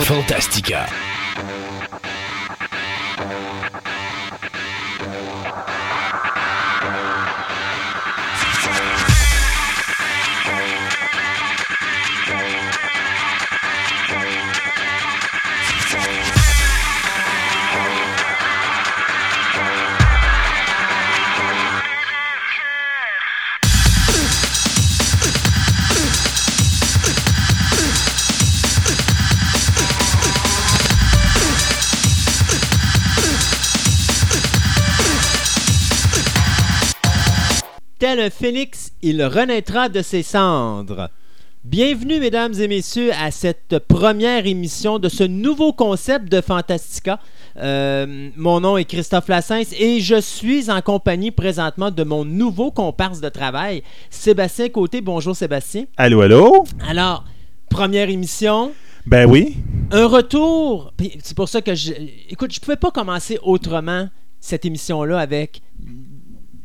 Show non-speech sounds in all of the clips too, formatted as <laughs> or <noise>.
Fantastica. Tel un phénix, il renaîtra de ses cendres. Bienvenue, mesdames et messieurs, à cette première émission de ce nouveau concept de Fantastica. Euh, mon nom est Christophe Lassens et je suis en compagnie présentement de mon nouveau comparse de travail, Sébastien Côté. Bonjour Sébastien. Allô, allô? Alors, première émission, Ben oui. un retour. C'est pour ça que je. Écoute, je pouvais pas commencer autrement cette émission-là avec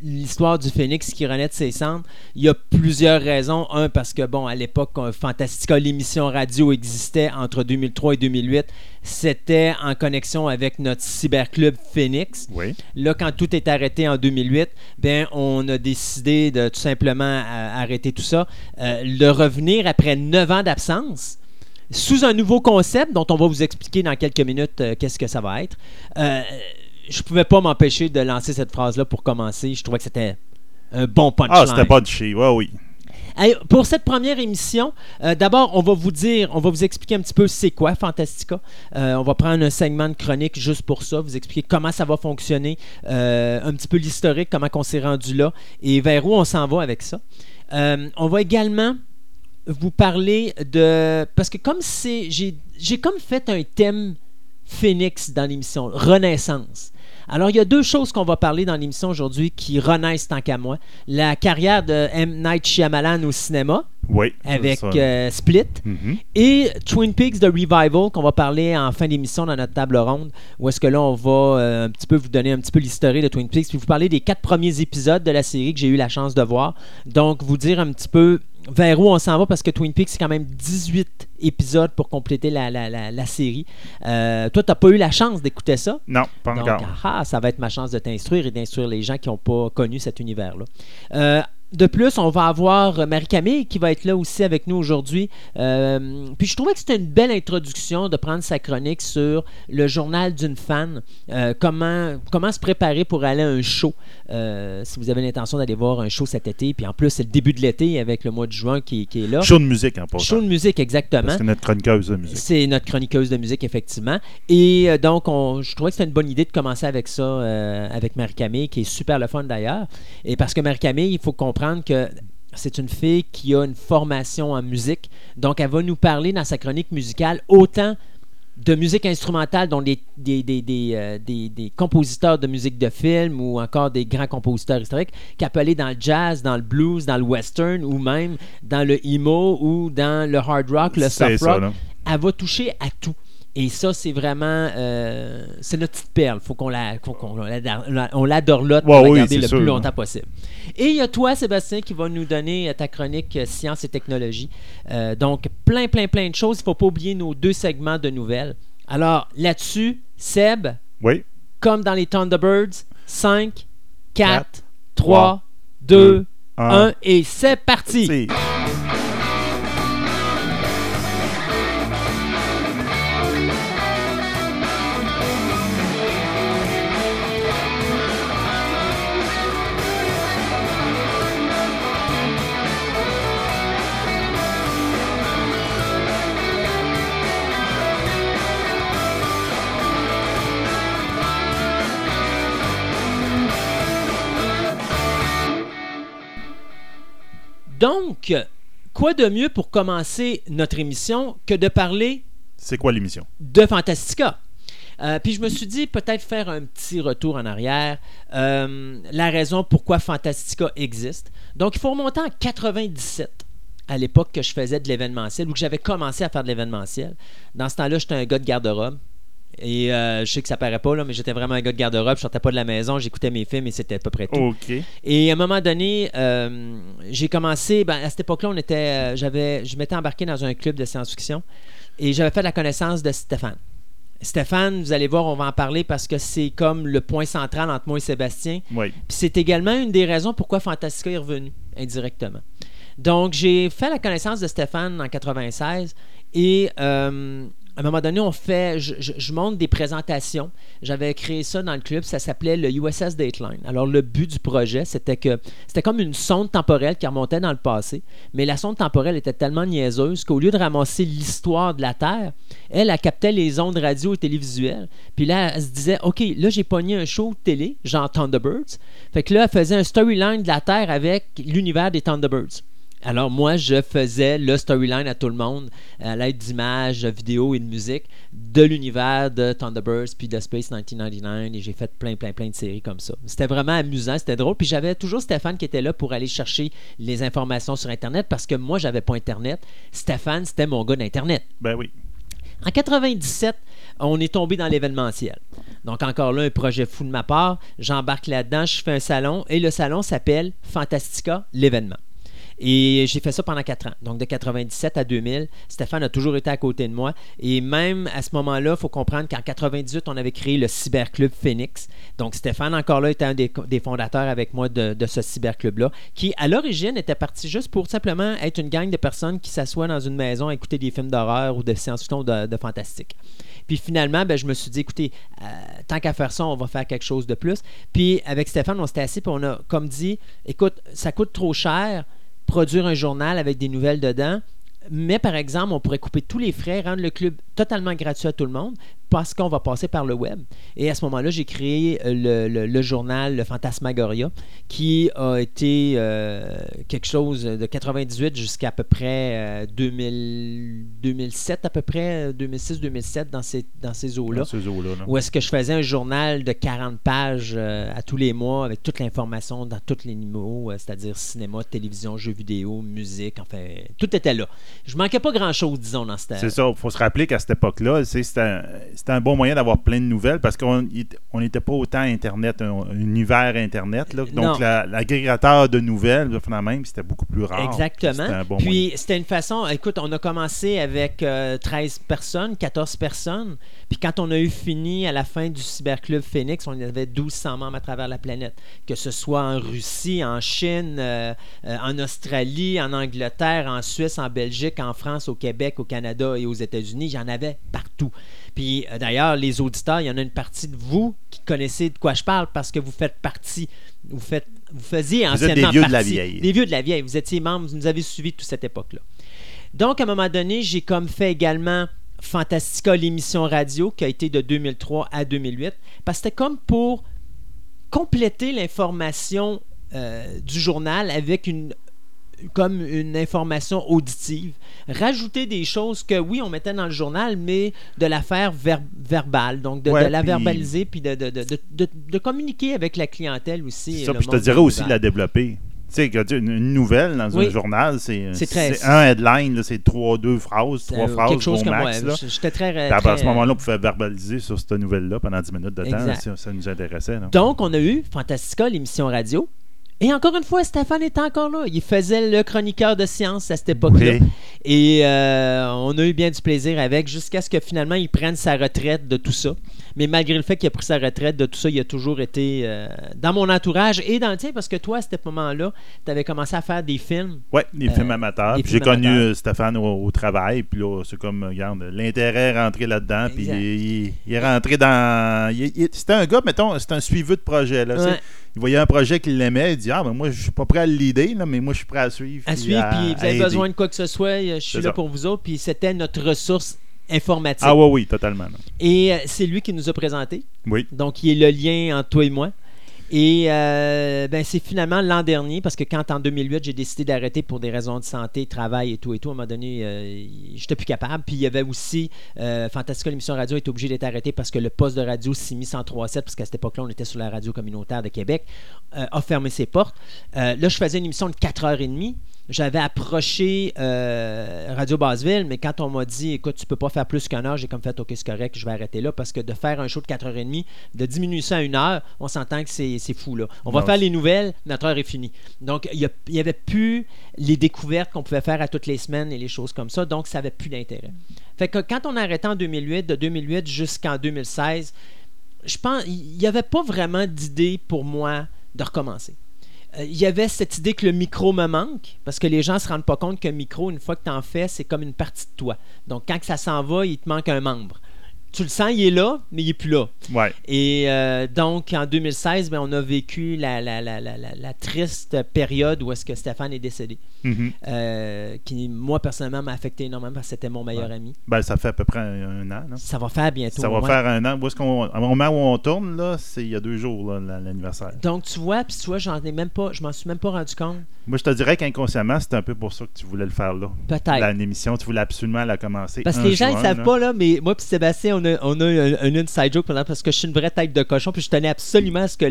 l'histoire du phénix qui renaît de ses cendres. Il y a plusieurs raisons. Un, parce que, bon, à l'époque, quand Fantastica, l'émission radio existait entre 2003 et 2008. C'était en connexion avec notre cyberclub Phoenix. Oui. Là, quand tout est arrêté en 2008, ben, on a décidé de tout simplement euh, arrêter tout ça, euh, de revenir après neuf ans d'absence sous un nouveau concept dont on va vous expliquer dans quelques minutes euh, qu'est-ce que ça va être. Je pouvais pas m'empêcher de lancer cette phrase-là pour commencer. Je trouvais que c'était un bon punchline. Ah, c'était pas de chez. Ouais, oui. Hey, pour cette première émission, euh, d'abord, on va vous dire, on va vous expliquer un petit peu c'est quoi Fantastica. Euh, on va prendre un segment de chronique juste pour ça, vous expliquer comment ça va fonctionner, euh, un petit peu l'historique, comment on s'est rendu là et vers où on s'en va avec ça. On va également vous parler de... Parce que comme c'est... J'ai j'ai comme fait un thème phénix dans l'émission, Renaissance. Alors, il y a deux choses qu'on va parler dans l'émission aujourd'hui qui renaissent tant qu'à moi. La carrière de M. Night Shyamalan au cinéma, Oui. avec euh, Split, Mhm. et Twin Peaks The Revival, qu'on va parler en fin d'émission dans notre table ronde, où est-ce que là, on va euh, un petit peu vous donner un petit peu l'historique de Twin Peaks, puis vous parler des quatre premiers épisodes de la série que j'ai eu la chance de voir. Donc, vous dire un petit peu vers où on s'en va, parce que Twin Peaks, c'est quand même 18 épisodes pour compléter la, la, la, la série. Euh, toi, t'as pas eu la chance d'écouter ça? Non, pas Donc, encore. ah, ça va être ma chance de t'instruire et d'instruire les gens qui n'ont pas connu cet univers-là. Euh, de plus, on va avoir Marie-Camille qui va être là aussi avec nous aujourd'hui. Euh, puis je trouvais que c'était une belle introduction de prendre sa chronique sur le journal d'une fan. Euh, comment, comment se préparer pour aller à un show. Euh, si vous avez l'intention d'aller voir un show cet été. Puis en plus, c'est le début de l'été avec le mois de juin qui, qui est là. Show de musique en passant. Show de musique, exactement. Que notre chroniqueuse de musique. C'est notre chroniqueuse de musique, effectivement. Et euh, donc, on- je trouvais que c'était une bonne idée de commencer avec ça, euh, avec Marie-Camille, qui est super le fun d'ailleurs. Et parce que Marie-Camille, il faut comprendre que c'est une fille qui a une formation en musique. Donc, elle va nous parler dans sa chronique musicale autant de musique instrumentale, dont des, des, des, des, euh, des- compositeurs de musique de film ou encore des grands compositeurs historiques, qu'elle peut aller dans le jazz, dans le blues, dans le western ou même dans le emo ou dans le hard rock, le soft rock elle va toucher à tout. Et ça, c'est vraiment. euh, c'est notre petite perle. faut qu'on la, faut qu'on la, on l'adorlote pour Ouais, la oui, garder c'est le sûr, plus hein. longtemps possible. Et il y a toi, Sébastien, qui va nous donner euh, ta chronique euh, Science et technologie. Euh, donc, plein, plein, plein de choses. Il ne faut pas oublier nos deux segments de nouvelles. Alors, là-dessus, Seb, Oui. comme dans les Thunderbirds, 5, 4, Quatre, 3, 2, deux, 1, et c'est parti! Donc, quoi de mieux pour commencer notre émission que de parler C'est quoi l'émission? de Fantastica? Euh, puis je me suis dit peut-être faire un petit retour en arrière, euh, la raison pourquoi Fantastica existe. Donc il faut remonter en 97, à l'époque que je faisais de l'événementiel, ou que j'avais commencé à faire de l'événementiel. Dans ce temps-là, j'étais un gars de garde-robe. Et euh, je sais que ça paraît pas, là, mais j'étais vraiment un gars de garde-robe. Je sortais pas de la maison, j'écoutais mes films et c'était à peu près tout. OK. Et à un moment donné, euh, j'ai commencé. ben, à cette époque-là, on était, euh, j'avais, je m'étais embarqué dans un club de science-fiction. Et j'avais fait la connaissance de Stéphane. Stéphane, vous allez voir, on va en parler parce que c'est comme le point central entre moi et Sébastien. Oui. Puis c'est également une des raisons pourquoi Fantastica est revenu indirectement. Donc, j'ai fait la connaissance de Stéphane en 96 et euh, à un moment donné, on fait, je, monte des présentations. J'avais créé ça dans le club, ça s'appelait le USS Dateline. Alors, le but du projet, c'était que c'était comme une sonde temporelle qui remontait dans le passé, mais la sonde temporelle était tellement niaiseuse qu'au lieu de ramasser l'histoire de la Terre, elle, elle captait les ondes radio et télévisuelles. Puis là, elle se disait, OK, là, j'ai pogné un show de télé, genre Thunderbirds. Fait que là, elle faisait un storyline de la Terre avec l'univers des Thunderbirds. Alors moi, je faisais le storyline à tout le monde à l'aide d'images, de vidéos et de musique de l'univers de Thunderbirds puis de Space 1999 et j'ai fait plein, plein, plein de séries comme ça. C'était vraiment amusant, c'était drôle. Puis j'avais toujours Stéphane qui était là pour aller chercher les informations sur Internet parce que moi, j'avais pas Internet. Stéphane, c'était mon gars d'Internet. Ben oui. En 97, on est tombé dans l'événementiel. Donc encore là, un projet fou de ma part. J'embarque là-dedans, je fais un salon et le salon s'appelle Fantastica, l'événement. Et j'ai fait ça pendant 4 ans. Donc de 97 à 2000, Stéphane a toujours été à côté de moi. Et même à ce moment-là, il faut comprendre qu'en 98, on avait créé le Cyberclub Phoenix. Donc Stéphane, encore là, était un des, fondateurs avec moi de, ce cyberclub-là, qui à l'origine était parti juste pour simplement être une gang de personnes qui s'assoient dans une maison à écouter des films d'horreur ou de science-fiction ou de, fantastique. Puis finalement, ben, je me suis dit, écoutez, euh, tant qu'à faire ça, on va faire quelque chose de plus. Puis avec Stéphane, on s'était assis puis on a comme dit, écoute, ça coûte trop cher produire un journal avec des nouvelles dedans. Mais par exemple, on pourrait couper tous les frais, rendre le club totalement gratuit à tout le monde parce qu'on va passer par le web. Et à ce moment-là, j'ai créé euh, le, le- le journal Le Fantasmagoria qui a été euh, quelque chose de 98 jusqu'à à peu près euh, 2000 2007, à peu près 2006-2007 dans ces, dans ces eaux-là. Dans ces eaux-là. là. Où est-ce que je faisais un journal de 40 pages euh, à tous les mois avec toute l'information dans tous les niveaux, euh, c'est-à-dire cinéma, télévision, jeux vidéo, musique, enfin, tout était là. Je manquais pas grand-chose, disons, dans cette... C'est ça. Il faut se rappeler qu'à cette époque-là, c'était c'était un bon moyen d'avoir plein de nouvelles parce qu'on on n'était pas autant Internet, un, un univers Internet. là. Donc, la- l'agrégateur de nouvelles, finalement, c'était beaucoup plus rare. Exactement. Un bon. Puis c'était une façon, écoute, on a commencé avec euh, 13 personnes, 14 personnes. Puis quand on a eu fini à la fin du Cyberclub Phoenix, on avait 1200 membres à travers la planète. Que ce soit en Russie, en Chine, euh, euh, en Australie, en Angleterre, en Suisse, en Belgique, en France, au Québec, au Canada et aux États-Unis, j'en avais partout. Puis euh, d'ailleurs, les auditeurs, il y en a une partie de vous qui connaissez de quoi je parle parce que vous faites partie, vous faites, vous faisiez Vous êtes anciennement des vieux de la partie- vieille. Des vieux de la vieille. Vous étiez membre, vous nous avez suivis toute cette époque-là. Donc, à un moment donné, j'ai comme fait également Fantastica, l'émission radio, qui a été de 2003 à 2008, parce que c'était comme pour compléter l'information euh, du journal avec une comme une information auditive, rajouter des choses que oui, on mettait dans le journal, mais de la faire ver- verbale, donc de, Ouais, de la verbaliser, puis de, de, de, communiquer avec la clientèle aussi. Ça, puis je te dirais aussi de la développer. Tu sais, une nouvelle dans Oui. un journal, c'est très- c'est un headline, c'est trois, deux phrases, trois euh, phrases, quelque chose comme max. J'étais très, Puis à très- ce moment-là, on pouvait verbaliser sur cette nouvelle-là pendant 10 minutes de temps. Exact. Ça, ça nous intéressait. là. Donc, on a eu Fantastica, l'émission radio. Et encore une fois, Stéphane est encore là. Il faisait le chroniqueur de science à cette époque-là. Oui. Et euh, on a eu bien du plaisir avec jusqu'à ce que finalement il prenne sa retraite de tout ça. Mais malgré le fait qu'il a pris sa retraite de tout ça, il a toujours été euh, dans mon entourage et dans le tien parce que toi, à ce moment-là, tu avais commencé à faire des films. Ouais, des Euh, films amateurs. des Puis J'ai connu amateurs. euh, Stéphane au, au travail. Puis là, c'est comme, regarde, l'intérêt est rentré là-dedans. Puis il, il est rentré dans. C'était un gars, mettons, c'était un suivi de projet. Là. Ouais. Il voyait un projet qu'il aimait. Il dit Ah, ben moi, je suis pas prêt à le leader, là, mais moi, je suis prêt à suivre. À suivre, puis vous avez besoin de quoi que ce soit, euh, je suis là ça. pour vous autres. Puis c'était notre ressource informatique. Ah, oui, oui, totalement. là. Et euh, c'est lui qui nous a présenté. Oui. Donc, il est le lien entre toi et moi. Et euh, ben, c'est finalement l'an dernier, parce que quand en 2008, j'ai décidé d'arrêter pour des raisons de santé, travail et tout et tout, à un moment donné, euh, j'étais plus capable. Puis il y avait aussi, euh, Fantastica, l'émission radio, était obligé d'être arrêté parce que le poste de radio 6137, parce qu'à cette époque-là, on était sur la radio communautaire de Québec, a fermé ses portes. Là, je faisais une émission de 4h30. J'avais approché euh, Radio Basseville, mais quand on m'a dit, écoute, tu peux pas faire plus qu'une heure, j'ai comme fait, ok, c'est correct, je vais arrêter là, parce que de faire un show de 4h30, de diminuer ça à une heure, on s'entend que c'est c'est fou, là. On va faire les nouvelles, notre heure est finie. Donc, il n'y avait plus les découvertes qu'on pouvait faire à toutes les semaines et les choses comme ça, donc ça avait plus d'intérêt. Fait que quand on a arrêté en 2008, de 2008 jusqu'en 2016, je pense il n'y avait pas vraiment d'idée pour moi de recommencer. Euh, Il y avait cette idée que le micro me manque, parce que les gens ne se rendent pas compte qu'un micro, une fois que tu en fais, c'est comme une partie de toi. Donc, quand ça s'en va, il te manque un membre. Tu le sens, il est là, mais il n'est plus là. Ouais. Et euh, donc, en 2016, ben, on a vécu la, la, la, la, triste période où est-ce que Stéphane est décédé, Mhm. euh, qui, moi, personnellement, m'a affecté énormément parce que c'était mon meilleur Ouais. ami. Ben, ça fait à peu près un, un an. là. Ça va faire bientôt. Ça va faire un an. Où est-ce qu'on, au moment où on tourne, là, c'est il y a deux jours, l'anniversaire. Donc, tu vois, puis tu vois, j'en ai même pas, je m'en suis même pas rendu compte. Moi, je te dirais qu'inconsciemment, c'était un peu pour ça que tu voulais le faire là. Peut-être. La- L'émission, tu voulais absolument la commencer. Parce que les gens ne savent là. pas, là, mais moi et Sébastien, on a, on a un, un inside joke pendant, parce que je suis une vraie tête de cochon, puis je tenais absolument à ce que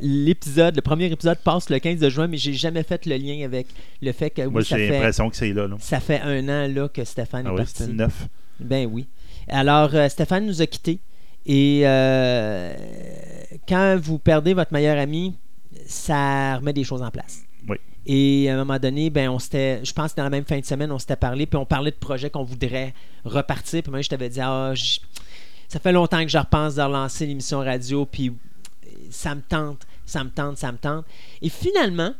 l'épisode, le premier épisode passe le 15 de juin, mais j'ai jamais fait le lien avec le fait que oui, Moi, j'ai l'impression que c'est là. là. ça fait un an là, que Stéphane Ah est oui, parti. c'était neuf. Ben oui. Alors, euh, Stéphane nous a quittés. Et euh, quand vous perdez votre meilleur ami, ça remet des choses en place. Oui. Et à un moment donné, ben, on s'était, je pense que dans la même fin de semaine, on s'était parlé, puis on parlait de projets qu'on voudrait repartir. Puis moi, je t'avais dit, ah, ça fait longtemps que je repense de relancer l'émission radio, puis ça me tente, ça me tente, ça me tente. Et finalement,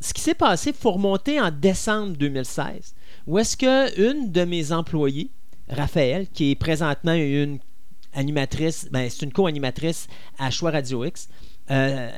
ce qui s'est passé, il faut remonter en décembre 2016, où est-ce qu'une de mes employées, Raphaël, qui est présentement une animatrice, ben, c'est une co-animatrice à Choix Radio X, euh,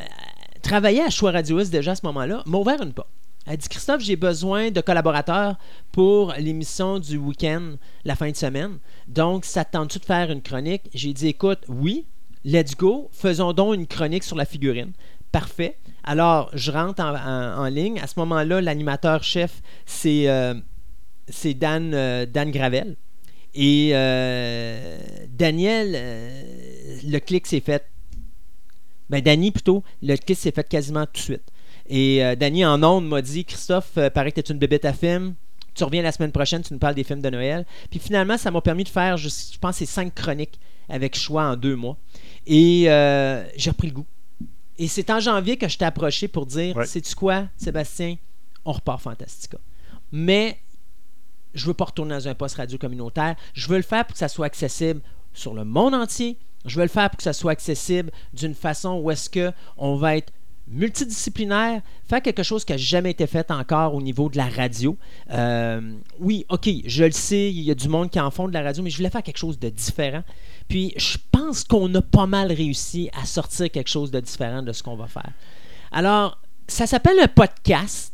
travaillait à Choix Radio X déjà à ce moment-là, m'a ouvert une porte. Elle dit Christophe, j'ai besoin de collaborateurs pour l'émission du week-end, la fin de semaine. Donc, ça te tente-tu de faire une chronique? J'ai dit écoute, oui, let's go, faisons donc une chronique sur la figurine. Parfait. Alors, je rentre en, en- ligne. À ce moment-là, l'animateur-chef, c'est euh, c'est Dan, euh, Dan Gravel. Et euh, Daniel, le clic s'est fait. Ben, Danny, plutôt, le clic s'est fait quasiment tout de suite. Et euh, Danny, en ondes, m'a dit Christophe, euh, paraît que tu es une bébête à film. Tu reviens la semaine prochaine, tu nous parles des films de Noël. Puis finalement, ça m'a permis de faire, je, je pense, c'est cinq chroniques avec choix en deux mois. Et euh, j'ai repris le goût. Et c'est en janvier que je t'ai approché pour dire Ouais. Sais-tu quoi, Sébastien? On repart Fantastica. Mais je veux pas retourner dans un poste radio communautaire. Je veux le faire pour que ça soit accessible sur le monde entier. Je veux le faire pour que ça soit accessible d'une façon où est-ce que on va être multidisciplinaire, faire quelque chose qui n'a jamais été fait encore au niveau de la radio. Euh, oui, ok, je le sais, il y a du monde qui en font de la radio, mais je voulais faire quelque chose de différent. Puis je pense qu'on a pas mal réussi à sortir quelque chose de différent de ce qu'on va faire. Alors, ça s'appelle un podcast.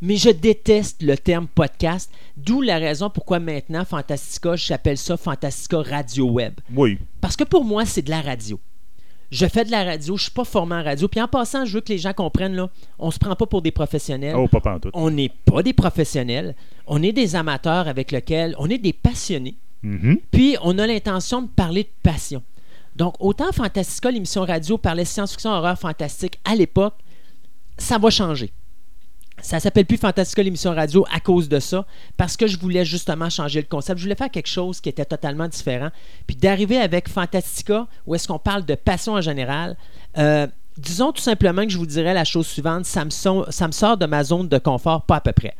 Mais je déteste le terme podcast, d'où la raison pourquoi maintenant Fantastica, j'appelle ça Fantastica Radio Web. Oui. Parce que pour moi, c'est de la radio. Je fais de la radio, je suis pas formé en radio. Puis en passant, je veux que les gens comprennent, là, on se prend pas pour des professionnels. Oh, pas. On n'est pas des professionnels. On est des amateurs avec lesquels on est des passionnés. Mhm. Puis on a l'intention de parler de passion. Donc, autant Fantastica, l'émission radio, parlait science-fiction, horreur, fantastique à l'époque, ça va changer. Ça s'appelle plus Fantastica l'émission radio à cause de ça, parce que je voulais justement changer le concept. Je voulais faire quelque chose qui était totalement différent. Puis d'arriver avec Fantastica, où est-ce qu'on parle de passion en général, euh, disons tout simplement que je vous dirais la chose suivante, ça me, son- ça me sort de ma zone de confort, pas à peu près.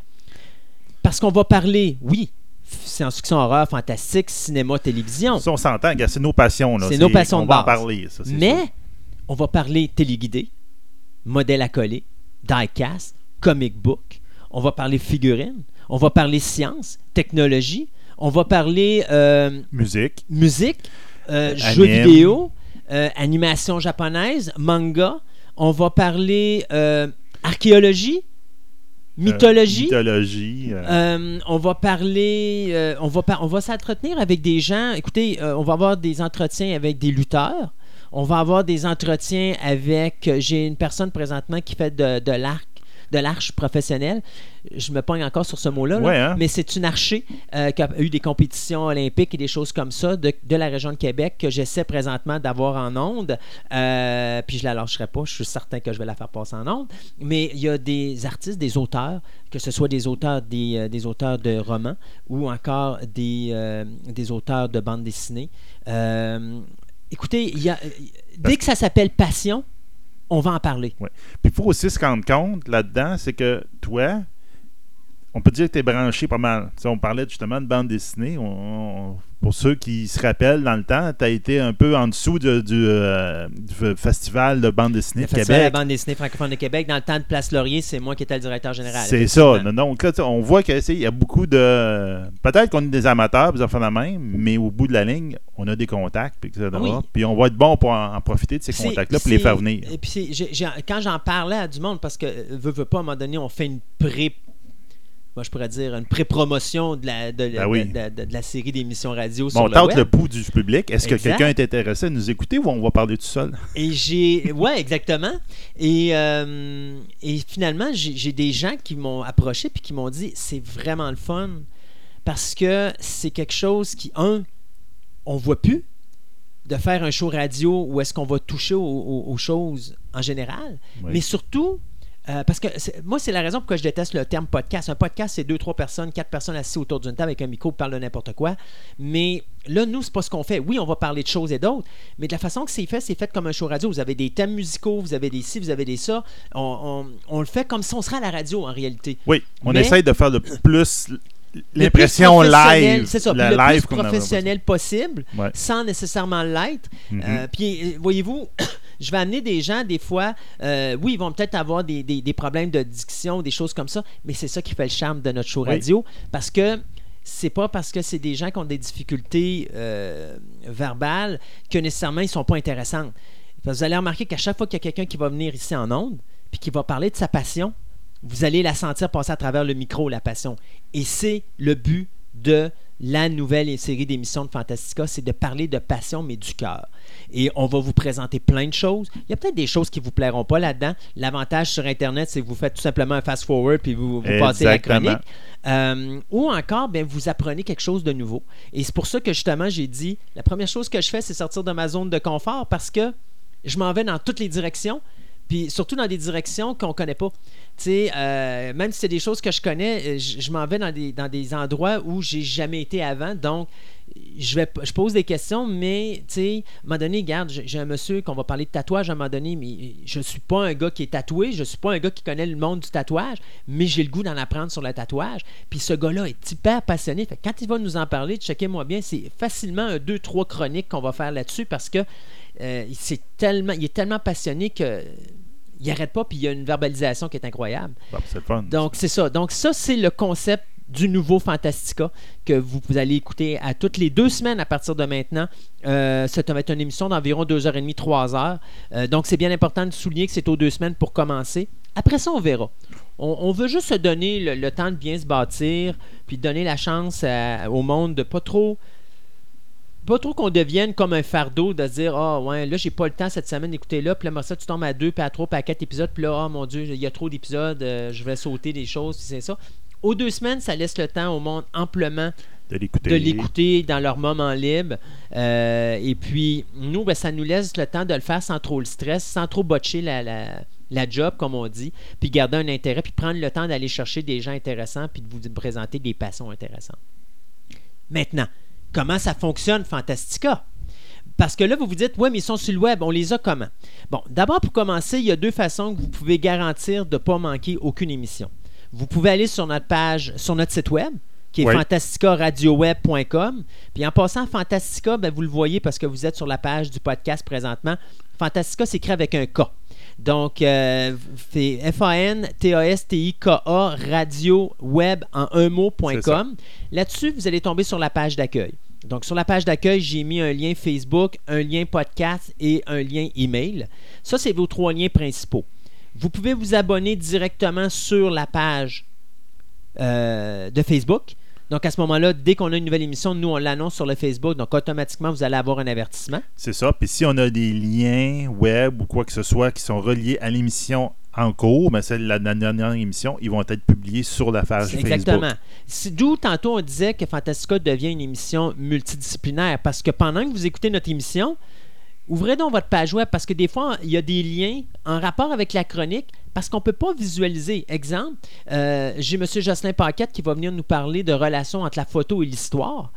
Parce qu'on va parler, oui, science-fiction, horreur, fantastique, cinéma, télévision. Ça, on s'entend, c'est nos passions. C'est nos passions On de va en base. parler, ça, c'est Mais on va parler téléguidé, modèle à coller, diecast, comic book. On va parler figurines. On va parler science, technologie. On va parler euh, Musique. musique, euh, jeux vidéo, euh, animation japonaise, manga. On va parler archéologie, mythologie. Mythologie. on va parler, on va, par- on va s'entretenir avec des gens. Écoutez, on va avoir des entretiens avec des lutteurs. On va avoir des entretiens avec. J'ai une personne présentement qui fait de, de l'arc. De l'arche professionnelle. Je me pogne encore sur ce mot-là, Ouais, hein? mais c'est une archer euh, qui a eu des compétitions olympiques et des choses comme ça de, de la région de Québec que j'essaie présentement d'avoir en onde. Euh, puis je la lâcherai pas, je suis certain que je vais la faire passer en onde. Mais il y a des artistes, des auteurs, que ce soit des auteurs des, euh, des auteurs de romans ou encore des, euh, des auteurs de bandes dessinées. Écoutez, il y a, dès que ça s'appelle passion, on va en parler. Puis il faut aussi se rendre compte là-dedans, c'est que toi, on peut dire que tu es branché pas mal. On parlait justement de bande dessinée. On- on- pour ceux qui se rappellent, dans le temps, tu as été un peu en dessous de- du, euh, du festival de bande dessinée Le de Festival de la Québec. bande dessinée francophone de Québec, dans le temps de Place Laurier, c'est moi qui étais le directeur général. C'est ça. Donc là, on voit qu'il y a beaucoup de. Peut-être qu'on est des amateurs, des enfants de même, mais au bout de la ligne, on a des contacts, puis. Oui. Puis on va être bon pour en, en profiter de ces contacts-là, pour les faire venir. Et puis, quand j'en parlais à du monde, parce que, veux, veux pas, à un moment donné, on fait une pré. Moi, je pourrais dire une pré-promotion de la, de, Ben oui. de- de- de la série d'émissions radio Bon, sur on le tente web. le pouls du public. Est-ce que quelqu'un est intéressé à nous écouter ou on va parler tout seul? Et j'ai. Ouais, exactement. Et, euh, et finalement, j'ai j'ai des gens qui m'ont approché puis qui m'ont dit c'est vraiment le fun parce que c'est quelque chose qui, un, on voit plus de faire un show radio où est-ce qu'on va toucher aux, aux- aux choses en général, Oui. mais surtout. Euh, parce que moi, c'est la raison pourquoi je déteste le terme podcast. Un podcast, c'est deux, trois personnes, quatre personnes assises autour d'une table avec un micro qui parlent de n'importe quoi. Mais là, nous, c'est pas ce qu'on fait. Oui, on va parler de choses et d'autres, mais de la façon que c'est fait, c'est fait comme un show radio. Vous avez des thèmes musicaux, vous avez des ci, vous avez des ça. On, on- on le fait comme si on serait à la radio en réalité. Oui, on Mais- essaye de faire le plus l'impression live. C'est ça, le live plus professionnel possible, Ouais. sans nécessairement l'être. Mhm. Euh, puis, voyez-vous, je vais amener des gens, des fois, euh, oui, ils vont peut-être avoir des, des- des problèmes de diction, des choses comme ça, mais c'est ça qui fait le charme de notre show Oui. radio, parce que c'est pas parce que c'est des gens qui ont des difficultés euh, verbales que nécessairement ils sont pas intéressants. Parce que vous allez remarquer qu'à chaque fois qu'il y a quelqu'un qui va venir ici en ondes, puis qui va parler de sa passion, vous allez la sentir passer à travers le micro, la passion. Et c'est le but de la nouvelle série d'émissions de Fantastica, c'est de parler de passion, mais du cœur. Et on va vous présenter plein de choses. Il y a peut-être des choses qui ne vous plairont pas là-dedans. L'avantage sur Internet, c'est que vous faites tout simplement un fast-forward puis vous, vous passez la chronique. Euh, ou encore, ben, vous apprenez quelque chose de nouveau. Et c'est pour ça que justement, j'ai dit, la première chose que je fais, c'est sortir de ma zone de confort parce que je m'en vais dans toutes les directions, puis surtout dans des directions qu'on connaît pas. Tu sais, euh, même si c'est des choses que je connais, euh, je, m'en vais dans des, dans des endroits où j'ai jamais été avant. Donc, je, vais, je pose des questions, mais tu sais, à un moment donné, regarde, j'ai un monsieur qu'on va parler de tatouage à un moment donné, mais je suis pas un gars qui est tatoué, je suis pas un gars qui connaît le monde du tatouage, mais j'ai le goût d'en apprendre sur le tatouage. Puis ce gars-là est hyper passionné. Fait quand il va nous en parler, checkez-moi bien, c'est facilement un, deux, trois chroniques qu'on va faire là-dessus parce que euh, c'est tellement, il est tellement passionné que il n'arrête pas, puis il y a une verbalisation qui est incroyable. Bon, c'est le fun. Donc, c'est ça. Donc, ça, c'est le concept du nouveau Fantastica que vous, vous allez écouter à toutes les deux semaines à partir de maintenant. Euh, ça va être une émission d'environ 2h30, 3h. Euh, donc, c'est bien important de souligner que c'est aux deux semaines pour commencer. Après ça, on verra. On, on veut juste se donner le, le temps de bien se bâtir, puis donner la chance à- au monde de pas trop pas trop qu'on devienne comme un fardeau de dire ah ouais là j'ai pas le temps cette semaine d'écouter là puis là ça tu tombes à deux puis à trois puis à quatre épisodes puis là oh mon dieu il y a trop d'épisodes euh, je vais sauter des choses puis c'est ça. Aux deux semaines ça laisse le temps au monde amplement de l'écouter. de l'écouter dans leur moment libre. Euh, et puis nous ben, ça nous laisse le temps de le faire sans trop le stress sans trop botcher la, la, la job comme on dit puis garder un intérêt puis prendre le temps d'aller chercher des gens intéressants puis de vous présenter des passions intéressantes. Maintenant comment ça fonctionne Fantastica parce que là, vous vous dites, ouais, mais ils sont sur le web, on les a comment? Bon, d'abord, pour commencer, il y a deux façons que vous pouvez garantir de ne pas manquer aucune émission. Vous pouvez aller sur notre page, sur notre site web, qui est Oui. fantasticaradioweb.com. Puis en passant, Fantastica, ben, vous le voyez parce que vous êtes sur la page du podcast présentement. Fantastica s'écrit avec un K. Donc, euh, c'est F-A-N-T-A-S-T-I-K-A radio web en un mot.com. Là-dessus, vous allez tomber sur la page d'accueil. Donc, sur la page d'accueil, j'ai mis un lien Facebook, un lien podcast et un lien email. Ça, c'est vos trois liens principaux. Vous pouvez vous abonner directement sur la page euh, de Facebook. Donc, à ce moment-là, dès qu'on a une nouvelle émission, nous, on l'annonce sur le Facebook. Donc, automatiquement, vous allez avoir un avertissement. C'est ça. Puis si on a des liens web ou quoi que ce soit qui sont reliés à l'émission en cours, mais c'est la, la dernière émission, ils vont être publiés sur la page Facebook. Exactement. D'où tantôt on disait que Fantastica devient une émission multidisciplinaire parce que pendant que vous écoutez notre émission, ouvrez donc votre page web parce que des fois, il y a des liens en rapport avec la chronique parce qu'on ne peut pas visualiser. Exemple, euh, j'ai M. Jocelyn Paquette qui va venir nous parler de relations entre la photo et l'histoire.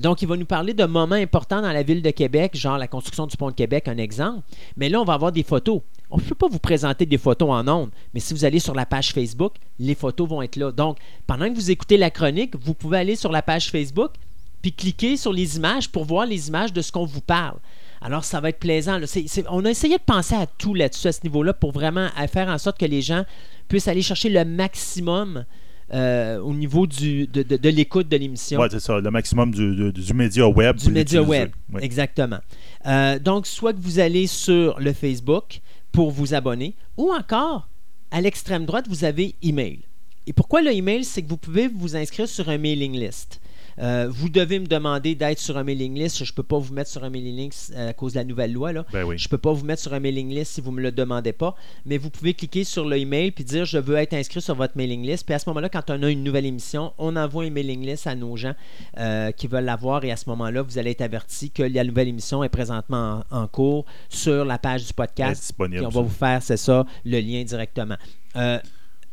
Donc, il va nous parler de moments importants dans la ville de Québec, genre la construction du pont de Québec, un exemple. Mais là, on va avoir des photos. On ne peut pas vous présenter des photos en ondes, mais si vous allez sur la page Facebook, les photos vont être là. Donc, pendant que vous écoutez la chronique, vous pouvez aller sur la page Facebook puis cliquer sur les images pour voir les images de ce qu'on vous parle. Alors, ça va être plaisant. là. On a essayé de penser à tout là-dessus, à ce niveau-là, pour vraiment à faire en sorte que les gens puissent aller chercher le maximum euh, au niveau du, de, l'écoute de l'émission. Ouais, c'est ça, le maximum du, du- du média web. Du média web, Oui. exactement. Euh, donc, soit que vous allez sur le Facebook pour vous abonner, ou encore, à l'extrême droite, vous avez email. Et pourquoi le email? C'est que vous pouvez vous inscrire sur un mailing list. Euh, vous devez me demander d'être sur un mailing list. Je ne peux pas vous mettre sur un mailing list euh, à cause de la nouvelle loi. Là. Ben oui. Je ne peux pas vous mettre sur un mailing list si vous ne me le demandez pas, mais vous pouvez cliquer sur le email puis dire je veux être inscrit sur votre mailing list. Puis à ce moment-là, quand on a une nouvelle émission, on envoie un mailing list à nos gens euh, qui veulent l'avoir et à ce moment-là, vous allez être averti que la nouvelle émission est présentement en, en cours sur la page du podcast. Puis on va vous faire, c'est ça, le lien directement. Euh,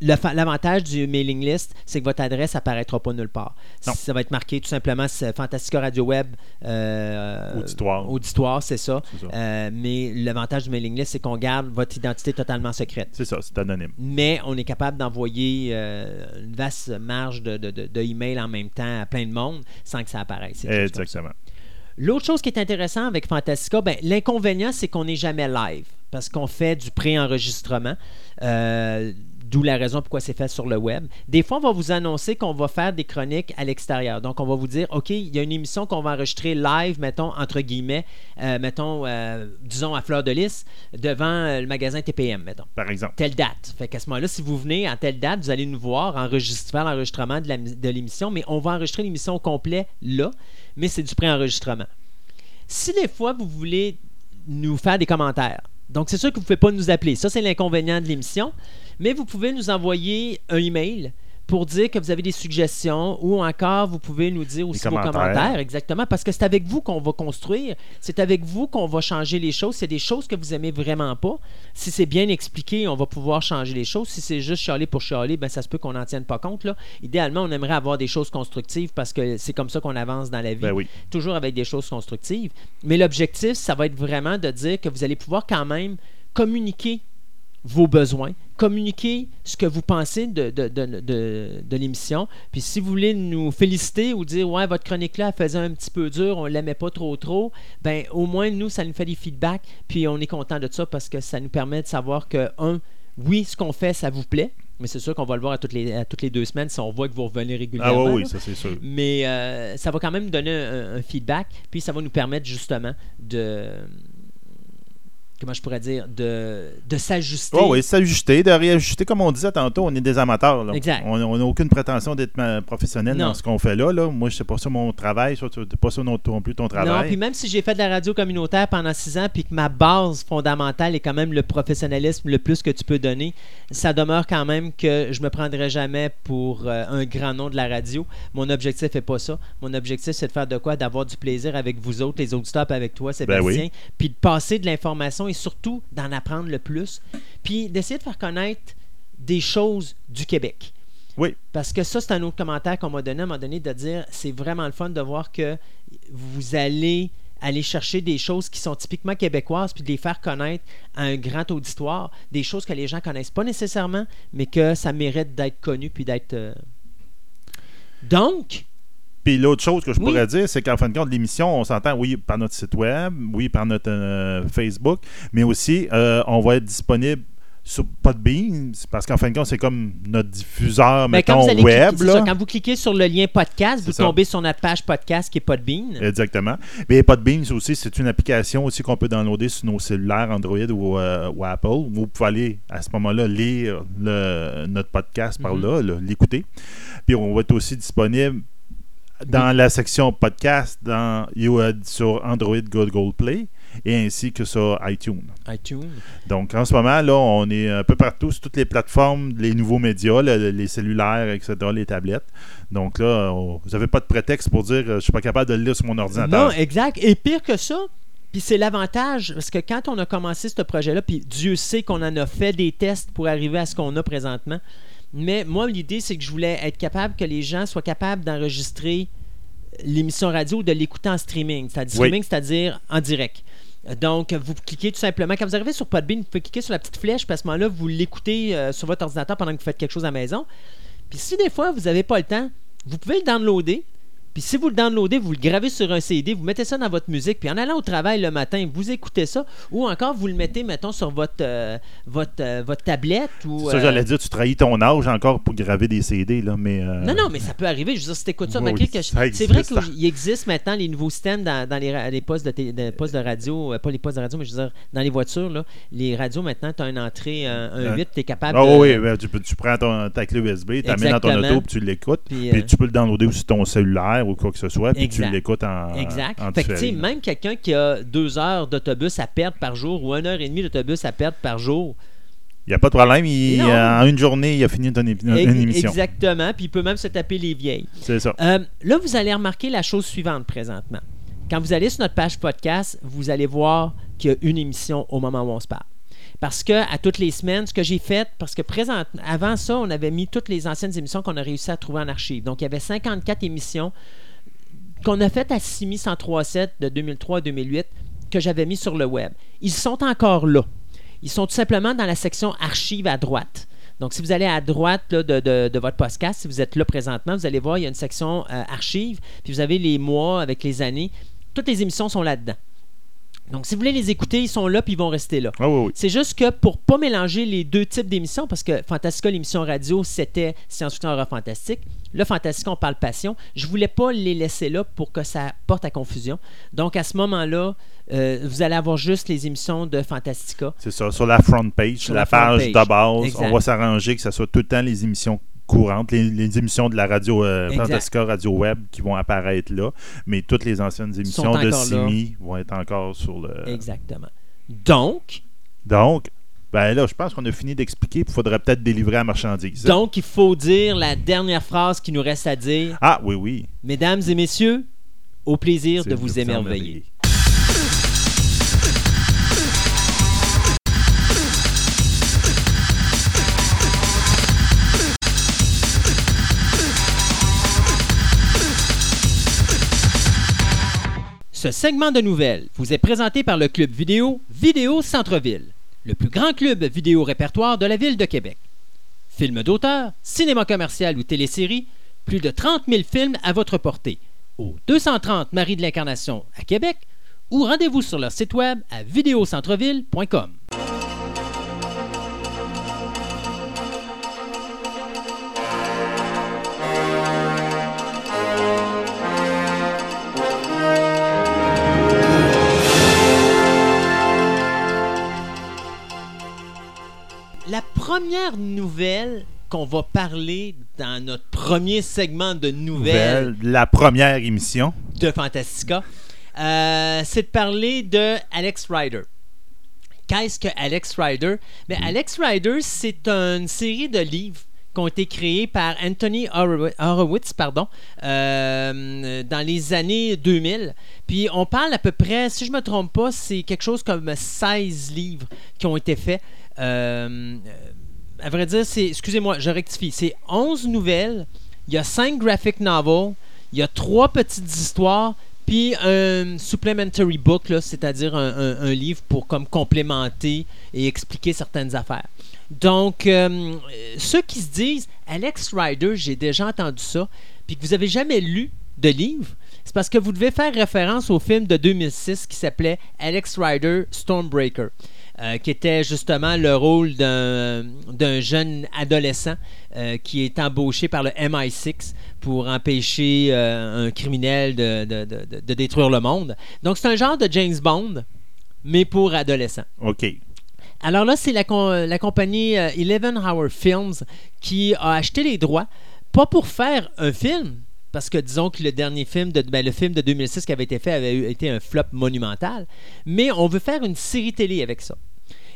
L'avantage du mailing list, c'est que votre adresse apparaîtra pas nulle part. Non. Ça va être marqué tout simplement Fantastica Radio Web euh, Auditoire. Auditoire, c'est ça. Euh, mais l'avantage du mailing list, c'est qu'on garde votre identité totalement secrète. C'est ça, c'est anonyme. Mais on est capable d'envoyer euh, une vaste marge de, de, de- en même temps à plein de monde sans que ça apparaisse. Exactement. L'autre chose qui est intéressante avec Fantastica, ben, l'inconvénient, c'est qu'on n'est jamais live parce qu'on fait du pré-enregistrement. Euh, D'où la raison pourquoi c'est fait sur le web. Des fois, on va vous annoncer qu'on va faire des chroniques à l'extérieur. Donc, on va vous dire, OK, il y a une émission qu'on va enregistrer live, mettons, entre guillemets, euh, mettons, euh, disons, à Fleur de Lys, devant euh, le magasin TPM, mettons Par exemple. telle date. Fait qu'à ce moment-là, si vous venez à telle date, vous allez nous voir enregistrer, faire l'enregistrement de l'émission, mais on va enregistrer l'émission au complet là, mais c'est du pré-enregistrement. Si des fois vous voulez nous faire des commentaires, donc c'est sûr que vous ne pouvez pas nous appeler, ça c'est l'inconvénient de l'émission, mais vous pouvez nous envoyer un email pour dire que vous avez des suggestions ou encore vous pouvez nous dire aussi vos commentaires. commentaires, exactement, parce que c'est avec vous qu'on va construire, c'est avec vous qu'on va changer les choses. C'est des choses que vous aimez vraiment pas. Si c'est bien expliqué, on va pouvoir changer les choses. Si c'est juste chialer pour chialer, ben ça se peut qu'on n'en tienne pas compte. Là. Idéalement, on aimerait avoir des choses constructives parce que c'est comme ça qu'on avance dans la vie Ben oui. toujours avec des choses constructives. Mais l'objectif, ça va être vraiment de dire que vous allez pouvoir quand même communiquer vos besoins, communiquer ce que vous pensez de, de, de, l'émission. Puis si vous voulez nous féliciter ou dire Ouais, votre chronique-là, faisait un petit peu dur, on ne l'aimait pas trop trop, ben au moins, nous, ça nous fait des feedbacks, puis on est content de ça parce que ça nous permet de savoir que, un, oui, ce qu'on fait, ça vous plaît, mais c'est sûr qu'on va le voir à toutes les, à toutes les deux semaines si on voit que vous revenez Ah régulièrement. oui, oui, là. ça c'est sûr. Mais euh, ça va quand même donner un, un feedback, puis ça va nous permettre justement de. Comment je pourrais dire De, de s'ajuster. Oh, oui, s'ajuster, de réajuster, comme on disait tantôt, on est des amateurs. là. Exact. On n'a aucune prétention d'être professionnel Non. dans ce qu'on fait là, là. Moi, c'est pas ça mon travail, c'est pas ça non, non plus ton Non, travail. puis même si j'ai fait de la radio communautaire pendant six ans, puis que ma base fondamentale est quand même le professionnalisme le plus que tu peux donner, ça demeure quand même que je me prendrai jamais pour euh, un grand nom de la radio. Mon objectif n'est pas ça. Mon objectif, c'est de faire de quoi? D'avoir du plaisir avec vous autres, les auditeurs, avec toi, Sébastien, Ben oui. puis de passer de l'information et surtout d'en apprendre le plus, puis d'essayer de faire connaître des choses du Québec. Oui. Parce que ça, c'est un autre commentaire qu'on m'a donné à un moment donné de dire c'est vraiment le fun de voir que vous allez aller chercher des choses qui sont typiquement québécoises puis de les faire connaître à un grand auditoire, des choses que les gens connaissent pas nécessairement, mais que ça mérite d'être connu puis d'être. euh, Donc, Puis l'autre chose que je Oui. pourrais dire, c'est qu'en fin de compte, l'émission, on s'entend, oui, par notre site web, oui, par notre euh, Facebook, mais aussi, euh, on va être disponible sur Podbean, parce qu'en fin de compte, c'est comme notre diffuseur, ben, quand, mettons, allez web. cliquer, là. ça, quand vous cliquez sur le lien podcast, vous ça. tombez sur notre page podcast qui est Podbean. Exactement. Mais Podbean aussi, c'est une application aussi qu'on peut downloader sur nos cellulaires Android ou, euh, ou Apple. Vous pouvez aller à ce moment-là lire le- notre podcast par Mhm. là, l'écouter. Puis on va être aussi disponible dans la section podcast dans, you- sur Android Google Play et ainsi que sur iTunes. iTunes. Donc, en ce moment, là, on est un peu partout sur toutes les plateformes, les nouveaux médias, le- les cellulaires, etc., les tablettes. Donc là, on- vous n'avez pas de prétexte pour dire euh, je suis pas capable de le lire sur mon ordinateur. Non, exact. Et pire que ça, puis c'est l'avantage, parce que quand on a commencé ce projet-là, puis Dieu sait qu'on en a fait des tests pour arriver à ce qu'on a présentement, mais moi, l'idée, c'est que je voulais être capable que les gens soient capables d'enregistrer l'émission radio ou de l'écouter en streaming. C'est-à-dire, Oui. streaming, c'est-à-dire en direct. Donc, vous cliquez tout simplement. Quand vous arrivez sur Podbean, vous pouvez cliquer sur la petite flèche, puis à ce moment-là, vous l'écoutez euh, sur votre ordinateur pendant que vous faites quelque chose à la maison. Puis si des fois, vous n'avez pas le temps, vous pouvez le downloader. Puis si vous le downloadez, vous le gravez sur un CD, vous mettez ça dans votre musique, puis en allant au travail le matin, vous écoutez ça, ou encore vous le mettez, mettons, sur votre, euh, votre, euh, votre tablette. Ou, Ça, euh, j'allais dire, tu trahis ton âge encore pour graver des CD, là, mais... euh, Non, non, mais ça peut arriver. Je veux dire, si t'écoutes ça, que- ça c'est vrai qu'il existe maintenant les nouveaux systèmes dans, dans les, postes, de, postes de radio, euh, pas les postes de radio, mais je veux dire, dans les voitures, là, les radios maintenant, tu as une entrée, un, un Euh, 8, tu es capable Ah de. oui, ben, tu, tu prends ton- ta clé USB, tu dans ton auto, puis tu l'écoutes. Puis, Puis euh, tu peux le downloader aussi sur ton cellulaire ou quoi que ce soit, puis tu l'écoutes en, Exact. en fait que, même quelqu'un qui a deux heures d'autobus à perdre par jour ou une heure et demie d'autobus à perdre par jour, Il n'y a pas de problème, il- Non. en une journée, il a fini une, émission. exactement, puis il peut même se taper les vieilles. C'est ça. Euh, là, vous allez remarquer la chose suivante présentement. Quand vous allez sur notre page podcast, vous allez voir qu'il y a une émission au moment où on se parle. Parce que à toutes les semaines, ce que j'ai fait, parce que présent, avant ça, on avait mis toutes les anciennes émissions qu'on a réussi à trouver en archive. Donc, il y avait 54 émissions qu'on a faites à 6137 de 2003 à 2008 que j'avais mis sur le web. Ils sont encore là. Ils sont tout simplement dans la section archives à droite. Donc, si vous allez à droite là, de votre podcast, si vous êtes là présentement, vous allez voir, il y a une section euh, archives, puis vous avez les mois avec les années. Toutes les émissions sont là-dedans. Donc, si vous voulez les écouter, ils sont là, puis ils vont rester là. Ah oui, oui. C'est juste que pour pas mélanger les deux types d'émissions, parce que Fantastica, l'émission radio, c'était science-fiction horreur fantastique. Là, Fantastica, on parle passion. Je voulais pas les laisser là pour que ça porte à confusion. Donc, à ce moment-là, euh, vous allez avoir juste les émissions de Fantastica. C'est ça, sur la front page, Sur la, page page. de base, Exact. on va s'arranger que ce soit tout le temps les émissions courantes, les, les émissions de la radio euh. Fantastica Radio Web qui vont apparaître là, mais toutes les anciennes émissions de. Simi vont être encore sur le... Exactement. Donc, Donc, ben là, je pense qu'on a fini d'expliquer, il faudrait peut-être délivrer la marchandise. donc, il faut dire la dernière phrase qui nous reste à dire. Ah, oui, oui. Mesdames et messieurs, au plaisir de vous émerveiller. Ce segment de nouvelles vous est présenté par le club vidéo Vidéo Centre-Ville, le plus grand club vidéo répertoire de la ville de Québec. Films d'auteur, cinéma commercial ou télésérie, plus de 30 000 films à votre portée au 230 Marie de l'Incarnation à Québec ou rendez-vous sur leur site web à vidéocentreville.com. première nouvelle qu'on va parler dans notre premier segment de nouvelles Nouvelle, la première émission. de Fantastica, euh, c'est de parler de Alex Rider. Qu'est-ce que Alex Rider? Mais Alex Rider, c'est une série de livres qui ont été créés par Anthony Horowitz, pardon, euh, dans les années 2000. Puis on parle à peu près, si je me trompe pas, c'est quelque chose comme 16 livres qui ont été faits. Euh, à vrai dire, c'est, excusez-moi, je rectifie, c'est 11 nouvelles, il y a 5 graphic novels, il y a 3 petites histoires, puis un supplementary book, c'est-à-dire un livre pour comme complémenter et expliquer certaines affaires. Donc, euh, ceux qui se disent Alex Rider, j'ai déjà entendu ça, puis que vous avez jamais lu de livre, c'est parce que vous devez faire référence au film de 2006 qui s'appelait Alex Rider Stormbreaker, euh, qui était justement le rôle d'un jeune adolescent euh, qui est embauché par le MI6 pour empêcher euh, un criminel de, de- de- de- détruire le monde. Donc, c'est un genre de James Bond, mais pour adolescents. OK. Alors là, c'est la, la compagnie Eleven Hour Films qui a acheté les droits, pas pour faire un film, parce que disons que le dernier film, de, ben, le film de 2006 qui avait été fait avait été un flop monumental. Mais on veut faire une série télé avec ça.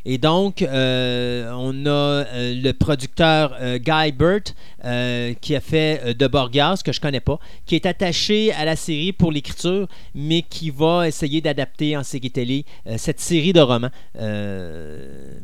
Et donc, euh, on a euh, le producteur euh, Guy Burt qui a fait De Borgas, que je connais pas, qui est attaché à la série pour l'écriture, mais qui va essayer d'adapter en série télé cette série de romans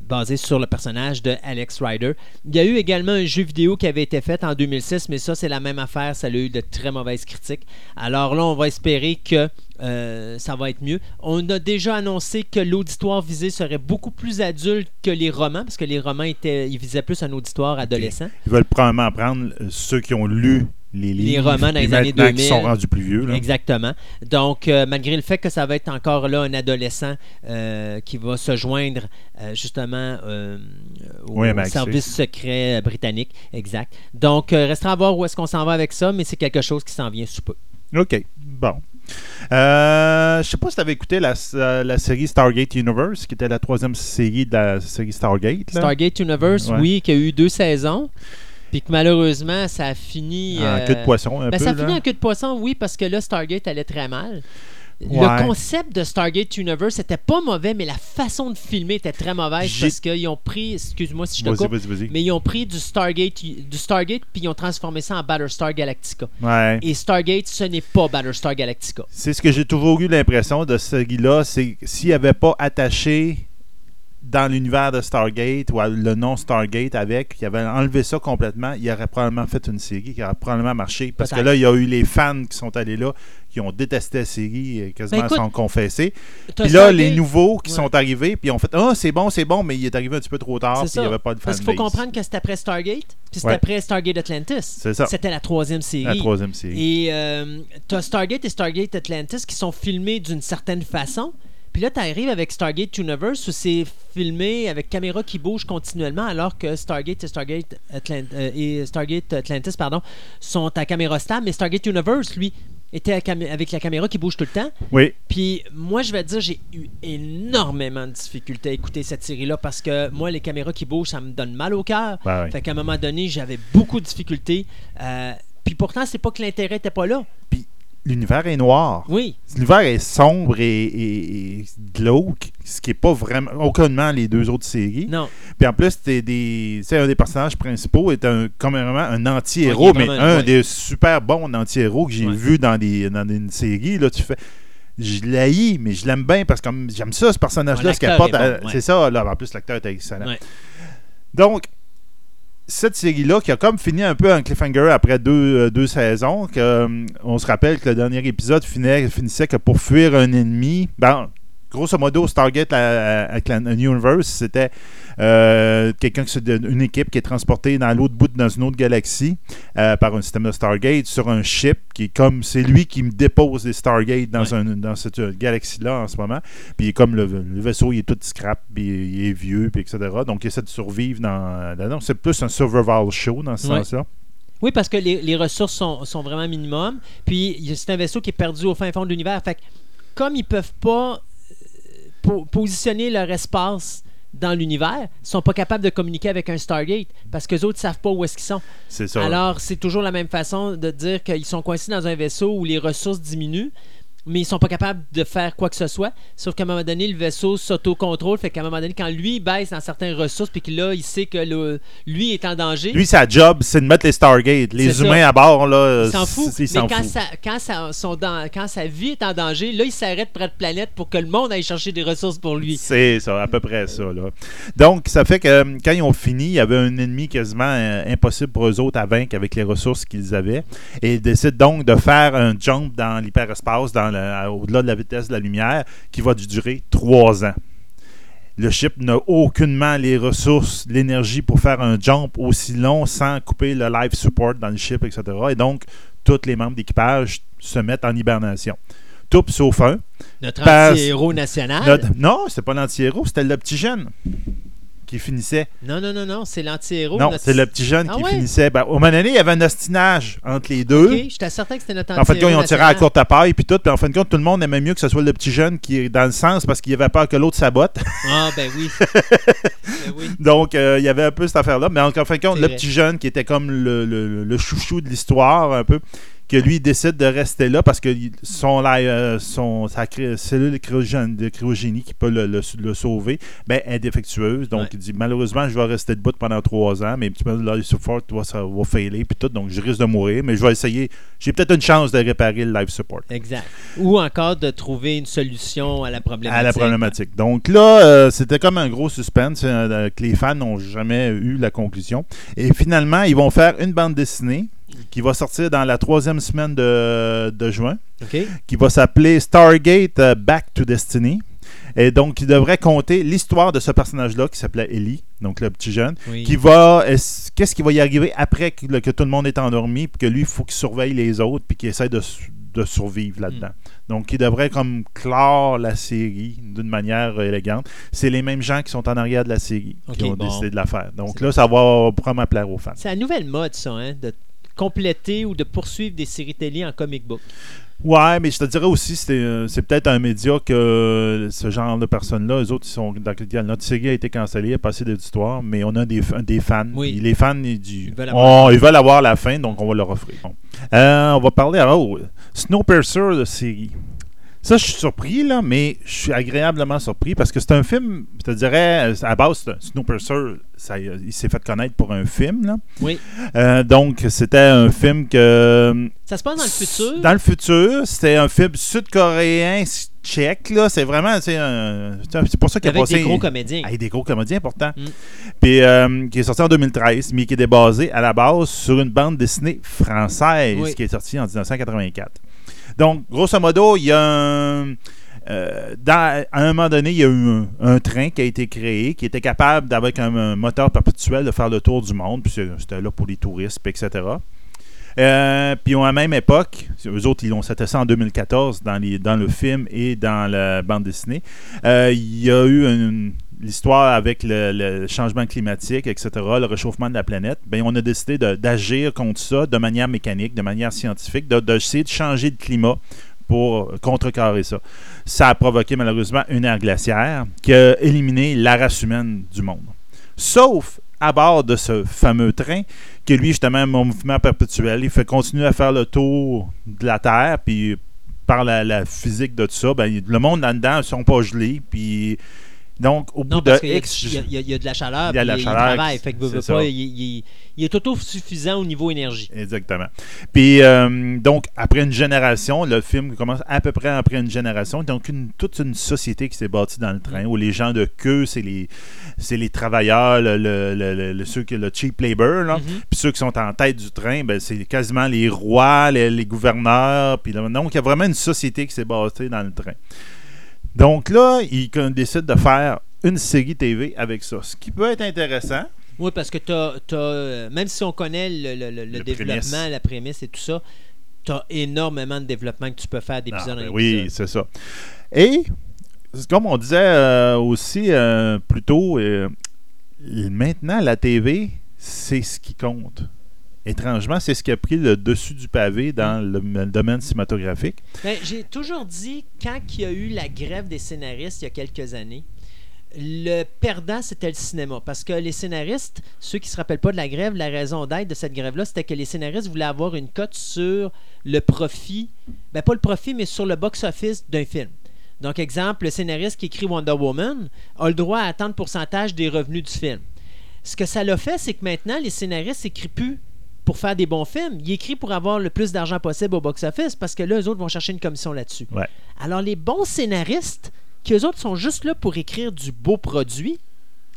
basée sur le personnage de Alex Rider. Il y a eu également un jeu vidéo qui avait été fait en 2006, mais ça, c'est la même affaire. Ça a eu de très mauvaises critiques. Alors là, on va espérer que euh, ça va être mieux. On a déjà annoncé que l'auditoire visé serait beaucoup plus adulte que les romans, parce que les romans étaient, ils visaient plus un auditoire adolescent. Ils veulent probablement prendre euh, ceux qui ont lu les livres. romans dans les années maintenant qui 2000. sont rendus plus vieux. Là. Exactement. Donc, euh, malgré le fait que ça va être encore là un adolescent euh, qui va se joindre euh, justement au, Oui, service secret britannique. Exact. Donc, restera à voir où est-ce qu'on s'en va avec ça, mais c'est quelque chose qui s'en vient sous peu. OK. Bon. Euh, je sais pas si tu avais écouté la, la série Stargate Universe, qui était la troisième série de la série Stargate. là. Stargate Universe, Ouais. oui, qui a eu deux saisons, puis que malheureusement, ça a fini. En euh, queue de poisson, un ben, peu. ça a là. fini en queue de poisson, oui, parce que là, Stargate allait très mal. Le concept de Stargate Universe était pas mauvais, mais la façon de filmer était très mauvaise parce qu'ils ont pris, excuse-moi si je te coupe, mais ils ont pris du Stargate, du Stargate puis ils ont transformé ça en Battlestar Galactica. Ouais. Et Stargate, ce n'est pas Battlestar Galactica. C'est ce que j'ai toujours eu l'impression de cette série-là, c'est s'il avait pas attaché dans l'univers de Stargate ou le nom Stargate avec, il avait enlevé ça complètement, il aurait probablement fait une série qui aurait probablement marché. Parce que là, il y a eu les fans qui sont allés là, qui ont détesté la série, et quasiment Ben, écoute, sont confessés. Puis là, Stargate- les nouveaux qui Ouais. sont arrivés, puis ils ont fait Ah, c'est bon, c'est bon, mais il est arrivé un petit peu trop tard, C'est puis il n'y avait pas de Parce qu'il faut fanbase. comprendre que c'était après Stargate, puis c'était Ouais. après Stargate Atlantis. C'est ça. C'était la troisième série. La troisième série. Et euh, t'as Stargate et Stargate Atlantis qui sont filmés d'une certaine façon. Puis là, tu arrives avec Stargate Universe où c'est filmé avec caméra qui bouge continuellement alors que Stargate et Stargate, Atlant- euh, et Stargate Atlantis pardon, sont à caméra stable. Mais Stargate Universe, lui, était avec la caméra qui bouge tout le temps. Oui, Puis moi, je vais te dire, j'ai eu énormément de difficultés à écouter cette série-là parce que moi, les caméras qui bougent, ça me donne mal au cœur. Ben ouais. Fait qu'à un moment donné, j'avais beaucoup de difficultés. Euh, puis pourtant, c'est pas que l'intérêt était pas là. L'univers est noir. Oui, L'univers est sombre et, et- et glauque, ce qui n'est pas vraiment aucunement les deux autres séries. non. Puis en plus, t'es des, tu sais, un des personnages principaux est un, comme vraiment un anti-héros, Ouais, est mais un ouais. des super bons anti-héros que j'ai Ouais. vu dans, des, dans une série. Là, tu fais. Je l'haïs, mais je l'aime bien parce que j'aime ça, ce personnage-là, ce qu'il l'acteur apporte. est à- bon, ouais. C'est ça, là. En plus, l'acteur est excellent. Ouais. Donc, cette série-là, qui a comme fini un peu en cliffhanger après deux, euh, saisons, que, euh, on se rappelle que le dernier épisode finissait que pour fuir un ennemi, ben, grosso modo, Stargate à- à- avec la Universe, c'était euh, quelqu'un qui une équipe qui est transportée dans l'autre bout dans une autre galaxie euh, par un système de Stargate sur un ship qui est comme c'est lui qui me dépose les Stargate dans, Ouais. un, dans cette euh, galaxie-là en ce moment. Puis il est comme le, le vaisseau, il est tout scrap, puis il est vieux, puis etc. Donc il essaie de survivre dans. dans- c'est plus un survival show dans ce Ouais. sens-là. Oui, parce que les, les ressources sont, sont vraiment minimum. Puis c'est un vaisseau qui est perdu au fin fond de l'univers. Fait que comme ils peuvent pas euh, po- positionner leur espace dans l'univers, sont pas capables de communiquer avec un Stargate parce que les autres savent pas où est-ce qu'ils sont. C'est ça. Alors, c'est toujours la même façon de dire qu'ils sont coincés dans un vaisseau où les ressources diminuent, mais ils sont pas capables de faire quoi que ce soit. Sauf qu'à un moment donné, le vaisseau s'auto-contrôle. Fait qu'à un moment donné, quand lui baisse dans certaines ressources, puis que là, il sait que le- lui est en danger, Lui, sa job, c'est de mettre les Stargate. Les humains ça. à bord, là, il s'en fout. il Mais quand, fout. sa, quand, sa, son quand sa vie est en danger, là, il s'arrête près de planète pour que le monde aille chercher des ressources pour lui. C'est ça, à peu près ça. Là. Donc, ça fait que euh, quand ils ont fini, il y avait un ennemi quasiment euh, impossible pour eux autres à vaincre avec les ressources qu'ils avaient. Et ils décident donc de faire un jump dans l'hyperespace, dans au-delà de la vitesse de la lumière, qui va durer trois ans. Le ship n'a aucunement les ressources, l'énergie pour faire un jump aussi long sans couper le life support dans le ship, etc. Et donc, tous les membres d'équipage se mettent en hibernation. Tout sauf un. Notre anti-héros national. Notre- non, c'était pas l'anti-héros, c'était le petit jeune qui finissait. Non, non, non, non, c'est l'anti-héros. non, notre- c'est le petit jeune Ah qui ouais? finissait. Ben, au moment donné, il y avait un ostinage entre les deux. Ok, j'étais certain que c'était notre En fin de compte, ils ont tiré à la courte à paille puis tout. Puis en fin de compte, tout le monde aimait mieux que ce soit le petit jeune qui est dans le sens parce qu'il avait peur que l'autre sabote. Ah, ben oui. <laughs> ben oui. Donc, euh, il y avait un peu cette affaire-là. Mais en, en fin de compte, le vrai. petit jeune qui était comme le, le- le chouchou de l'histoire, un peu, que lui décide de rester là parce que son, la- euh, son sa cellule de cryogénie qui peut le, le- le sauver ben, est défectueuse. Donc Ouais. il dit malheureusement je vais rester debout pendant trois ans, mais un petit peu support va, ça va failer puis tout, donc je risque de mourir, mais je vais essayer. J'ai peut-être une chance de réparer le life support. Exact. Ou encore de trouver une solution à la problématique. À la problématique. Donc là, euh, c'était comme un gros suspense euh, que les fans n'ont jamais eu la conclusion. Et finalement, ils vont faire une bande dessinée qui va sortir dans la troisième semaine de, de juin, qui va s'appeler Stargate euh, Back to Destiny. Et donc, il devrait compter l'histoire de ce personnage-là qui s'appelait Ellie, donc le petit jeune, Oui. qui va. est-ce- Qu'est-ce qui va y arriver après que, que tout le monde est endormi, puis que lui, il faut qu'il surveille les autres, puis qu'il essaie de, de survivre là-dedans. Hmm. Donc, il devrait comme clore la série d'une manière euh, élégante. C'est les mêmes gens qui sont en arrière de la série qui ont bon. décidé de la faire. Donc là, ça va probablement plaire aux fans. C'est la nouvelle mode, ça, hein, de compléter ou de poursuivre des séries télé en comic book? Ouais, mais je te dirais aussi, c'est euh, peut-être un média que euh, ce genre de personnes-là, eux autres, ils sont dans notre série a été cancellée, il y a passé des histoires, mais on a des, des fans. Oui. Les fans, ils, disent- Ils veulent avoir- on- ils veulent avoir la fin, donc on va leur offrir. Bon. Euh, on va parler alors Snowpiercer de série. Ça, je suis surpris, là, mais je suis agréablement surpris parce que c'est un film, je te dirais, à la base, Snowpiercer, ça, il s'est fait connaître pour un film. Là. Oui. Euh, donc, c'était un film que Ça se passe dans le futur? dans le futur, c'était un film sud-coréen tchèque. Là. C'est vraiment. C'est, pour ça qu'il a avec des gros comédiens. Avec des gros comédiens, pourtant. Mm. Puis, euh, qui est sorti en 2013, mais qui est basé à la base sur une bande dessinée française Oui. qui est sortie en 1984. Donc, grosso modo, il y a euh, à un moment donné, il y a eu un, train qui a été créé qui était capable, avec un, moteur perpétuel, de faire le tour du monde. Puis c'était là pour les touristes, etc. Euh, puis à la même époque, eux autres, ils ont c'était ça en 2014 dans, les, dans le film et dans la bande dessinée. Euh, il y a eu une- l'histoire avec le, changement climatique, etc., le réchauffement de la planète. Ben, on a décidé d'agir contre ça de manière mécanique, de manière scientifique, de- d'essayer de changer de climat pour contrecarrer ça. Ça a provoqué malheureusement une ère glaciaire qui a éliminé la race humaine du monde. Sauf à bord de ce fameux train, que lui, justement, un mouvement perpétuel. Il fait continuer à faire le tour de la Terre, puis par la, physique de tout ça, ben, le monde là-dedans ne sont pas gelés, puis donc au bout Non, de parce a- X... il y a- il y a- il y a de la chaleur. Il y a de la chaleur, Il travaille. Fait que veut, pas, il, il- il est autosuffisant au niveau énergie. Exactement. Puis, euh, donc, après une génération, le film commence à peu près après une génération. Donc, une, toute une société qui s'est bâtie dans le train, où les gens de queue, c'est les, travailleurs, le, ceux qui le cheap labor, là. Mhm. Puis ceux qui sont en tête du train, ben, c'est quasiment les rois, les, les gouverneurs. Puis là, donc, il y a vraiment une société qui s'est bâtie dans le train. Donc là, ils décident de faire une série TV avec ça. Ce qui peut être intéressant. Oui, parce que t'as, t'as, euh, même si on connaît le, le- le- le Le développement, prémisse. la prémisse et tout ça, tu as énormément de développement que tu peux faire d'épisode Ah, ben en oui, épisode. c'est ça. Et, comme on disait euh, aussi euh, plus tôt, euh, maintenant, la TV, c'est ce qui compte. Étrangement, c'est ce qui a pris le dessus du pavé dans le, domaine cinématographique. Ben, j'ai toujours dit, quand il y a eu la grève des scénaristes il y a quelques années, le perdant, c'était le cinéma. Parce que les scénaristes, ceux qui ne se rappellent pas de la grève, la raison d'être de cette grève-là, c'était que les scénaristes voulaient avoir une cote sur le profit, ben pas le profit, mais sur le box-office d'un film. Donc, exemple, le scénariste qui écrit Wonder Woman a le droit à tant de pourcentage des revenus du film. Ce que ça l'a fait, c'est que maintenant, les scénaristes n'écrivent plus pour faire des bons films. Ils écrivent pour avoir le plus d'argent possible au box-office parce que là, eux autres vont chercher une commission là-dessus. Ouais. Alors, les bons scénaristes, qui eux autres sont juste là pour écrire du beau produit,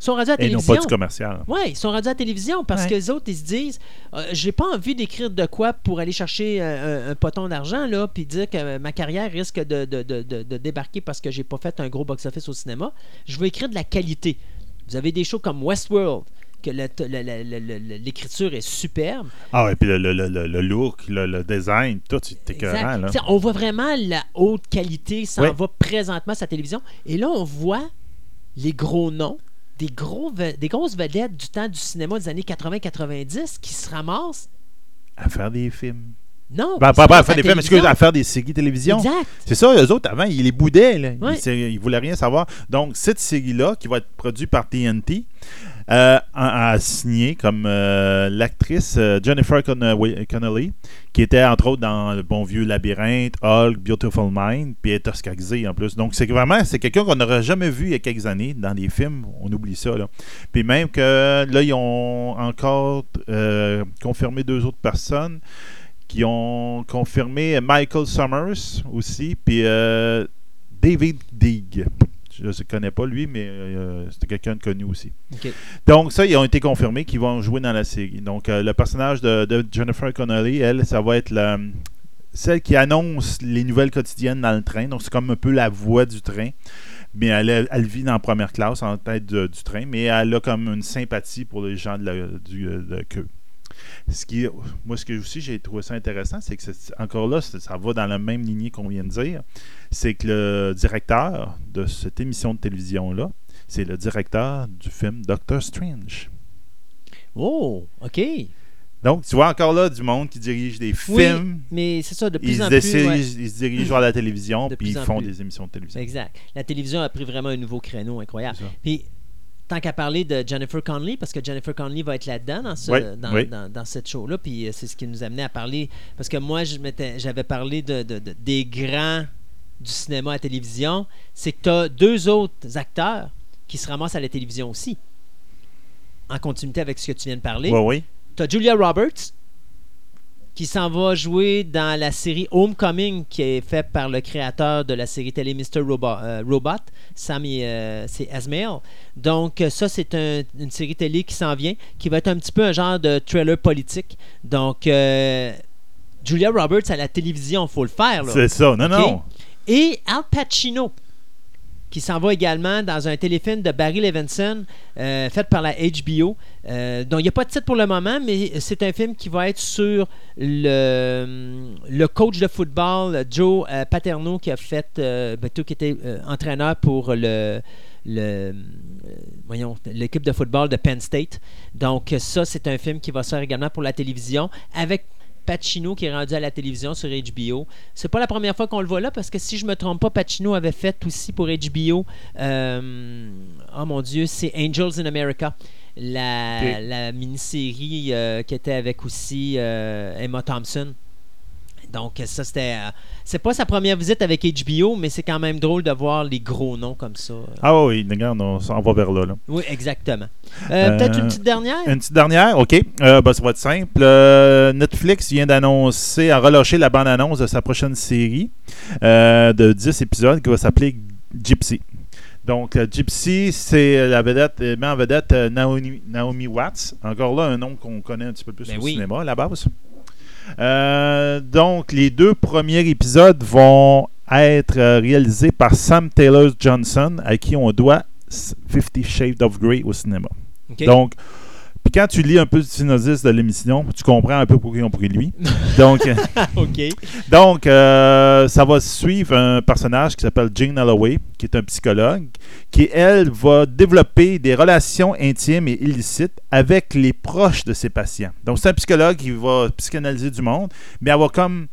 sont rendus à la Et non télévision. pas du commercial. Oui, ils sont rendus à la télévision parce Ouais. que les autres, ils se disent euh, j'ai pas envie d'écrire de quoi pour aller chercher euh, un, un poton d'argent, là, puis dire que ma carrière risque de, de- de- de- de débarquer parce que j'ai pas fait un gros box-office au cinéma. Je veux écrire de la qualité. Vous avez des shows comme Westworld, que l'écriture est superbe. Ah, et puis le, le- le- look, le, design, tout, c'est écœurant. Là. On voit vraiment la haute qualité, ça Ouais. en va présentement sur la télévision. Et là, on voit les gros noms, des, gros, des grosses vedettes du temps du cinéma des années 80-90 qui se ramassent À faire des films. Non. Ben, pas, pas à sa faire des films, télévision. excuse, à faire des séries télévision. Exact. C'est ça, eux autres, avant, ils les boudaient. Là. Ouais. Ils, ils voulaient rien savoir. Donc, cette série-là, qui va être produite par TNT, euh, a, signé comme euh, l'actrice euh, Jennifer Connelly, qui était entre autres dans le bon vieux Labyrinthe, Hulk, Beautiful Mind, puis elle est oscarisée en plus. Donc, c'est vraiment, c'est quelqu'un qu'on n'aurait jamais vu il y a quelques années dans des films. On oublie ça. Là. Puis même que là, ils ont encore euh, confirmé deux autres personnes qui ont confirmé Michael Summers aussi, puis David Deeg. Je ne connais pas lui, mais euh, c'était quelqu'un de connu aussi. Donc ça, ils ont été confirmés qu'ils vont jouer dans la série. Donc euh, le personnage de, de Jennifer Connelly, elle, ça va être la, celle qui annonce les nouvelles quotidiennes dans le train. Donc c'est comme un peu la voix du train. Mais elle, vit dans la première classe en tête de- du train, mais elle a comme une sympathie pour les gens de la, du, de la queue. Ce qui, moi, ce que aussi j'ai trouvé ça intéressant, c'est que encore là, ça va dans la même lignée qu'on vient de dire. C'est que le directeur de cette émission de télévision-là, c'est le directeur du film Doctor Strange. Oh, OK. Donc, tu vois encore là du monde qui dirige des Oui, films, mais c'est ça, de plus ils, en se plus. ouais. ils se dirigent vers la télévision, De puis ils font plus. des émissions de télévision. Exact. La télévision a pris vraiment un nouveau créneau incroyable. Puis, tant qu'à parler de Jennifer Connelly, parce que Jennifer Connelly va être là-dedans dans, ce, Oui, dans, oui. dans- dans cette show-là, puis euh, c'est ce qui nous amenait à parler. Parce que moi, j'avais parlé de, de- de- des grands du cinéma à la télévision. C'est que tu as deux autres acteurs qui se ramassent à la télévision aussi. En continuité avec ce que tu viens de parler. Oui, oui. Tu as Julia Roberts qui s'en va jouer dans la série Homecoming qui est faite par le créateur de la série télé Mr. Robot, euh, Robot Sam et, euh, c'est Esmail. Donc euh, ça c'est un- une série télé qui s'en vient qui va être un petit peu un genre de thriller politique. Donc euh, Julia Roberts à la télévision, faut le faire. C'est ça. Non, non. Et Al Pacino, qui s'en va également dans un téléfilm de Barry Levinson, euh, fait par la HBO, euh, dont il n'y a pas de titre pour le moment, mais c'est un film qui va être sur le, le coach de football, Joe euh, Paterno, qui a fait, euh, ben, qui était euh, entraîneur pour le euh, voyons, l'équipe de football de Penn State. Donc ça, c'est un film qui va se faire également pour la télévision avec Pacino qui est rendu à la télévision sur HBO. C'est pas la première fois qu'on le voit là parce que si je me trompe pas, Pacino avait fait aussi pour HBO. euh, oh mon Dieu, c'est Angels in America. La, mini-série euh, qui était avec aussi euh, Emma Thompson. Donc, ça, c'était. euh, c'est pas sa première visite avec HBO, mais c'est quand même drôle de voir les gros noms comme ça. Ah oui, regarde, on s'en va vers là. là. Oui, exactement. Euh, Peut-être Euh, une petite dernière? Une petite dernière, OK. Euh, ben, ça va être simple. Euh, Netflix vient d'annoncer, a relâché la bande-annonce de sa prochaine série euh, de 10 épisodes qui va s'appeler Gypsy. Donc, euh, Gypsy, c'est la vedette, met en vedette euh, Naomi, Naomi Watts. Encore là, un nom qu'on connaît un petit peu plus Ben au oui. cinéma à la base. Euh, donc, les deux premiers épisodes vont être euh, réalisés par Sam Taylor Johnson, à qui on doit Fifty Shades of Grey au cinéma. Donc, quand tu lis un peu le synopsis de l'émission, tu comprends un peu pourquoi ils ont pris lui. <laughs> Donc, euh, donc euh, ça va suivre un personnage qui s'appelle Jane Holloway, qui est un psychologue, qui, elle, va développer des relations intimes et illicites avec les proches de ses patients. Donc, c'est un psychologue qui va psychanalyser du monde, mais elle va comme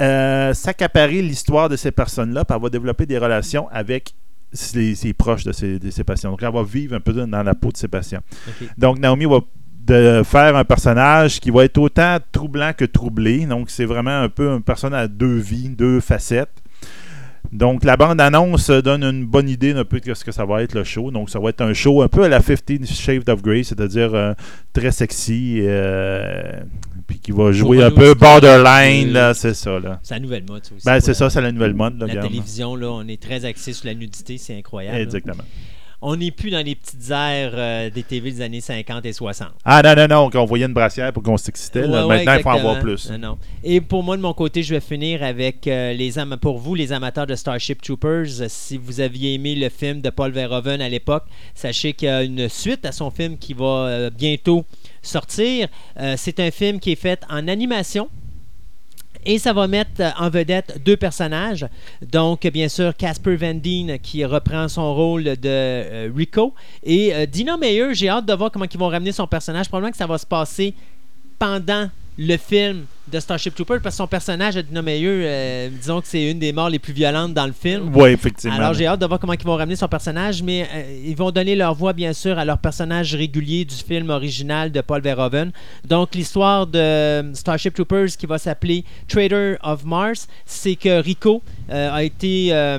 euh, s'accaparer l'histoire de ces personnes-là, puis elle va développer des relations avec ses, proches de ses, de ses patients. Donc, elle va vivre un peu dans la peau de ses patients. Donc, Naomi va de faire un personnage qui va être autant troublant que troublé. Donc, c'est vraiment un peu un personnage à deux vies, deux facettes. Donc, la bande-annonce donne une bonne idée un peu de ce que ça va être le show. Donc, ça va être un show un peu à la 50 Shades of Grey, c'est-à-dire euh, très sexy, euh, puis qui va jouer un peu borderline, là, c'est ça. Là. C'est la nouvelle mode, ça aussi. Ben, c'est la- ça, c'est la nouvelle mode. Là, La regarde. télévision, là, on est très axé sur la nudité, c'est incroyable. là. On n'est plus dans les petites aires euh, des TV des années 50 et 60. Ah non, non, non, qu'on voyait une brassière pour qu'on s'excitait. Ouais, ouais, Maintenant, il faut en voir plus. Non, non. Et pour moi, de mon côté, je vais finir avec euh, les am- pour vous, les amateurs de Starship Troopers. Si vous aviez aimé le film de Paul Verhoeven à l'époque, sachez qu'il y a une suite à son film qui va euh, bientôt sortir. Euh, C'est un film qui est fait en animation. Et ça va mettre en vedette deux personnages. Donc, bien sûr, Casper Van Dien qui reprend son rôle de euh, Rico. Et euh, Dina Meyer, j'ai hâte de voir comment ils vont ramener son personnage. Probablement que ça va se passer pendant le film de Starship Trooper parce que son personnage, Adina Meyer, euh, disons que c'est une des morts les plus violentes dans le film. Oui, effectivement. Alors j'ai hâte de voir comment ils vont ramener son personnage, mais euh, ils vont donner leur voix bien sûr à leur personnage régulier du film original de Paul Verhoeven. Donc l'histoire de Starship Troopers qui va s'appeler Trader of Mars, c'est que Rico euh, a été euh,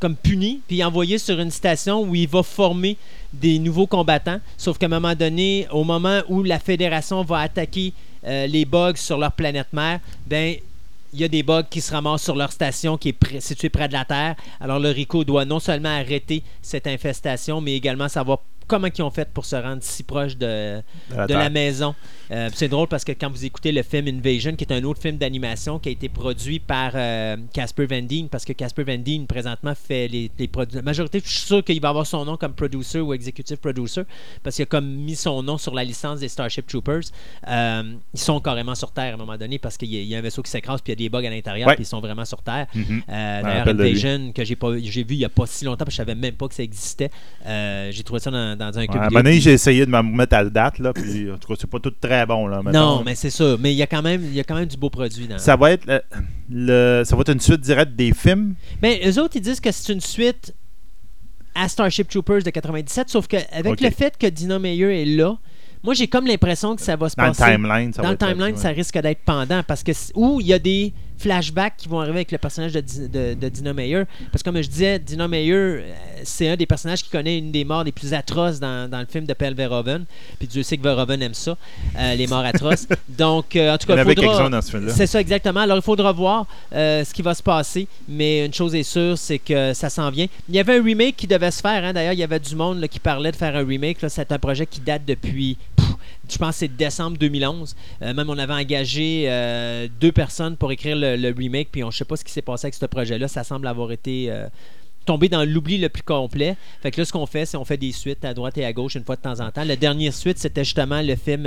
comme puni puis envoyé sur une station où il va former des nouveaux combattants. Sauf qu'à un moment donné, au moment où la Fédération va attaquer euh, les bugs sur leur planète mère, ben il y a des bugs qui se ramassent sur leur station qui est située près de la Terre. Alors le RICO doit non seulement arrêter cette infestation, mais également savoir comment ils ont fait pour se rendre si proche de, De la de la Terre. maison. Euh, c'est drôle parce que quand vous écoutez le film Invasion, qui est un autre film d'animation qui a été produit par euh, Casper Van Dien, parce que Casper Van Dien présentement fait les, les produ- La majorité, je suis sûr qu'il va avoir son nom comme producer ou executive producer, parce qu'il a comme mis son nom sur la licence des Starship Troopers. Euh, ils sont carrément sur Terre à un moment donné parce qu'il y, a- il y a un vaisseau qui s'écrase puis il y a des bugs à l'intérieur Ouais. puis ils sont vraiment sur Terre. Mhm. Euh, me D'ailleurs. Invasion, que j'ai vu il n'y a pas si longtemps, parce que je savais même pas que ça existait. Euh, j'ai trouvé ça dans, dans un Ouais, à un moment donné, j'ai essayé de me remettre à la date, là, puis en tout cas, c'est pas tout très bon. Là. Non, mais c'est ça. Mais il y a quand même, il y a quand même du beau produit dans. Ça va être le, le- ça va être une suite directe des films? Mais eux autres, ils disent que c'est une suite à Starship Troopers de 97, sauf qu'avec le fait que Dina Meyer est là, moi j'ai comme l'impression que ça va se Dans le passer. timeline, ça dans va le timeline, ça risque d'être pendant parce que ou il y a des flashbacks qui vont arriver avec le personnage de, de, de Dina Meyer. Parce que comme je disais, Dina Meyer, euh, c'est un des personnages qui connaît une des morts les plus atroces dans, dans le film de Paul Verhoeven. Puis Dieu sait que Verhoeven aime ça, euh, les morts atroces. <laughs> Donc, euh, en tout cas, il faudra... quelques-uns dans ce film-là. C'est ça, exactement. Alors, il faudra voir euh, ce qui va se passer. Mais une chose est sûre, c'est que ça s'en vient. Il y avait un remake qui devait se faire. hein. D'ailleurs, il y avait du monde là, qui parlait de faire un remake. C'est un projet qui date depuis, pff, je pense, que c'est décembre 2011. Euh, même, on avait engagé euh, deux personnes pour écrire le, le remake. Puis, on ne sait pas ce qui s'est passé avec ce projet-là. Ça semble avoir été... euh, tombé dans l'oubli le plus complet. Fait que là, ce qu'on fait, c'est on fait des suites à droite et à gauche une fois de temps en temps. La dernière suite, c'était justement le film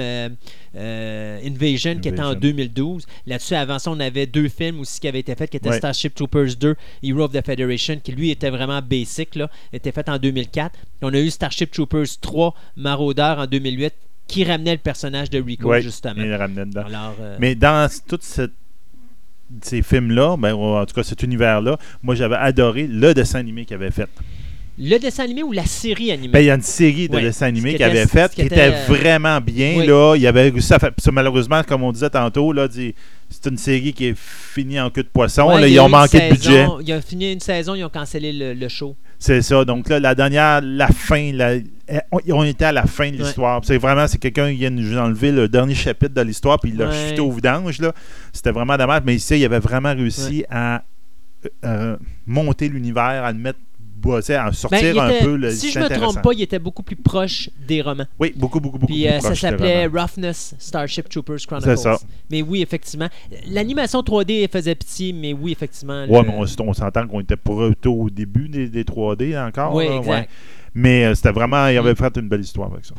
Invasion, qui était en Invasion. 2012. Là-dessus, avant ça, on avait deux films aussi qui avaient été faits, qui étaient Ouais. Starship Troopers 2, Hero of the Federation, qui lui était vraiment basic, là, était fait en 2004. On a eu Starship Troopers 3, Marauder en 2008, qui ramenait le personnage de Rico, Ouais, justement. il le ramenait dedans. Alors, euh, Mais dans tous ces films-là, ben, en tout cas cet univers-là, moi j'avais adoré le dessin animé qu'il avait fait. le dessin animé ou la série animée? Ben, il y a une série de Ouais, dessins animés qui qu'il avait était- fait ce qui était, était, euh, vraiment bien. oui. Là. Il avait ça, malheureusement, comme on disait tantôt, là, c'est une série qui est finie en queue de poisson. Ouais, là, ils ont manqué de budget. saison- Il a fini une saison, ils ont cancellé le, le show. C'est ça. Donc là, la dernière, la fin, la- on, était à la fin de Ouais. l'histoire. C'est vraiment, c'est quelqu'un qui vient nous enlever le dernier chapitre de l'histoire, puis il l'a Ouais. chuté au vidange. Là. C'était vraiment dommage. Mais ici, il avait vraiment réussi à euh, euh, monter l'univers, à le mettre, bosser, à Ben, sortir un était- peu. le- si je c'est me trompe pas, il était beaucoup plus proche des romans. Oui, beaucoup, beaucoup, beaucoup Puis plus euh, ça proche, c'était s'appelait. Roughness Starship Troopers Chronicles. C'est ça. Mais oui, effectivement. L'animation 3D elle faisait pitié, mais oui, effectivement. Ouais, le- mais on, on s'entend qu'on était pour eux tôt au début des, des 3D encore. Oui, là, exact. ouais. Mais euh, c'était vraiment, il avait fait une belle histoire avec ça.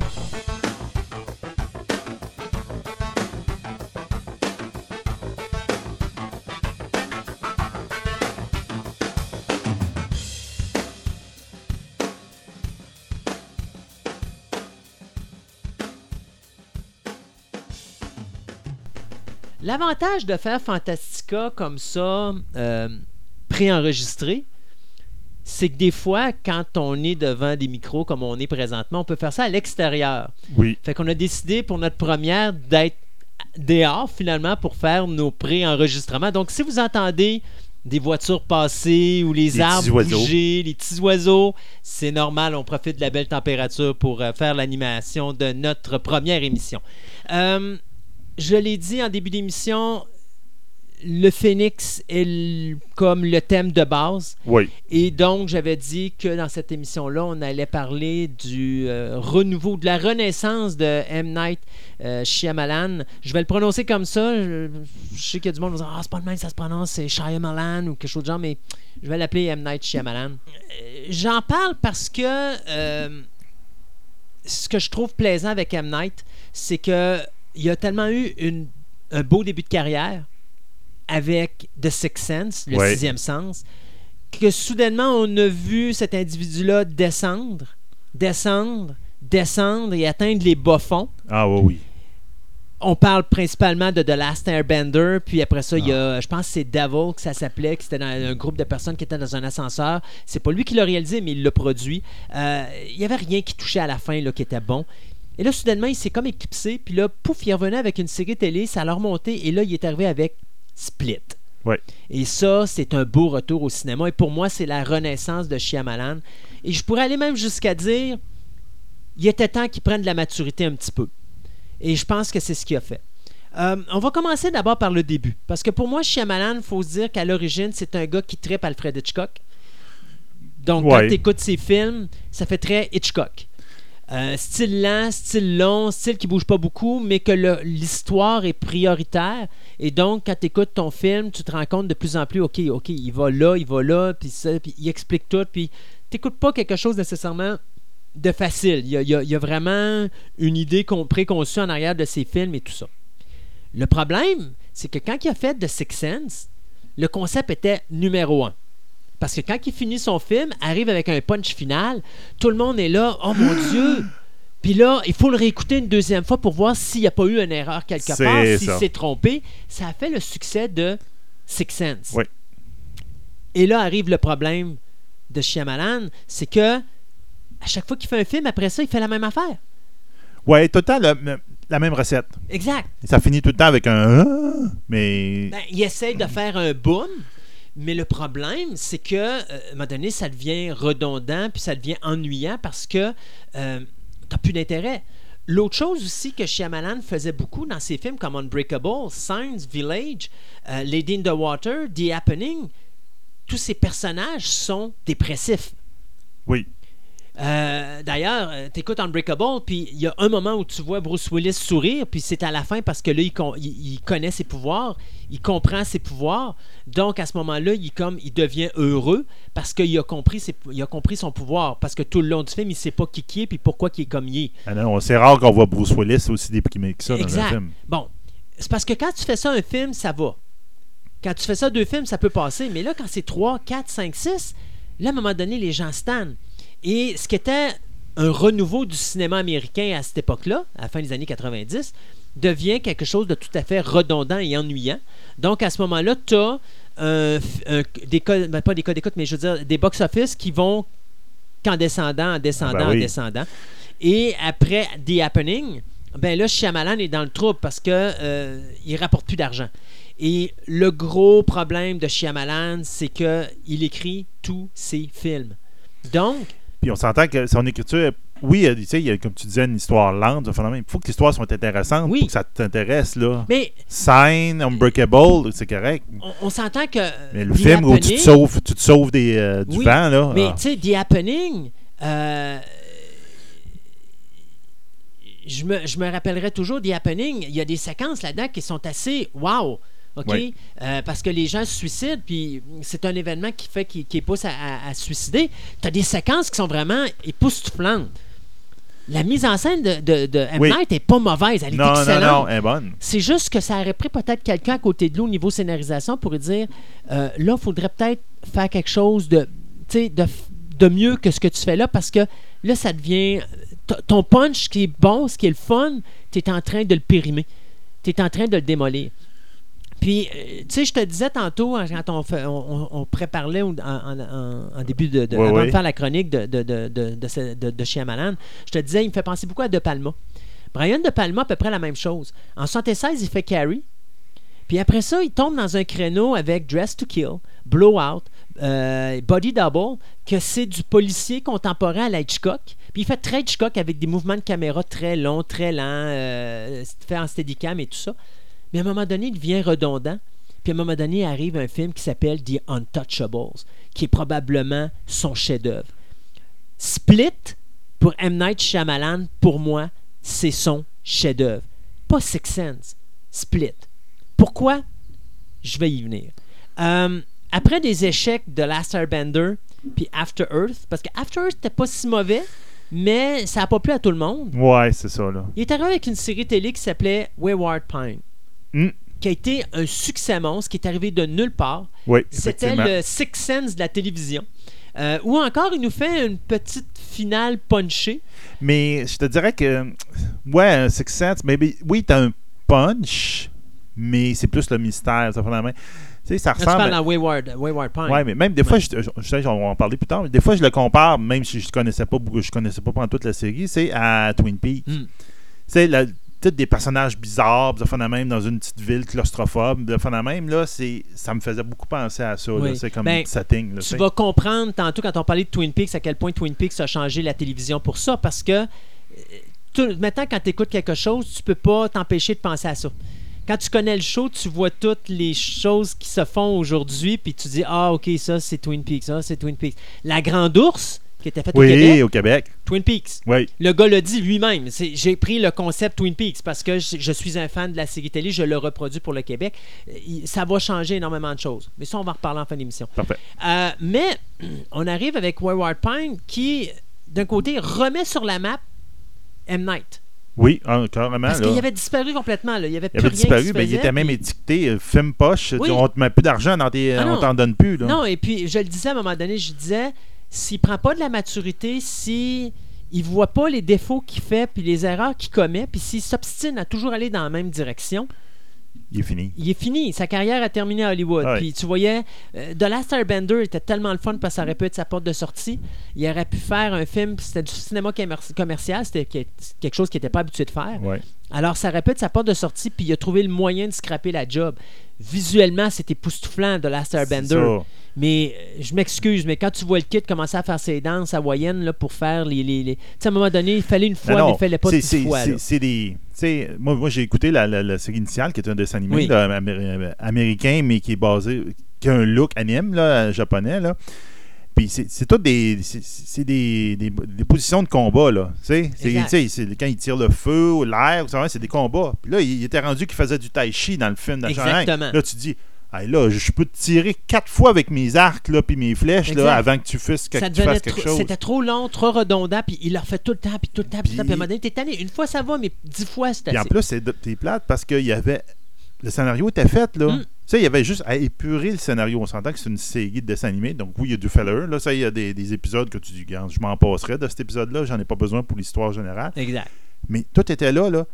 L'avantage de faire Fantastica comme ça, euh, préenregistré, c'est que des fois, quand on est devant des micros comme on est présentement, on peut faire ça à l'extérieur. Oui. Fait qu'on a décidé pour notre première d'être dehors finalement pour faire nos pré-enregistrements. Donc si vous entendez des voitures passer ou les arbres bouger, les petits oiseaux, c'est normal, on profite de la belle température pour euh, faire l'animation de notre première émission. Euh, je l'ai dit en début d'émission, le phénix est l- comme le thème de base. Oui. Et donc, j'avais dit que dans cette émission-là, on allait parler du euh, renouveau, de la renaissance de M. Night euh, Shyamalan. Je vais le prononcer comme ça. Je, je sais qu'il y a du monde qui va dire Ah, c'est pas le même, ça se prononce, c'est Shyamalan ou quelque chose de genre, mais je vais l'appeler M. Night Shyamalan. Euh, J'en parle parce que euh, ce que je trouve plaisant avec M. Night, c'est que il a tellement eu une- un beau début de carrière avec The Sixth Sense, le Ouais. sixième sens, que soudainement on a vu cet individu-là descendre, descendre, descendre et atteindre les bas fonds. Ah oui, oui. on parle principalement de The Last Airbender, puis après ça, il y a, je pense que c'est Devil que ça s'appelait, que c'était dans un groupe de personnes qui étaient dans un ascenseur. C'est pas lui qui l'a réalisé, mais il l'a produit. Euh, il y avait rien qui touchait à la fin là, qui était bon. Et là, soudainement, il s'est comme éclipsé, puis là, pouf, il revenait avec une série télé, ça l'a remonté, et là, il est arrivé avec Split. Ouais. Et ça, c'est un beau retour au cinéma. Et pour moi, c'est la renaissance de Shyamalan. Et je pourrais aller même jusqu'à dire, il était temps qu'il prenne de la maturité un petit peu. Et je pense que c'est ce qu'il a fait. Euh, on va commencer d'abord par le début. Parce que pour moi, Shyamalan, il faut se dire qu'à l'origine, c'est un gars qui tripe Alfred Hitchcock. Donc, quand tu écoutes ses films, ça fait très Hitchcock. Euh, style lent, style long, style qui bouge pas beaucoup, mais que l'histoire est prioritaire. Et donc, quand tu écoutes ton film, tu te rends compte de plus en plus, OK, OK, il va là, il va là, puis ça, puis il explique tout, puis tu pas quelque chose nécessairement de facile. Il y a, vraiment une idée con- préconçue en arrière de ses films et tout ça. Le problème, c'est que quand il a fait The Sixth Sense, le concept était numéro un. Parce que quand il finit son film, arrive avec un punch final, tout le monde est là, oh mon Dieu! Puis là, il faut le réécouter une deuxième fois pour voir s'il n'y a pas eu une erreur quelque part, s'il s'est trompé. Ça a fait le succès de Six Sense. Oui. Et là arrive le problème de Shyamalan, c'est que à chaque fois qu'il fait un film, après ça, il fait la même affaire. Ouais, tout le temps le- la même recette. Exact. Et ça finit tout le temps avec un Ah mais Ben, il essaye de faire un boom, mais le problème, c'est que euh, à un moment donné, ça devient redondant, puis ça devient ennuyant parce que euh, t'as plus d'intérêt. L'autre chose aussi que Shyamalan faisait beaucoup dans ses films comme Unbreakable, Signs, Village, euh, Lady in the Water, The Happening, tous ces personnages sont dépressifs. oui. Euh, D'ailleurs, euh, t'écoutes Unbreakable, puis il y a un moment où tu vois Bruce Willis sourire, puis c'est à la fin parce que là, il, con- il- il connaît ses pouvoirs, il comprend ses pouvoirs. Donc, à ce moment-là, il, comme, il devient heureux parce qu'il a, compris ses- il a compris son pouvoir. Parce que tout le long du film, il sait pas qui qui est, puis pourquoi il est comme il est. Ah non, c'est rare qu'on voit Bruce Willis aussi déprimé que ça dans un film. Bon, c'est parce que quand tu fais ça un film, ça va. Quand tu fais ça deux films, ça peut passer. Mais là, quand c'est 3, 4, 5, 6, là, à un moment donné, les gens stannent. Et ce qui était un renouveau du cinéma américain à cette époque-là, à la fin des années 90, devient quelque chose de tout à fait redondant et ennuyant. Donc, à ce moment-là, tu as des codes, ben, pas des codes d'écoute, mais je veux dire, des box-office qui vont qu'en descendant, en descendant, Ah ben oui. en descendant. Et après The Happening, ben là, Shyamalan est dans le trouble parce que euh, il rapporte plus d'argent. Et le gros problème de Shyamalan, c'est que il écrit tous ses films. Donc, Puis on s'entend que son écriture, oui, il y a- tu sais, il y a, comme tu disais, une histoire lente, un phénomène. Il faut que l'histoire soit intéressante Oui. pour que ça t'intéresse. là. mais Sign, Unbreakable, c'est correct. on, on s'entend que Mais le The film où tu te sauves, tu te sauves des, euh, du Oui, vent, là. Mais ah. tu sais, The Happening, euh, je, me, je me rappellerai toujours The Happening. Il y a des séquences là-dedans qui sont assez wow. OK? Oui. Euh, parce que les gens se suicident, puis c'est un événement qui fait qui, qui pousse à, à- suicider. Tu as des séquences qui sont vraiment époustouflantes. La mise en scène de, de, de M. Oui. Night est pas mauvaise, elle est non, excellente. non, elle est bonne. C'est juste que ça aurait pris peut-être quelqu'un à côté de lui au niveau scénarisation pour lui dire euh, là, il faudrait peut-être faire quelque chose de, de, de mieux que ce que tu fais là parce que là, ça devient. Ton punch qui est bon, ce qui est le fun, tu es en train de le périmer. Tu es en train de le démolir. Puis, euh, tu sais, je te disais tantôt, hein, quand on, fait, on, on- on préparait en, en- début de, de- Oui, avant oui. de faire la chronique de, de, de, de, de, ce- de- de Shyamalan, je te disais, il me fait penser beaucoup à De Palma. Brian De Palma, à peu près la même chose. En 76, il fait Carrie. Puis après ça, il tombe dans un créneau avec Dress to Kill, Blowout, euh, Body Double, que c'est du policier contemporain à la Hitchcock. Puis il fait très Hitchcock avec des mouvements de caméra très longs, très lents, euh, fait en steadicam et tout ça. Mais à un moment donné, il devient redondant. Puis à un moment donné, arrive un film qui s'appelle The Untouchables, qui est probablement son chef-d'œuvre. Split, pour M. Night Shyamalan, pour moi, c'est son chef-d'œuvre. Pas Six Sense, Split. Pourquoi? Je vais y venir. Euh, après des échecs de Last Airbender puis After Earth, parce que After Earth n'était pas si mauvais, mais ça n'a pas plu à tout le monde. Ouais, c'est ça, là. Il est arrivé avec une série télé qui s'appelait Wayward Pine, Hmm. qui a été un succès monstre, qui est arrivé de nulle part. Oui, C'était le Six Sense de la télévision. Euh, ou encore, il nous fait une petite finale punchée. Mais je te dirais que, ouais, un Six Sense, mais oui, t'as un punch, mais c'est plus le mystère. Ça, fait la main. Tu sais, ça Quand tu ressemble. parles dans Wayward, Wayward Pine. Ouais, mais même des fois, je, je, je sais, on va en parler plus tard, mais des fois, je le compare, même si je connaissais pas je connaissais pas pendant toute la série, c'est à Twin Peaks. Hmm. C'est la- tous des personnages bizarres, de même dans une petite ville claustrophobe, de même là, c'est ça me faisait beaucoup penser à ça. Oui. C'est comme Ben, setting. Là, Tu vas comprendre tantôt quand on parlait de Twin Peaks à quel point Twin Peaks a changé la télévision pour ça parce que euh, maintenant quand tu écoutes quelque chose, tu peux pas t'empêcher de penser à ça. Quand tu connais le show, tu vois toutes les choses qui se font aujourd'hui puis tu dis ah OK, ça c'est Twin Peaks, ça c'est Twin Peaks. La Grande Ours qui était faite au Oui, Québec, au Québec. Twin Peaks. Oui. Le gars l'a dit lui-même. J'ai pris le concept Twin Peaks parce que je, je suis un fan de la série télé, je le reproduis pour le Québec. Euh, Ça va changer énormément de choses. Mais ça, on va en reparler en fin d'émission. Parfait. Euh, mais <clears throat> on arrive avec Wayward Pine qui, d'un côté, remet sur la map M. Night. Oui, carrément. Parce qu'il avait disparu complètement. Là. Il avait Il plus avait rien disparu, qui se ben, il était même puis- étiqueté euh, film poche. Oui. On te met plus d'argent dans tes. Ah on t'en donne plus. Là. Non, et puis je le disais à un moment donné, je disais, s'il prend pas de la maturité, si il voit pas les défauts qu'il fait puis les erreurs qu'il commet, puis s'il s'obstine à toujours aller dans la même direction, Il est fini. il est fini. Sa carrière a terminé à Hollywood. Ouais. Puis tu voyais, euh, The Last Airbender était tellement le fun parce que ça aurait pu être sa porte de sortie. Il aurait pu faire un film, c'était du cinéma commer- commercial, c'était que- quelque chose qu'il n'était pas habitué de faire. Ouais. Alors ça être sa porte de sortie, puis il a trouvé le moyen de scraper la job. Visuellement, c'était époustouflant, The Last Airbender. Mais euh, je m'excuse, mais quand tu vois le kid commencer à faire ses danses hawaïennes là, pour faire les. les, les- Tu sais, à un moment donné, il fallait une fois, Non, mais il fallait pas c'est- fois. c'est- des. tu sais, moi, moi j'ai écouté la, la- la série initiale, qui est un dessin animé Oui. là, améri- américain, mais qui est basé. qui a un look anime, là, japonais. Là. Puis c'est tout des. C'est des, des, des positions de combat, là. Tu sais, c'est- quand il tire le feu ou l'air, ça, c'est des combats. Puis là, il, était rendu qu'il faisait du tai chi dans le film de Shanghai. Exactement. Là, tu dis. Hey, là, je peux te tirer quatre fois avec mes arcs là, puis mes flèches là, avant que tu fasses, que ça tu fasses quelque chose. C'était trop long, trop redondant, puis il le refait tout le temps, puis tout le temps, puis tout le temps. Puis à un moment donné, t'es tanné. Une fois, ça va, mais dix fois, c'est Puis en assez. plus, t'es plate parce qu'il y avait. Le scénario était fait, là. Mm. Sais, il y avait juste à épurer le scénario. On s'entend que c'est une série de dessins animés. Donc, oui, il y a du filler. Là, ça, il y a des, des épisodes que tu dis, je m'en passerai de cet épisode-là. J'en ai pas besoin pour l'histoire générale. Exact. Mais tout était là, là.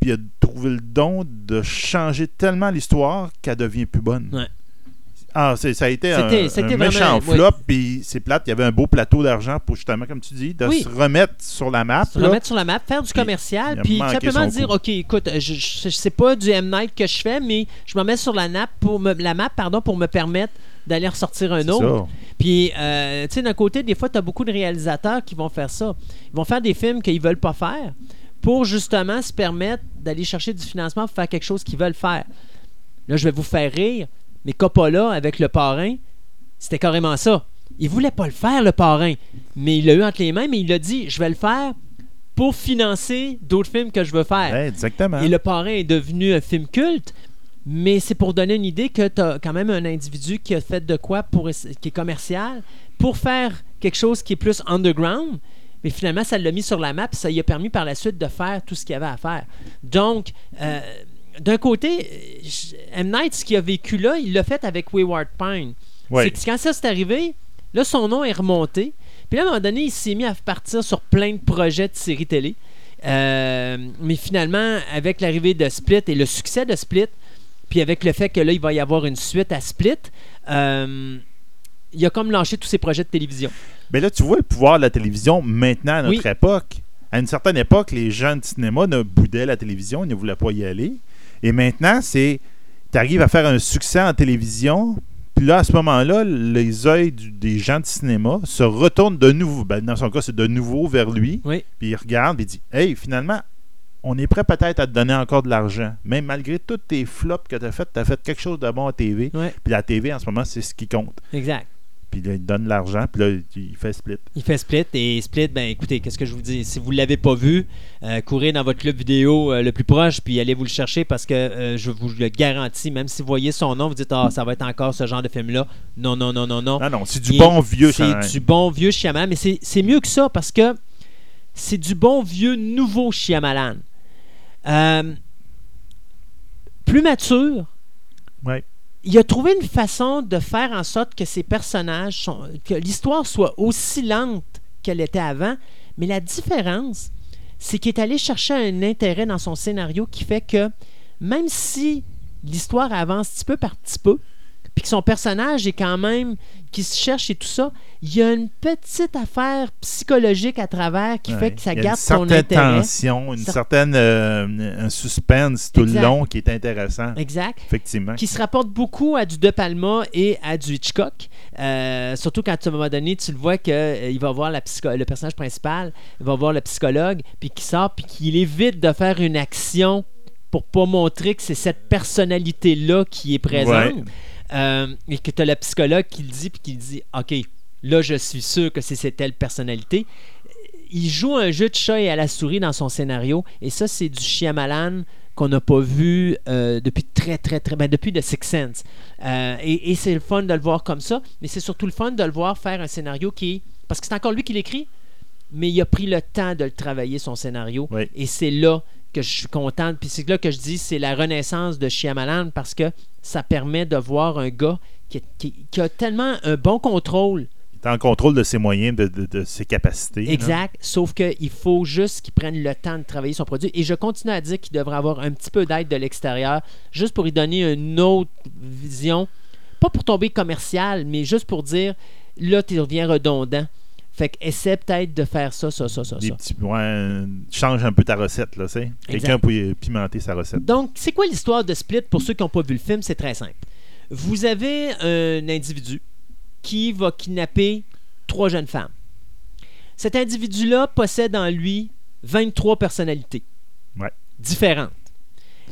Puis il a trouvé le don de changer tellement l'histoire qu'elle devient plus bonne. Ouais. Ah, ça a été un, un méchant vraiment- flop. Puis c'est plate. Il y avait un beau plateau d'argent pour justement, comme tu dis, de Oui. se remettre sur la map. Se là. remettre sur la map, faire du commercial, puis simplement dire coup. OK, écoute, je, je, pas du M Night que je fais, mais je me mets sur la map pour me, la map pardon pour me permettre d'aller ressortir un autre. ça. Puis, euh, tu sais, d'un côté, des fois, tu as beaucoup de réalisateurs qui vont faire ça. Ils vont faire des films qu'ils veulent pas faire pour justement se permettre d'aller chercher du financement pour faire quelque chose qu'ils veulent faire. Là, je vais vous faire rire, mais Coppola, avec le parrain, c'était carrément ça. Il voulait pas le faire, le parrain, mais il l'a eu entre les mains, mais il a dit je vais le faire pour financer d'autres films que je veux faire. Ouais, exactement. Et le parrain est devenu un film culte, mais c'est pour donner une idée que tu as quand même un individu qui a fait de quoi pour qui est commercial pour faire quelque chose qui est plus underground. Mais finalement, ça l'a mis sur la map ça lui a permis par la suite de faire tout ce qu'il y avait à faire. Donc, euh, d'un côté, euh, M. Night, ce qu'il a vécu là, il l'a fait avec Wayward Pine. Ouais. C'est que quand ça s'est arrivé, là, son nom est remonté. Puis là, à un moment donné, il s'est mis à partir sur plein de projets de séries télé. Euh, mais finalement, avec l'arrivée de Split et le succès de Split, puis avec le fait que là, il va y avoir une suite à Split, euh, il a comme lâché tous ses projets de télévision. Mais là, tu vois le pouvoir de la télévision maintenant à notre Oui. époque. À une certaine époque, les gens de cinéma ne boudaient la télévision, ils ne voulaient pas y aller. Et maintenant, c'est. Tu arrives à faire un succès en télévision, puis là, à ce moment-là, les yeux des gens de cinéma se retournent de nouveau. Ben, dans son cas, c'est de nouveau vers lui. Oui. Puis il regarde et dit Hey, finalement, on est prêt peut-être à te donner encore de l'argent. Même malgré tous tes flops que tu as fait, tu as fait quelque chose de bon à TV. Puis la TV, en ce moment, c'est ce qui compte. Exact. Puis là, il donne l'argent, puis là, il fait split. Il fait Split et Split, ben écoutez, qu'est-ce que je vous dis? Si vous ne l'avez pas vu, euh, courez dans votre club vidéo euh, le plus proche puis allez vous le chercher parce que euh, je vous le garantis, même si vous voyez son nom, vous dites Ah, ça va être encore ce genre de film-là. Non, non, non, non, non. Non, non, c'est du bon vieux C'est Shanghai. du bon vieux Shyamalan, mais c'est c'est mieux que ça parce que c'est du bon vieux nouveau Shyamalan. Euh, plus mature. Ouais. Il a trouvé une façon de faire en sorte que ces personnages, que l'histoire soit aussi lente qu'elle était avant, mais la différence, c'est qu'il est allé chercher un intérêt dans son scénario qui fait que même si l'histoire avance petit peu par petit peu, puis que son personnage est quand même qui se cherche et tout ça, il y a une petite affaire psychologique à travers qui Ouais. fait que ça Il y a garde une son certaine intérêt. tension, une Cer- certaine euh, un suspense tout Exact. le long qui est intéressant. Exact. Effectivement. Qui se rapporte beaucoup à du De Palma et à du Hitchcock. Euh, surtout quand à un moment donné, tu le vois qu'il va voir la psycho- le personnage principal, il va voir le psychologue, puis qui sort, puis qu'il évite de faire une action pour pas montrer que c'est cette personnalité-là qui est présente. Ouais. Euh, et que tu as le psychologue qui le dit, puis qui dit OK, là, je suis sûr que c'est cette telle personnalité. Il joue un jeu de chat et à la souris dans son scénario, et ça, c'est du Shyamalan qu'on n'a pas vu euh, depuis très, très, très. Ben, depuis The Sixth Sense. Euh, et et c'est le fun de le voir comme ça, mais c'est surtout le fun de le voir faire un scénario qui. Parce que c'est encore lui qui l'écrit, mais il a pris le temps de le travailler, son scénario. Oui. Et c'est là que je suis contente. Puis c'est là que je dis c'est la renaissance de Shyamalan parce que ça permet de voir un gars qui, qui- qui a tellement un bon contrôle. Il est en contrôle de ses moyens, de, de- de ses capacités. Exact. Sauf qu'il faut juste qu'il prenne le temps de travailler son produit. Et je continue à dire qu'il devrait avoir un petit peu d'aide de l'extérieur, juste pour lui donner une autre vision. Pas pour tomber commercial, mais juste pour dire là, tu reviens redondant. Fait que essaie peut-être de faire ça, ça, ça, ça, Des ça. petits, ouais, change un peu ta recette, là, tu sais. Quelqu'un peut pimenter sa recette. Donc, c'est quoi l'histoire de Split pour ceux qui n'ont pas vu le film? C'est très simple. Vous avez un individu qui va kidnapper trois jeunes femmes. Cet individu-là possède en lui 23 personnalités Ouais. différentes.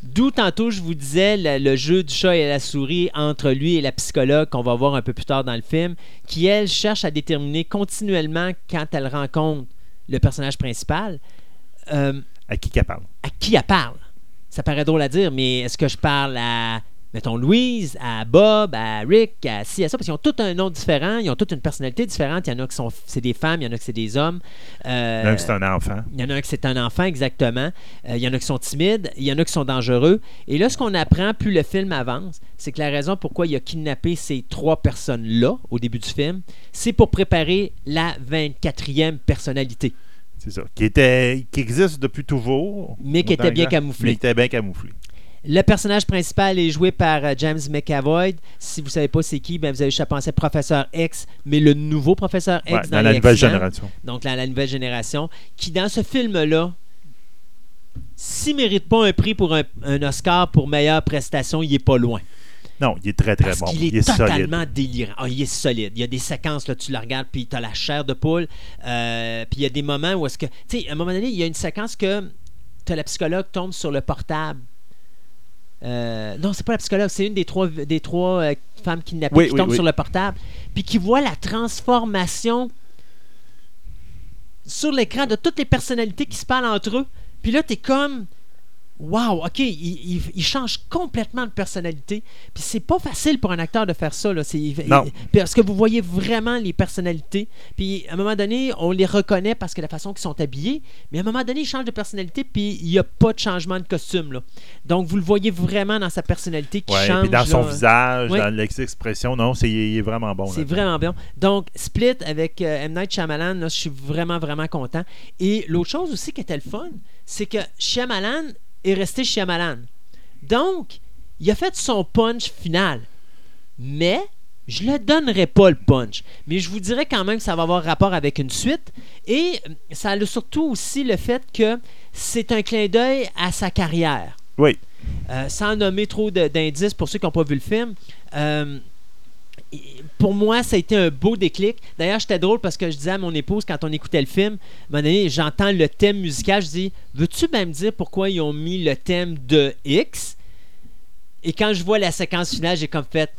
D'où tantôt je vous disais le, le jeu du chat et la souris entre lui et la psychologue qu'on va voir un peu plus tard dans le film, qui elle cherche à déterminer continuellement quand elle rencontre le personnage principal euh, À qui qu'elle parle? à qui elle parle. Ça paraît drôle à dire, mais est-ce que je parle à, mettons, Louise, à Bob, à Rick, à ci, à ça? Parce qu'ils ont tous un nom différent, ils ont toutes une personnalité différente. Il y en a qui sont c'est des femmes, il y en a qui c'est des hommes. Euh, L'un, c'est un enfant. il y en a qui c'est un enfant, exactement. Euh, il y en a qui sont timides, il y en a qui sont dangereux. Et là, ce qu'on apprend, plus le film avance, c'est que la raison pourquoi il a kidnappé ces trois personnes-là au début du film, c'est pour préparer la 24e personnalité. C'est ça. Qui, était, qui existe depuis toujours. Mais qui était bien camouflé. Mais qui était bien camouflé. Le personnage principal est joué par euh, James McAvoy. Si vous ne savez pas c'est qui, ben vous avez juste à penser Professeur X, mais le nouveau Professeur X Ouais, dans, dans la nouvelle génération. Donc la, la nouvelle génération, qui dans ce film-là, s'il mérite pas un prix pour un, un Oscar pour meilleure prestation, il est pas loin. Non, il est très, très Parce bon. est, il est solide. totalement délirant. Ah, il est solide. Il y a des séquences, là, tu la regardes, puis tu as la chair de poule. Euh, puis il y a des moments où est-ce que. Tu sais, à un moment donné, il y a une séquence que t'as la psychologue tombe sur le portable. Euh, non, c'est pas la psychologue, c'est une des trois, des trois euh, femmes kidnappées Oui, qui oui, tombe oui. sur le portable, puis qui voit la transformation sur l'écran de toutes les personnalités qui se parlent entre eux. Puis là, t'es comme. Wow, OK, il, il- il change complètement de personnalité. Puis c'est pas facile pour un acteur de faire ça. Là. Il- Non. parce que vous voyez vraiment les personnalités? Puis à un moment donné, on les reconnaît parce que la façon qu'ils sont habillés. Mais à un moment donné, ils changent de personnalité. Puis il n'y a pas de changement de costume. Là. Donc vous le voyez vraiment dans sa personnalité qui Ouais, change. puis dans son visage, Ouais. dans l'expression, non, c'est, il est vraiment bon. C'est vraiment bien. Donc, Split avec euh, M. Night Shyamalan, je suis vraiment, vraiment content. Et l'autre chose aussi qui était le fun, c'est que Shyamalan est resté Shyamalan. Donc, il a fait son punch final. Mais, je ne donnerai pas le punch. Mais je vous dirais quand même que ça va avoir rapport avec une suite. Et euh, ça a le- surtout aussi le fait que c'est un clin d'œil à sa carrière. Oui. Euh, sans nommer trop d'indices pour ceux qui n'ont pas vu le film. euh, pour moi, ça a été un beau déclic. D'ailleurs, j'étais drôle parce que je disais à mon épouse, quand on écoutait le film, à un moment donné, j'entends le thème musical, je dis Veux-tu même dire pourquoi ils ont mis le thème de X? Et quand je vois la séquence finale, j'ai comme fait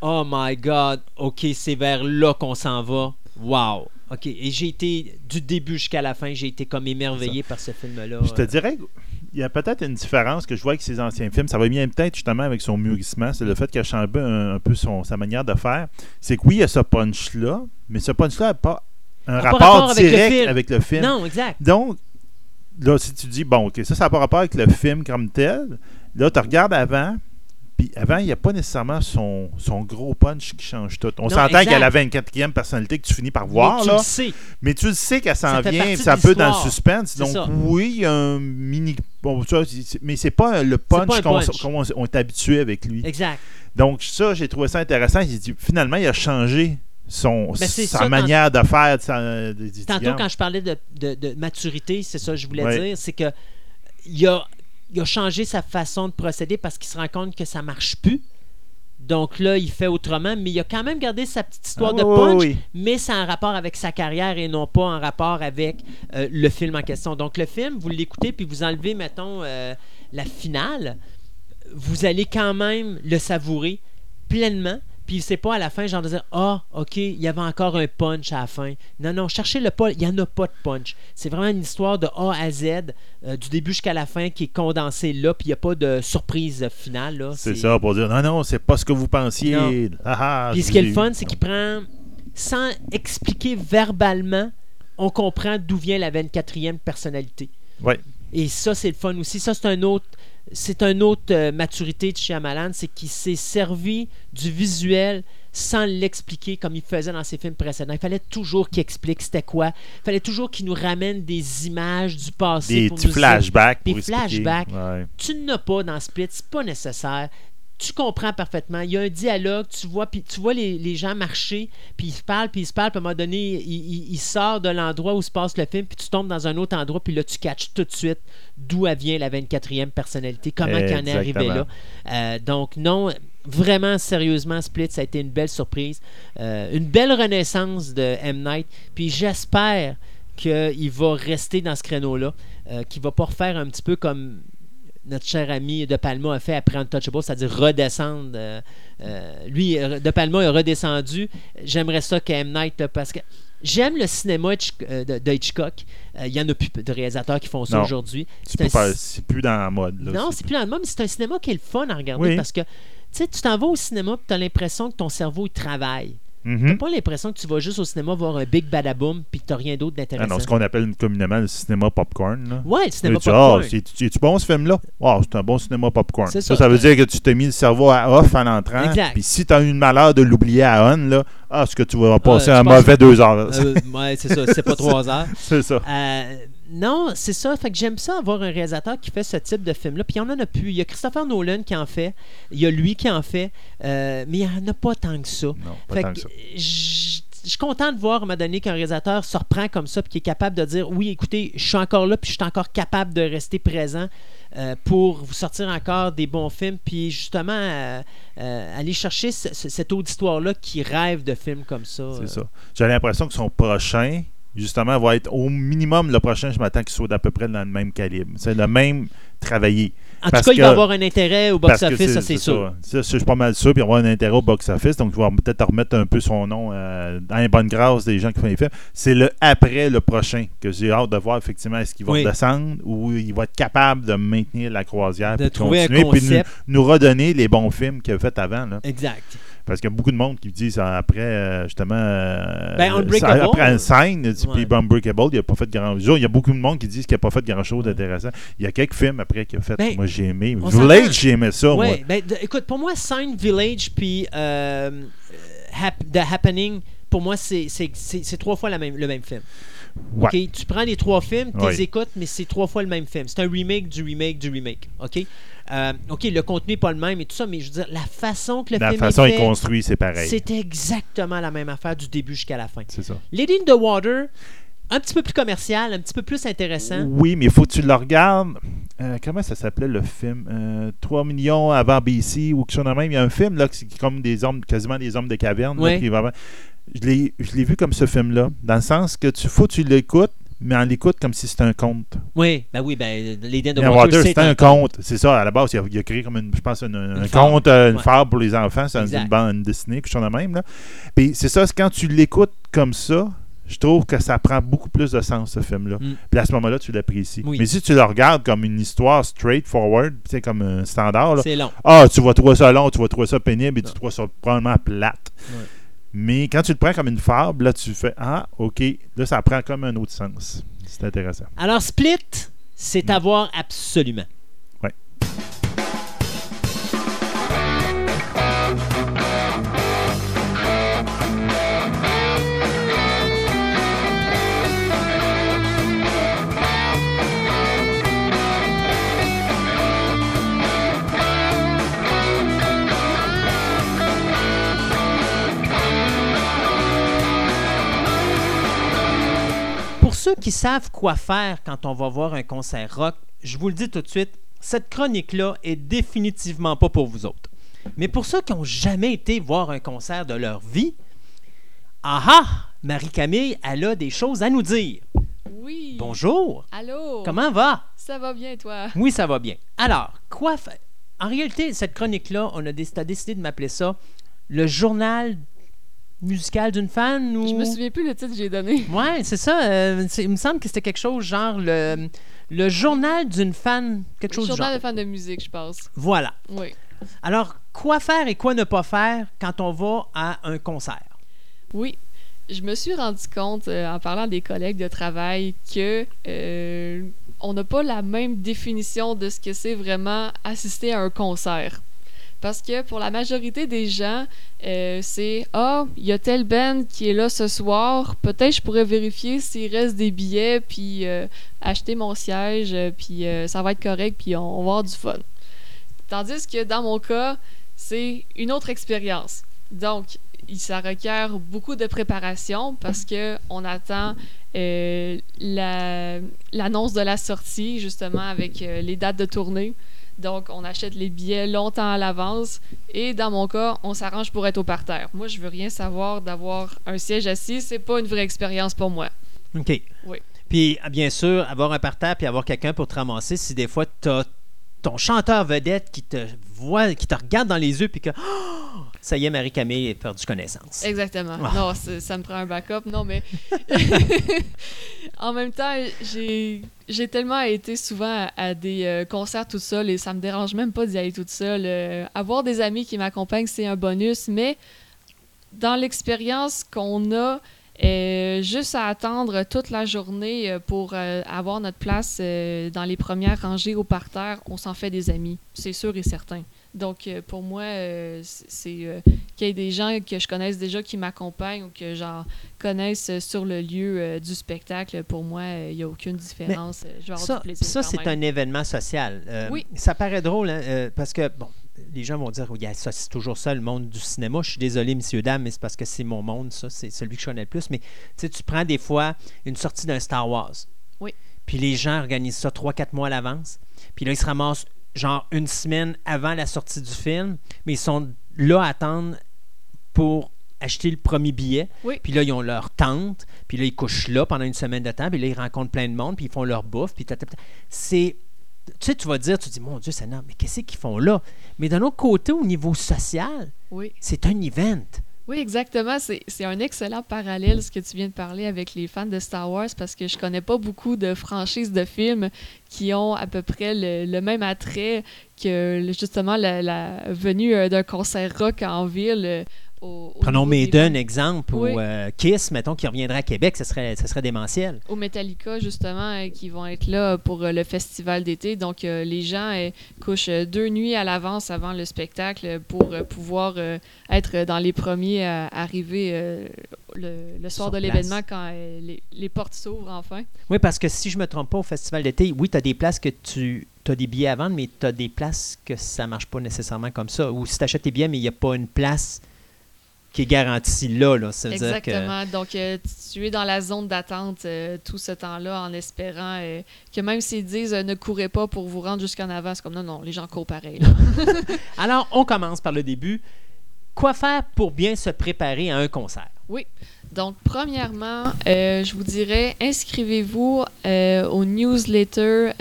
Oh my god, ok, c'est vers là qu'on s'en va. Wow. Ok, et j'ai été, du début jusqu'à la fin, j'ai été comme émerveillé par ce film-là. Je te dirais, y a peut-être une différence que je vois avec ses anciens films. Ça va bien peut-être justement avec son mûrissement. C'est le fait qu'il a changé un, un peu son, sa manière de faire. C'est que oui, il y a ce punch-là, mais ce punch-là n'a pas un A rapport, rapport avec le direct film. avec le film. Non, exact. Donc, là, si tu dis, bon, OK, ça, ça n'a pas rapport avec le film comme tel, là, tu regardes avant, Puis avant, il n'y a pas nécessairement son, son gros punch qui change tout. On s'entend qu'elle a la 24e personnalité que tu finis par voir, Mais tu là. le sais. Mais tu le sais qu'elle s'en vient, de c'est un peu dans le suspense. Donc, ça. oui, il y a un mini. Bon, mais c'est pas le punch un qu'on on est habitué avec lui. Exact. Donc, ça, j'ai trouvé ça intéressant. J'ai dit, finalement, il a changé son, Ben, sa ça, manière de faire. de des Tantôt, quand je parlais de, de- de maturité, c'est ça que je voulais Ouais. dire, c'est que il a, il a changé sa façon de procéder parce qu'il se rend compte que ça marche plus. Donc là, il fait autrement, mais il a quand même gardé sa petite histoire Ah, de punch, oui, oui. mais c'est en rapport avec sa carrière et non pas en rapport avec euh, le film en question. Donc le film, vous l'écoutez puis vous enlevez, mettons, euh, la finale, vous allez quand même le savourer pleinement. Puis c'est pas à la fin, genre de dire Ah, ok, il y avait encore un punch à la fin. Non, non, cherchez le pas, il n'y en a pas de punch. C'est vraiment une histoire de A à Z, euh, du début jusqu'à la fin, qui est condensée là, puis il n'y a pas de surprise finale. là. C'est ça, pour dire non, non, c'est pas ce que vous pensiez. Ah, ah, Puis ce qui est le fun, c'est qu'il prend, sans expliquer verbalement, on comprend d'où vient la 24e personnalité. Ouais. Et ça, c'est le fun aussi. Ça, c'est un autre. C'est une autre euh, maturité de Shyamalan, c'est qu'il s'est servi du visuel sans l'expliquer comme il faisait dans ses films précédents. Il fallait toujours qu'il explique c'était quoi. Il fallait toujours qu'il nous ramène des images du passé. Des pour petits nous dire- flashbacks. des expliquer. flashbacks. Ouais. tu n'as pas dans Split, c'est pas nécessaire. Tu comprends parfaitement. Il y a un dialogue, tu vois, puis tu vois les, les gens marcher, puis ils se parlent, puis ils se parlent, puis à un moment donné, il, il- il sort de l'endroit où se passe le film, puis tu tombes dans un autre endroit, puis là, tu catches tout de suite d'où vient la 24e personnalité, comment qu'elle en est arrivée là. Euh, donc, non, vraiment, sérieusement, Split, ça a été une belle surprise. Euh, une belle renaissance de M. Night, puis j'espère qu'il va rester dans ce créneau-là, euh, qu'il va pas refaire un petit peu comme notre cher ami De Palma a fait après Untouchable, c'est-à-dire redescendre. euh, euh, lui, euh, De Palma est redescendu. J'aimerais ça que M. Night, parce que j'aime le cinéma euh, de, Hitchcock. Euh, Il y en a plus de réalisateurs qui font ça aujourd'hui. C'est un plus, dans la mode. là. non, C'est plus dans le mode, mais c'est un cinéma qui est le fun à regarder Oui. parce que tu t'en vas au cinéma et tu as l'impression que ton cerveau il travaille. Mhm. T'as pas l'impression que tu vas juste au cinéma voir un big badaboom puis que t'as rien d'autre Ah d'intéressant? non, ce qu'on appelle communément le cinéma popcorn. Là. ouais, le cinéma Tu dis, Ah, popcorn. c'est- c'est-tu bon ce film-là? Ah, c'est un bon cinéma popcorn. C'est Ça, ça. ça veut dire que tu t'es mis le cerveau à off en entrant. Exact. Puis si tu as eu le malheur de l'oublier à on, là, ah, ce que tu vas passer tu un mauvais deux heures. Euh, ouais, c'est ça, c'est pas <laughs> trois heures. c'est ça. Euh, non, c'est ça. Fait que j'aime ça avoir un réalisateur qui fait ce type de film-là. Puis il y en a plus. Il y a Christopher Nolan qui en fait. Il y a lui qui en fait. Euh, mais il n'y en a pas tant que ça. Non, pas Fait tant que que ça. je suis content de voir à un moment donné qu'un réalisateur se reprend comme ça puis qui est capable de dire oui, écoutez, je suis encore là puis je suis encore capable de rester présent euh, pour vous sortir encore des bons films puis justement euh, aller chercher ce- ce- cet auditoire-là qui rêve de films comme ça. C'est ça. J'ai l'impression que son prochain, justement, va être au minimum le prochain, je m'attends qu'il soit d'à peu près dans le même calibre. C'est le même travaillé. En tout cas, il va avoir un intérêt au box-office, ça c'est sûr. Ça, je suis pas mal sûr. Puis il va avoir un intérêt au box-office. Donc, il va peut-être remettre un peu son nom euh, dans les bonnes grâces des gens qui font les films. C'est le après le prochain que j'ai hâte de voir effectivement est-ce qu'il va Oui. descendre ou il va être capable de maintenir la croisière De puis trouver un continuer, puis nous, concept. nous redonner les bons films qu'il a fait avant. Là. Exact. Parce qu'il y a beaucoup de monde qui disent euh, après, euh, justement, euh, Ben, Unbreakable. après un sign, Ouais. puis Unbreakable, il n'a pas fait grand chose. Il y a beaucoup de monde qui disent qu'il n'a pas fait grand chose d'intéressant. Il y a quelques films après qu'il a fait. Ben, moi, j'ai aimé. Village, j'ai aimé ça, moi. Ouais, ben, écoute, pour moi, Sign Village puis euh, euh, Hap- The Happening, pour moi, c'est trois fois la même, le même film. Ouais. Ok, Tu prends les trois films, tu les écoutes, mais c'est trois fois le même film. C'est un remake du remake du remake. OK? Euh, OK, le contenu n'est pas le même et tout ça, mais je veux dire, la façon que le La film façon est est construit, c'est pareil. c'est exactement la même affaire du début jusqu'à la fin. C'est ça. Lady in the Water, un petit peu plus commercial, un petit peu plus intéressant. Oui, mais il faut que tu le regardes. Euh, comment ça s'appelait le film? Euh, 3 millions avant BC ou quelque chose de même. Il y a un film là, qui est comme des hommes, quasiment des hommes de caverne. là, qui vraiment- Je l'ai je l'ai vu comme ce film-là, dans le sens que tu faut que tu l'écoutes, mais on l'écoute comme si c'était un conte. Oui, ben oui, ben in the Water, Water, c'est c'était un conte. C'est ça, à la base, il a, il a créé comme une, je pense, une- un fable. conte, euh, une Ouais. fable pour les enfants. C'est une bande dessinée, quelque chose de même. Là. Puis c'est ça, c'est quand tu l'écoutes comme ça, je trouve que ça prend beaucoup plus de sens, ce film-là. Mm. Puis à ce moment-là, tu l'apprécies. Oui. Mais si tu le regardes comme une histoire straightforward, tu sais, comme un standard, là, C'est long. ah, tu vas trouver ça long, tu vas trouver ça pénible et tu trouves ça probablement plate. Ouais. Mais quand tu le prends comme une fable, là, tu fais Ah, OK, là, ça prend comme un autre sens. C'est intéressant. Alors, Split, c'est Mm. à voir absolument. Ouais. Ceux qui savent quoi faire quand on va voir un concert rock, je vous le dis tout de suite, cette chronique-là est définitivement pas pour vous autres. Mais pour ceux qui n'ont jamais été voir un concert de leur vie, ah ah, Marie-Camille, elle a des choses à nous dire. Oui. Bonjour. Allô. Comment va? Ça va bien, toi? Oui, ça va bien. Alors, quoi faire? En réalité, cette chronique-là, on a décidé, décidé de m'appeler ça le journal musical d'une fan ou... Je me souviens plus le titre que j'ai donné. <laughs> Ouais, c'est ça. euh, c'est- il me semble que c'était quelque chose genre le, le journal d'une fan, quelque chose du Journal genre. de fan de musique, je pense. Voilà. Oui. Alors, quoi faire et quoi ne pas faire quand on va à un concert? Oui. Je me suis rendu compte, euh, en parlant des collègues de travail, que euh, on n'a pas la même définition de ce que c'est vraiment assister à un concert. Parce que pour la majorité des gens, euh, c'est Ah, il y a tel band qui est là ce soir, peut-être je pourrais vérifier s'il reste des billets, puis euh, acheter mon siège, euh, puis ça va être correct, puis on, va avoir du fun. Tandis que dans mon cas, c'est une autre expérience. Donc, ça requiert beaucoup de préparation parce que on attend la- l'annonce de la sortie, justement, avec les dates de tournée. Donc, on achète les billets longtemps à l'avance. Et dans mon cas, on s'arrange pour être au parterre. Moi, je veux rien savoir d'avoir un siège assis. C'est pas une vraie expérience pour moi. OK. Oui. Puis, ah, bien sûr, avoir un parterre puis avoir quelqu'un pour te ramasser, si des fois, tu as ton chanteur vedette qui te voit, qui te regarde dans les yeux puis que Oh! ça y est, Marie-Camille a perdu connaissance. Exactement. Ah. Non, ça me prend un backup. Non, mais <laughs> en même temps, j'ai j'ai tellement été souvent à, à des euh, concerts toute seule et ça me dérange même pas d'y aller toute seule. Euh, avoir des amis qui m'accompagnent, c'est un bonus, mais dans l'expérience qu'on a, euh, juste à attendre toute la journée euh, pour euh, avoir notre place euh, dans les premières rangées au parterre, on s'en fait des amis, c'est sûr et certain. Donc, pour moi, c'est qu'il y ait des gens que je connaisse déjà qui m'accompagnent ou que j'en connaisse sur le lieu du spectacle. Pour moi, il n'y a aucune différence. Je vais avoir Ça, du plaisir. ça c'est un événement social. Oui. Ça paraît drôle, hein, parce que, bon, les gens vont dire, oui, ça, c'est toujours ça, le monde du cinéma. Je suis désolé, messieurs, dames, mais c'est parce que c'est mon monde, ça, c'est celui que je connais le plus. Mais tu sais, tu prends des fois une sortie d'un Star Wars. Oui. Puis les gens organisent ça 3-4 mois à l'avance. Puis là, ils se ramassent genre une semaine avant la sortie du film, mais ils sont là à attendre pour acheter le premier billet. Oui. Puis là, ils ont leur tente. Puis là, ils couchent là pendant une semaine de temps. Puis là, ils rencontrent plein de monde. Puis ils font leur bouffe. Puis c'est... Tu sais, tu vas dire, tu dis, mon Dieu, c'est énorme, mais qu'est-ce qu'ils font là? Mais d'un autre côté, au niveau social, Oui. c'est un event. Oui, exactement. C'est un excellent parallèle, ce que tu viens de parler avec les fans de Star Wars, parce que je connais pas beaucoup de franchises de films qui ont à peu près le, le même attrait que justement la, la venue euh, d'un concert rock en ville. Au, au Prenons Maiden, exemple, Oui. ou euh, Kiss, mettons, qui reviendrait à Québec, ce serait, ce serait démentiel. au Metallica, justement, euh, qui vont être là pour euh, le festival d'été. Donc, les gens couchent deux nuits à l'avance avant le spectacle pour pouvoir être dans les premiers à arriver le, le soir Sur de l'événement quand les, les portes s'ouvrent enfin. Oui, parce que si je me trompe pas, au festival d'été, oui, tu as des places que tu as des billets à vendre, mais tu as des places que ça marche pas nécessairement comme ça. Ou si tu achètes tes billets, mais il n'y a pas une place qui est garantie là. là. Ça veut dire que Exactement. Donc, euh, tu es dans la zone d'attente euh, tout ce temps-là en espérant euh, que même s'ils disent ne courez pas pour vous rendre jusqu'en avant, c'est comme non, non, les gens courent pareil. là. <laughs> <laughs> Alors, on commence par le début. Quoi faire pour bien se préparer à un concert? Donc, premièrement, je vous dirais, inscrivez-vous aux newsletters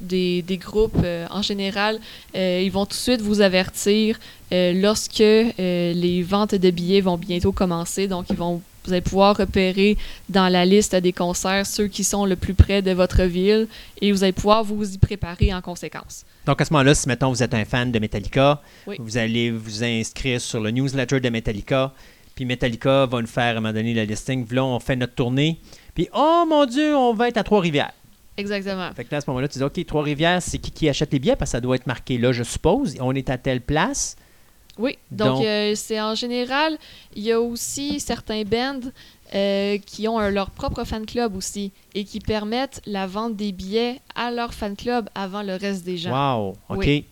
des, des groupes euh, en général. Euh, ils vont tout de suite vous avertir euh, lorsque les ventes de billets vont bientôt commencer. Donc, ils vont, vous allez pouvoir repérer dans la liste des concerts ceux qui sont le plus près de votre ville et vous allez pouvoir vous y préparer en conséquence. Donc, à ce moment-là, si, mettons, vous êtes un fan de Metallica, Oui. vous allez vous inscrire sur le newsletter de Metallica, puis Metallica va nous faire, à un moment donné, le listing. Là, on fait notre tournée. Puis, oh mon Dieu, on va être à Trois-Rivières. Exactement. Fait que là, à ce moment-là, tu dis, OK, Trois-Rivières, c'est qui qui achète les billets? Parce que ça doit être marqué là, je suppose. On est à telle place. Oui, donc, Donc- euh, c'est en général, il y a aussi certains bands euh, qui ont un- leur propre fan club aussi et qui permettent la vente des billets à leur fan club avant le reste des gens. Wow, OK. Oui.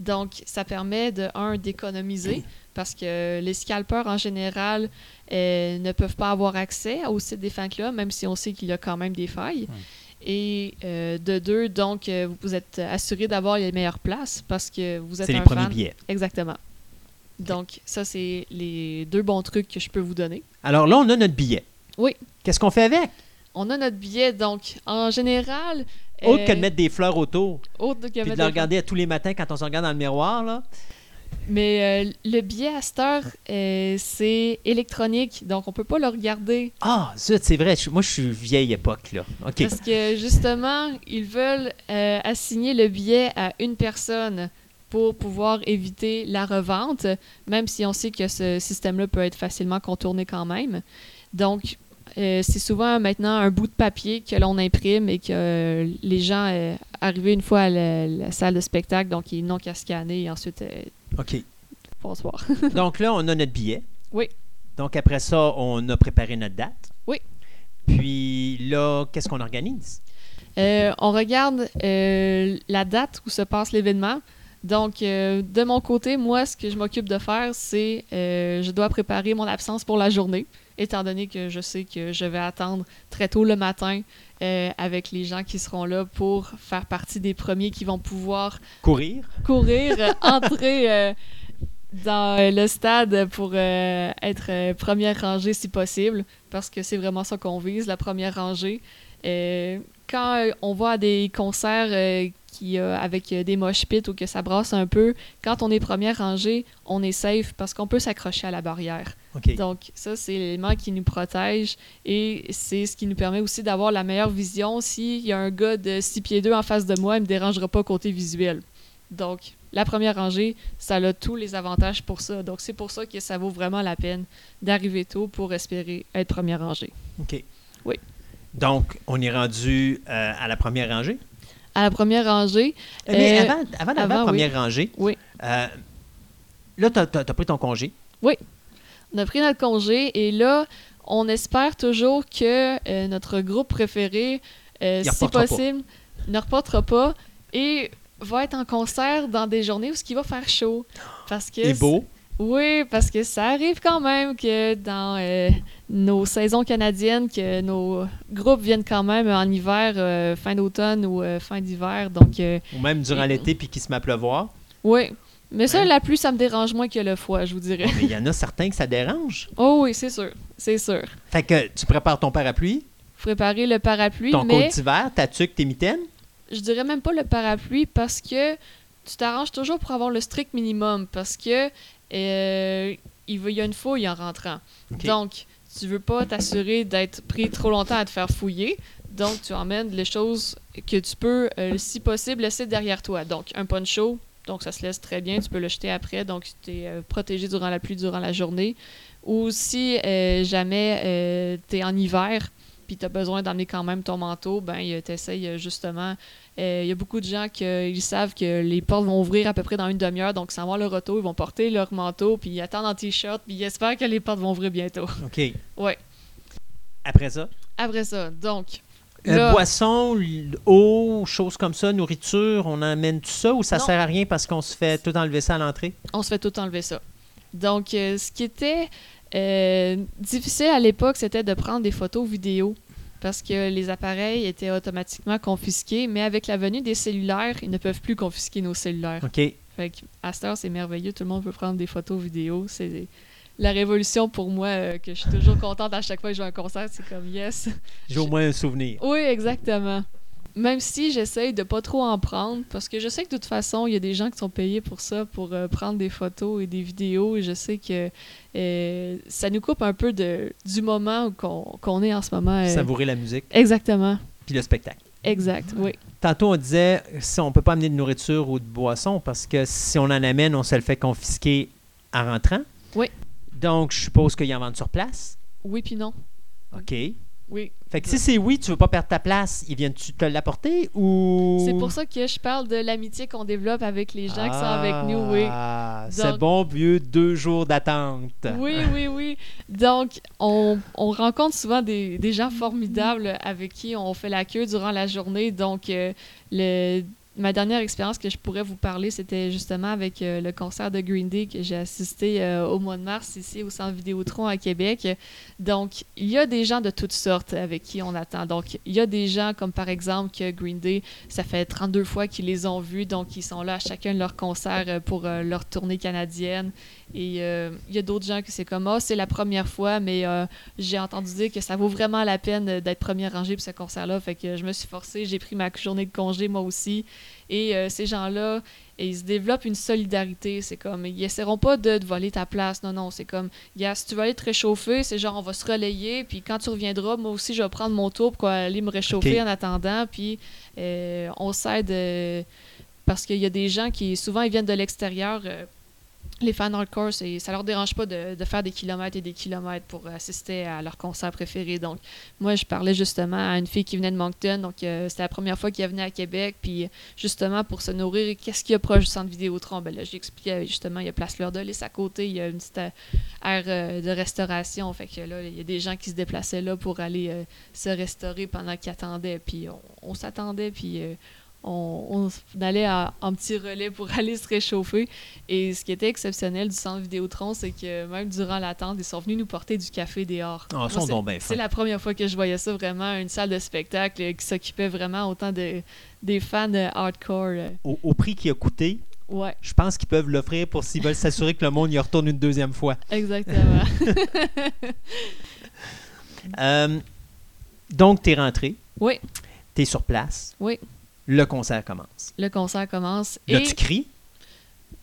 Donc, ça permet de, un, d'économiser parce que les scalpeurs en général euh, ne peuvent pas avoir accès au site des fan clubs, même si on sait qu'il y a quand même des failles. Et euh, de deux, donc, euh, vous êtes assuré d'avoir les meilleures places parce que vous êtes C'est les premiers billets. Exactement. Donc, ça, c'est les deux bons trucs que je peux vous donner. Alors là, on a notre billet. Oui. Qu'est-ce qu'on fait avec? On a notre billet, donc, en général... Autre que euh, de mettre des fleurs autour, autre que puis mettre de des le regarder tous les matins quand on se regarde dans le miroir, là. Mais euh, le billet à cette heure, euh, c'est électronique, donc on peut pas le regarder. Ah, zut, c'est vrai. Moi, je suis vieille époque, là. Parce que justement, ils veulent euh, assigner le billet à une personne pour pouvoir éviter la revente, même si on sait que ce système-là peut être facilement contourné quand même. Donc, c'est souvent maintenant un bout de papier que l'on imprime et que les gens, arrivés une fois à la, la salle de spectacle, donc ils n'ont qu'à scanner et ensuite, OK. bonsoir. <laughs> Donc là, on a notre billet. Oui. Donc après ça, on a préparé notre date. Oui. Puis là, qu'est-ce qu'on organise? Euh, on regarde euh, la date où se passe l'événement. Donc, euh, de mon côté, moi, ce que je m'occupe de faire, c'est je dois préparer mon absence pour la journée, étant donné que je sais que je vais attendre très tôt le matin euh, avec les gens qui seront là pour faire partie des premiers qui vont pouvoir Courir. courir, <laughs> entrer euh, dans euh, le stade pour euh, être première rangée si possible, parce que c'est vraiment ça qu'on vise, la première rangée. Quand on va à des concerts qui, avec des mosh pits ou que ça brasse un peu, quand on est première rangée, on est safe parce qu'on peut s'accrocher à la barrière. Donc, ça, c'est l'élément qui nous protège et c'est ce qui nous permet aussi d'avoir la meilleure vision. S'il y a un gars de 6 pieds 2 en face de moi, il ne me dérangera pas côté visuel. Donc, la première rangée, ça a tous les avantages pour ça. Donc, c'est pour ça que ça vaut vraiment la peine d'arriver tôt pour espérer être première rangée. OK. Oui. Donc, on est rendu euh, à la première rangée? À la première rangée, Euh, Mais Euh, avant, avant d'avoir la avant, oui. première rangée, Oui. euh, là, tu as, pris ton congé? On a pris notre congé et là, on espère toujours que euh, notre groupe préféré, euh, si pas. possible, ne reportera pas et va être en concert dans des journées où il va faire chaud. Parce que est beau. Oui, parce que ça arrive quand même que dans euh, nos saisons canadiennes, que nos groupes viennent quand même en hiver, euh, fin d'automne ou euh, fin d'hiver. Donc, Ou même durant l'été, puis qu'il se met à pleuvoir. oui. Mais ça, Hein? la pluie, ça me dérange moins que le froid, je vous dirais. Mais il y en a certains que ça dérange. <laughs> Oh oui, c'est sûr. C'est sûr. Fait que tu prépares ton parapluie, Préparer le parapluie, ton mais d'hiver, ta tuque, tes mitaines? je dirais même pas le parapluie parce que tu t'arranges toujours pour avoir le strict minimum parce que euh, il y a une fouille en rentrant. Donc, tu veux pas t'assurer d'être pris trop longtemps à te faire fouiller. Donc, tu emmènes les choses que tu peux, euh, si possible, laisser derrière toi. Donc, un poncho, donc ça se laisse très bien, tu peux le jeter après. Donc, tu es protégé durant la pluie, durant la journée. Ou si euh, jamais tu es en hiver, puis tu as besoin d'emmener quand même ton manteau, ben tu essayes justement. euh, Il y a beaucoup de gens qui ils savent que les portes vont ouvrir à peu près dans une demi-heure, donc sans voir le retour, ils vont porter leur manteau, puis ils attendent en t-shirt, puis ils espèrent que les portes vont ouvrir bientôt. OK. Ouais. Après ça, Après ça, donc, euh, boisson, eau, choses comme ça, nourriture, on emmène tout ça ou ça Non. sert à rien parce qu'on se fait tout enlever ça à l'entrée? on se fait tout enlever ça. Donc, euh, ce qui était euh, difficile à l'époque, c'était de prendre des photos vidéo parce que les appareils étaient automatiquement confisqués, mais avec la venue des cellulaires, ils ne peuvent plus confisquer nos cellulaires. OK. Fait que, à cette heure, c'est merveilleux, tout le monde peut prendre des photos vidéo. C'est la révolution pour moi, euh, que je suis toujours contente à chaque fois que je vais à un concert, c'est comme yes. J'ai au moins un souvenir. Oui, exactement. Même si j'essaye de pas trop en prendre, parce que je sais que de toute façon, il y a des gens qui sont payés pour ça, pour euh, prendre des photos et des vidéos, et je sais que euh, ça nous coupe un peu de, du moment où qu'on qu'on est en ce moment. Savourer la musique Exactement. puis le spectacle. Exact, oui. Tantôt, on disait si on peut pas amener de nourriture ou de boisson parce que si on en amène, on se le fait confisquer en rentrant. Oui. Donc, je suppose qu'ils en vendent sur place? Oui puis non. OK. Oui. Fait que si c'est oui, tu veux pas perdre ta place, ils viennent-tu te l'apporter ou? C'est pour ça que je parle de l'amitié qu'on développe avec les gens qui sont avec nous, oui. Ah, c'est Donc- bon vieux deux jours d'attente. Oui, oui, oui. Donc, on, on rencontre souvent des, des gens formidables avec qui on fait la queue durant la journée. Donc, euh, le, ma dernière expérience que je pourrais vous parler, c'était justement avec euh, le concert de Green Day que j'ai assisté euh, au mois de mars ici au Centre Vidéotron à Québec. Donc, il y a des gens de toutes sortes avec qui on attend. Donc, il y a des gens comme par exemple que Green Day, ça fait 32 fois qu'ils les ont vus, donc ils sont là à chacun de leurs concerts euh, pour leur tournée canadienne. Et il y a d'autres gens que c'est comme, ah, c'est la première fois, mais j'ai entendu dire que ça vaut vraiment la peine d'être premier rangé pour ce concert-là. Fait que je me suis forcée, j'ai pris ma journée de congé moi aussi. Et euh, ces gens-là, ils se développent une solidarité. C'est comme, ils essaieront pas de te voler ta place. Non, non, c'est comme, yeah, si tu veux aller te réchauffer, c'est genre, on va se relayer. Puis quand tu reviendras, moi aussi, je vais prendre mon tour pour aller me réchauffer en attendant. Puis euh, on s'aide euh, parce qu'il y a des gens qui, souvent, ils viennent de l'extérieur les fans hardcore, ça leur dérange pas de, faire des kilomètres et des kilomètres pour assister à leur concert préféré. Donc, moi, je parlais justement à une fille qui venait de Moncton. Donc, euh, c'était la première fois qu'elle venait à Québec. Puis, justement, pour se nourrir, qu'est-ce qu'il y a proche du centre Vidéotron? Ben là, j'expliquais justement, il y a Place Fleur de Lys à côté. Il y a une petite aire euh, de restauration. Fait que là, il y a des gens qui se déplaçaient là pour aller euh, se restaurer pendant qu'ils attendaient. Puis, on, s'attendait. Puis, on, allait en petit relais pour <laughs> aller se réchauffer. Et ce qui était exceptionnel du centre Vidéotron, c'est que même durant l'attente, ils sont venus nous porter du café dehors. Oh, c'est la première fois que je voyais ça vraiment, une salle de spectacle qui s'occupait vraiment autant de, des fans hardcore. Au, prix qui a coûté, Ouais. Je pense qu'ils peuvent l'offrir pour s'ils veulent s'assurer que le monde y retourne une deuxième fois. <laughs> Exactement. <laughs> Euh, donc, tu es rentré. Oui. Tu es sur place. Oui le concert commence. Le concert commence. Là, tu cries?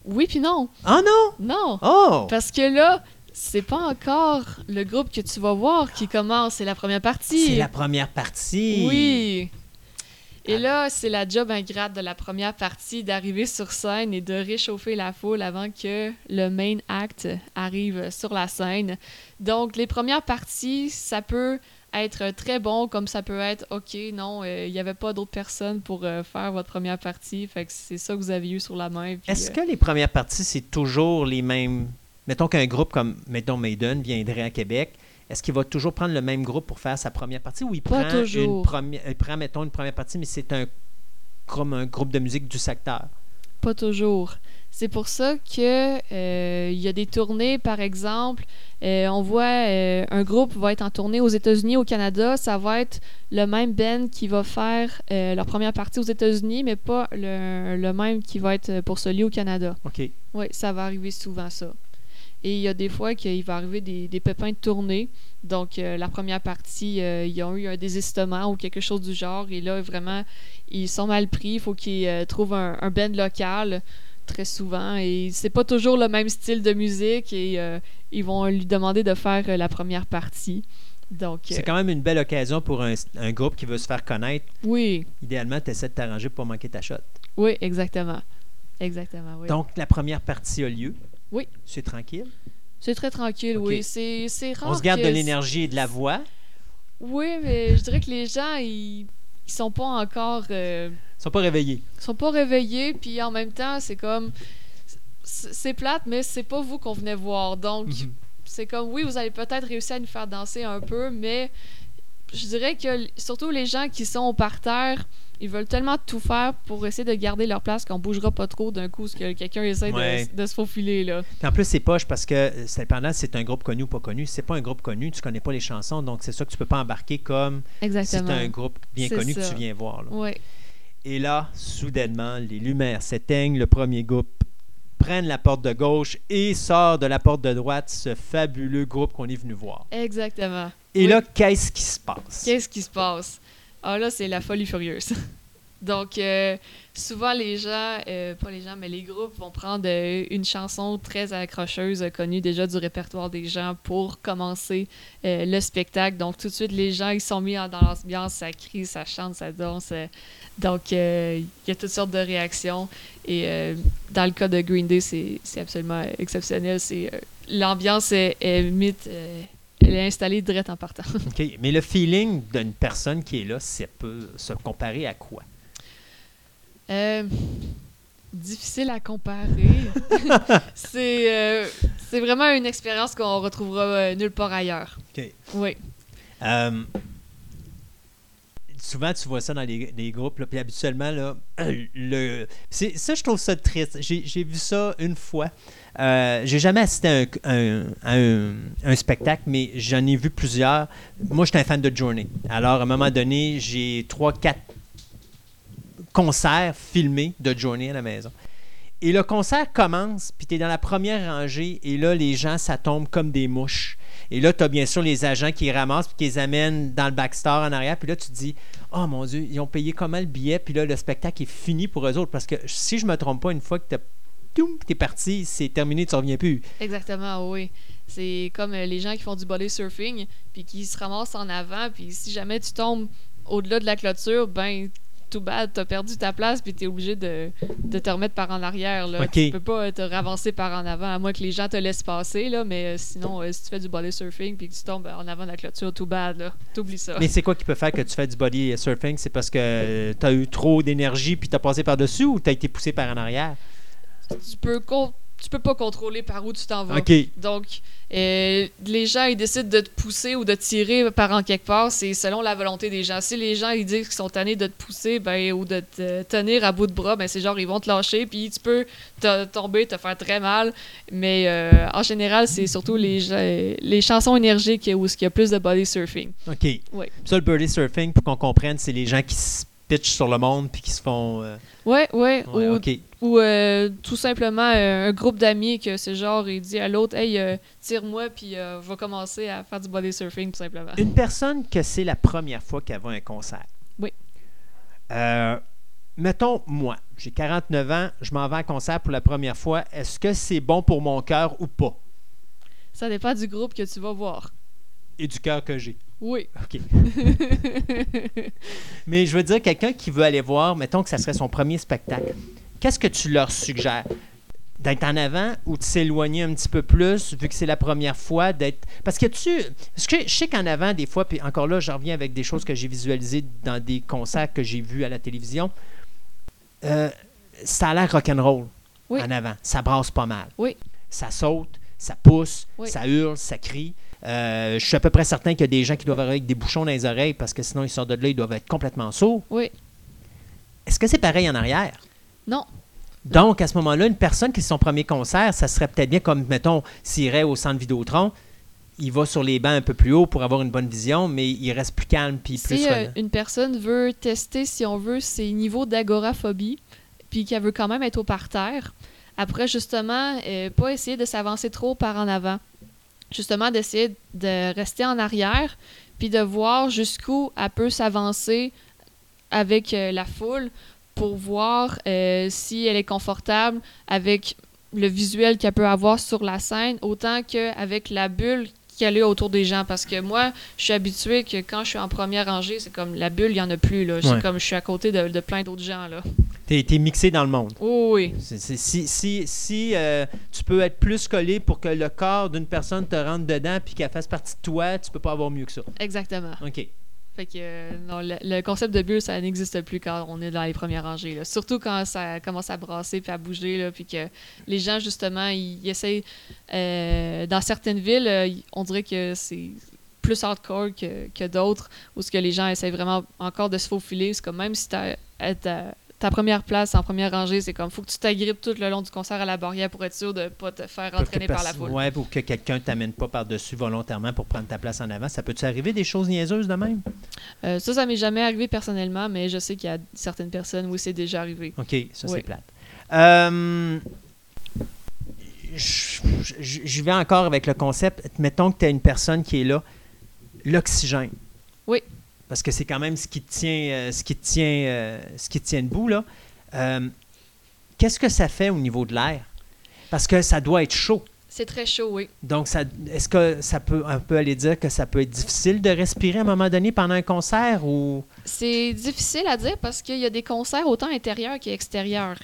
Oui, puis non. Ah non? Non. Oh! Parce que là, c'est pas encore le groupe que tu vas voir qui commence, c'est la première partie. C'est la première partie. Oui. Et là, c'est la job ingrate de la première partie d'arriver sur scène et de réchauffer la foule avant que le main act arrive sur la scène. Donc, les premières parties, ça peut être très bon, comme ça peut être OK, non, euh, il n'y avait pas d'autres personnes pour euh, faire votre première partie. Fait que c'est ça que vous avez eu sur la main. Est-ce euh, que les premières parties, c'est toujours les mêmes? Mettons qu'un groupe comme, mettons, Maiden viendrait à Québec. Est-ce qu'il va toujours prendre le même groupe pour faire sa première partie ou il prend une première, il prend, mettons, une première partie, mais c'est un, comme un groupe de musique du secteur? Pas toujours. C'est pour ça que euh, il y a des tournées, par exemple, euh, on voit euh, un groupe va être en tournée aux États-Unis, au Canada, ça va être le même band qui va faire leur première partie aux États-Unis, mais pas le, même qui va être pour celui au Canada. OK. Oui, ça va arriver souvent ça. Et il y a des fois qu'il va arriver des, pépins de tournée. Donc, la première partie, ils ont eu un désistement ou quelque chose du genre. Et là, vraiment, ils sont mal pris. Il faut qu'ils trouvent un, un band local très souvent et c'est pas toujours le même style de musique et euh, ils vont lui demander de faire euh, la première partie. Donc, c'est quand même une belle occasion pour un, groupe qui veut se faire connaître. Oui. Idéalement, tu essaies de t'arranger pour manquer ta shot. Oui, exactement. Exactement, oui. Donc, la première partie a lieu. Oui. C'est tranquille? C'est très tranquille, oui. C'est, rare. On se garde de l'énergie et de la voix. Oui, mais je dirais que les gens, ils, ils sont pas encore. Euh, ils sont pas réveillés. Ils sont pas réveillés, puis en même temps, c'est comme. C'est plate, mais c'est pas vous qu'on venait voir. Donc, mhm. c'est comme, oui, vous allez peut-être réussir à nous faire danser un peu, mais je dirais que surtout les gens qui sont au parterre, ils veulent tellement tout faire pour essayer de garder leur place qu'on bougera pas trop d'un coup, parce que quelqu'un essaie de, se faufiler. Là. en plus, c'est poche parce que pendant c'est un groupe connu ou pas connu. c'est pas un groupe connu, tu connais pas les chansons, donc c'est ça que tu peux pas embarquer comme Exactement. c'est un groupe bien connu que tu viens voir. Oui. Et là, soudainement, les lumières s'éteignent. Le premier groupe prenne la porte de gauche et sort de la porte de droite ce fabuleux groupe qu'on est venu voir. Exactement. Et là, qu'est-ce qui se passe? Qu'est-ce qui se passe? Ah là, c'est la folie furieuse. <laughs> Donc, euh, souvent, les gens, euh, pas les gens, mais les groupes vont prendre euh, une chanson très accrocheuse, connue déjà du répertoire des gens, pour commencer le spectacle. Donc, tout de suite, les gens, ils sont mis dans l'ambiance, ça crie, ça chante, ça danse. donc, il y a toutes sortes de réactions. Et dans le cas de Green Day, c'est absolument exceptionnel. L'ambiance est, est mythe elle est installée direct en partant. <laughs> OK. Mais le feeling d'une personne qui est là, ça peut se comparer à quoi? Euh, difficile à comparer. <laughs> Euh, c'est vraiment une expérience qu'on retrouvera euh, nulle part ailleurs. OK. Oui. souvent, tu vois ça dans les, les groupes, là, puis habituellement, là, <clears throat> le, c'est, ça, je trouve ça triste. J'ai, j'ai vu ça une fois. Euh, j'ai jamais assisté à un, un- à un- un spectacle, mais j'en ai vu plusieurs. Moi, j'étais un fan de Journey. Alors, à un moment donné, j'ai trois, quatre concerts filmés de Journey à la maison. Et le concert commence, puis tu es dans la première rangée, et là, les gens, ça tombe comme des mouches. Et là, tu as bien sûr les agents qui ramassent, puis qui les amènent dans le backstore en arrière. Puis là, tu te dis, oh mon Dieu, ils ont payé comment le billet, puis là, le spectacle est fini pour eux autres. Parce que si je me trompe pas, une fois que tu es parti, c'est terminé, tu reviens plus. Exactement, oui. C'est comme euh, les gens qui font du body surfing, puis qui se ramassent en avant, puis si jamais tu tombes au-delà de la clôture, ben, tout bad, t'as perdu ta place, puis t'es obligé de, de te remettre par en arrière. Là. Ok. Tu peux pas euh, te ravancer par en avant, à moins que les gens te laissent passer, là, mais euh, sinon, euh, si tu fais du body surfing, puis que tu tombes en avant de la clôture, tout bad, là, t'oublies ça. Mais c'est quoi qui peut faire que tu fais du body surfing? C'est parce que tu as eu trop d'énergie, puis tu as passé par-dessus, ou tu as été poussé par en arrière? Tu peux, tu peux pas contrôler par où tu t'en vas. OK. Donc, euh, les gens, ils décident de te pousser ou de te tirer par en quelque part. C'est selon la volonté des gens. Si les gens, ils disent qu'ils sont tannés de te pousser ben, ou de te tenir à bout de bras, ben, c'est genre, ils vont te lâcher. Puis tu peux te tomber, te faire très mal. Mais euh, en général, c'est surtout les, les chansons énergiques où il y a plus de body surfing. OK. Oui. Ça, le body surfing, pour qu'on comprenne, c'est les gens qui se pitchent sur le monde, puis qui se font... euh, Ouais, ouais. ouais, ou euh, tout simplement euh, un groupe d'amis que c'est genre, il dit à l'autre, hey, euh, tire-moi, puis va commencer à faire du body surfing, tout simplement. Une personne que c'est la première fois qu'elle va à un concert. Oui. Mettons, moi, j'ai 49 ans, je m'en vais à un concert pour la première fois. Est-ce que c'est bon pour mon cœur ou pas? Ça dépend du groupe que tu vas voir. Et du cœur que j'ai. Oui. OK. <laughs> Mais je veux dire, quelqu'un qui veut aller voir, mettons que ça serait son premier spectacle, qu'est-ce que tu leur suggères? D'être en avant ou de s'éloigner un petit peu plus, vu que c'est la première fois, d'être. Parce que tu. Parce que je sais qu'en avant, des fois, puis encore là, je reviens avec des choses que j'ai visualisées dans des concerts que j'ai vus à la télévision. euh, ça a l'air rock'n'roll Oui. en avant. Ça brasse pas mal. Oui. Ça saute, ça pousse, Oui. ça hurle, ça crie. Euh, je suis à peu près certain qu'il y a des gens qui doivent avoir avec des bouchons dans les oreilles parce que sinon ils sortent de là, ils doivent être complètement sourds. Oui. Est-ce que c'est pareil en arrière? Non. Donc, à ce moment-là, une personne qui est son premier concert, ça serait peut-être bien comme, mettons, s'il irait au centre Vidéotron, il va sur les bancs un peu plus haut pour avoir une bonne vision, mais il reste plus calme puis plus Si euh, une personne veut tester, si on veut, ses niveaux d'agoraphobie, puis qu'elle veut quand même être au parterre, après, justement, euh, pas essayer de s'avancer trop par en avant. Justement, d'essayer de rester en arrière, puis de voir jusqu'où elle peut s'avancer avec euh, la foule pour voir euh, si elle est confortable avec le visuel qu'elle peut avoir sur la scène, autant qu'avec la bulle qu'elle est autour des gens. Parce que moi, je suis habituée que quand je suis en première rangée, c'est comme la bulle, il n'y en a plus. Là. C'est Ouais. comme je suis à côté de, de plein d'autres gens. Là. T'es t'es mixé dans le monde. Oh, oui. C'est- c'est- si si, si euh, tu peux être plus collé pour que le corps d'une personne te rentre dedans puis qu'elle fasse partie de toi, tu peux pas avoir mieux que ça. Exactement. OK. Fait que euh, non, le, concept de bulle, ça n'existe plus quand on est dans les premières rangées. Surtout quand ça commence à brasser puis à bouger, là, puis que les gens, justement, ils, essayent... euh, dans certaines villes, euh, on dirait que c'est plus hardcore que, que d'autres, où ce que les gens essayent vraiment encore de se faufiler. C'est comme même si t'as à ta, première place en première rangée, c'est comme faut que tu t'agrippes tout le long du concert à la barrière pour être sûr de pas te faire entraîner par la foule. Ouais, pour que quelqu'un t'amène pas par-dessus volontairement pour prendre ta place en avant. Ça peut-tu arriver des choses niaiseuses de même? Euh, ça, ça m'est jamais arrivé personnellement, mais je sais qu'il y a certaines personnes où c'est déjà arrivé. OK, ça Oui. c'est plate. Euh, je- vais encore avec le concept. Mettons que tu as une personne qui est là, l'oxygène. Oui. Parce que c'est quand même ce qui te tient, euh, ce qui te tient, euh, ce qui te tient debout. là. Euh, Qu'est-ce que ça fait au niveau de l'air? Parce que ça doit être chaud. C'est très chaud, oui. Donc, est-ce que ça peut, on peut aller dire que ça peut être difficile de respirer à un moment donné pendant un concert ou? C'est difficile à dire parce qu'il y a des concerts autant intérieurs qu'extérieurs.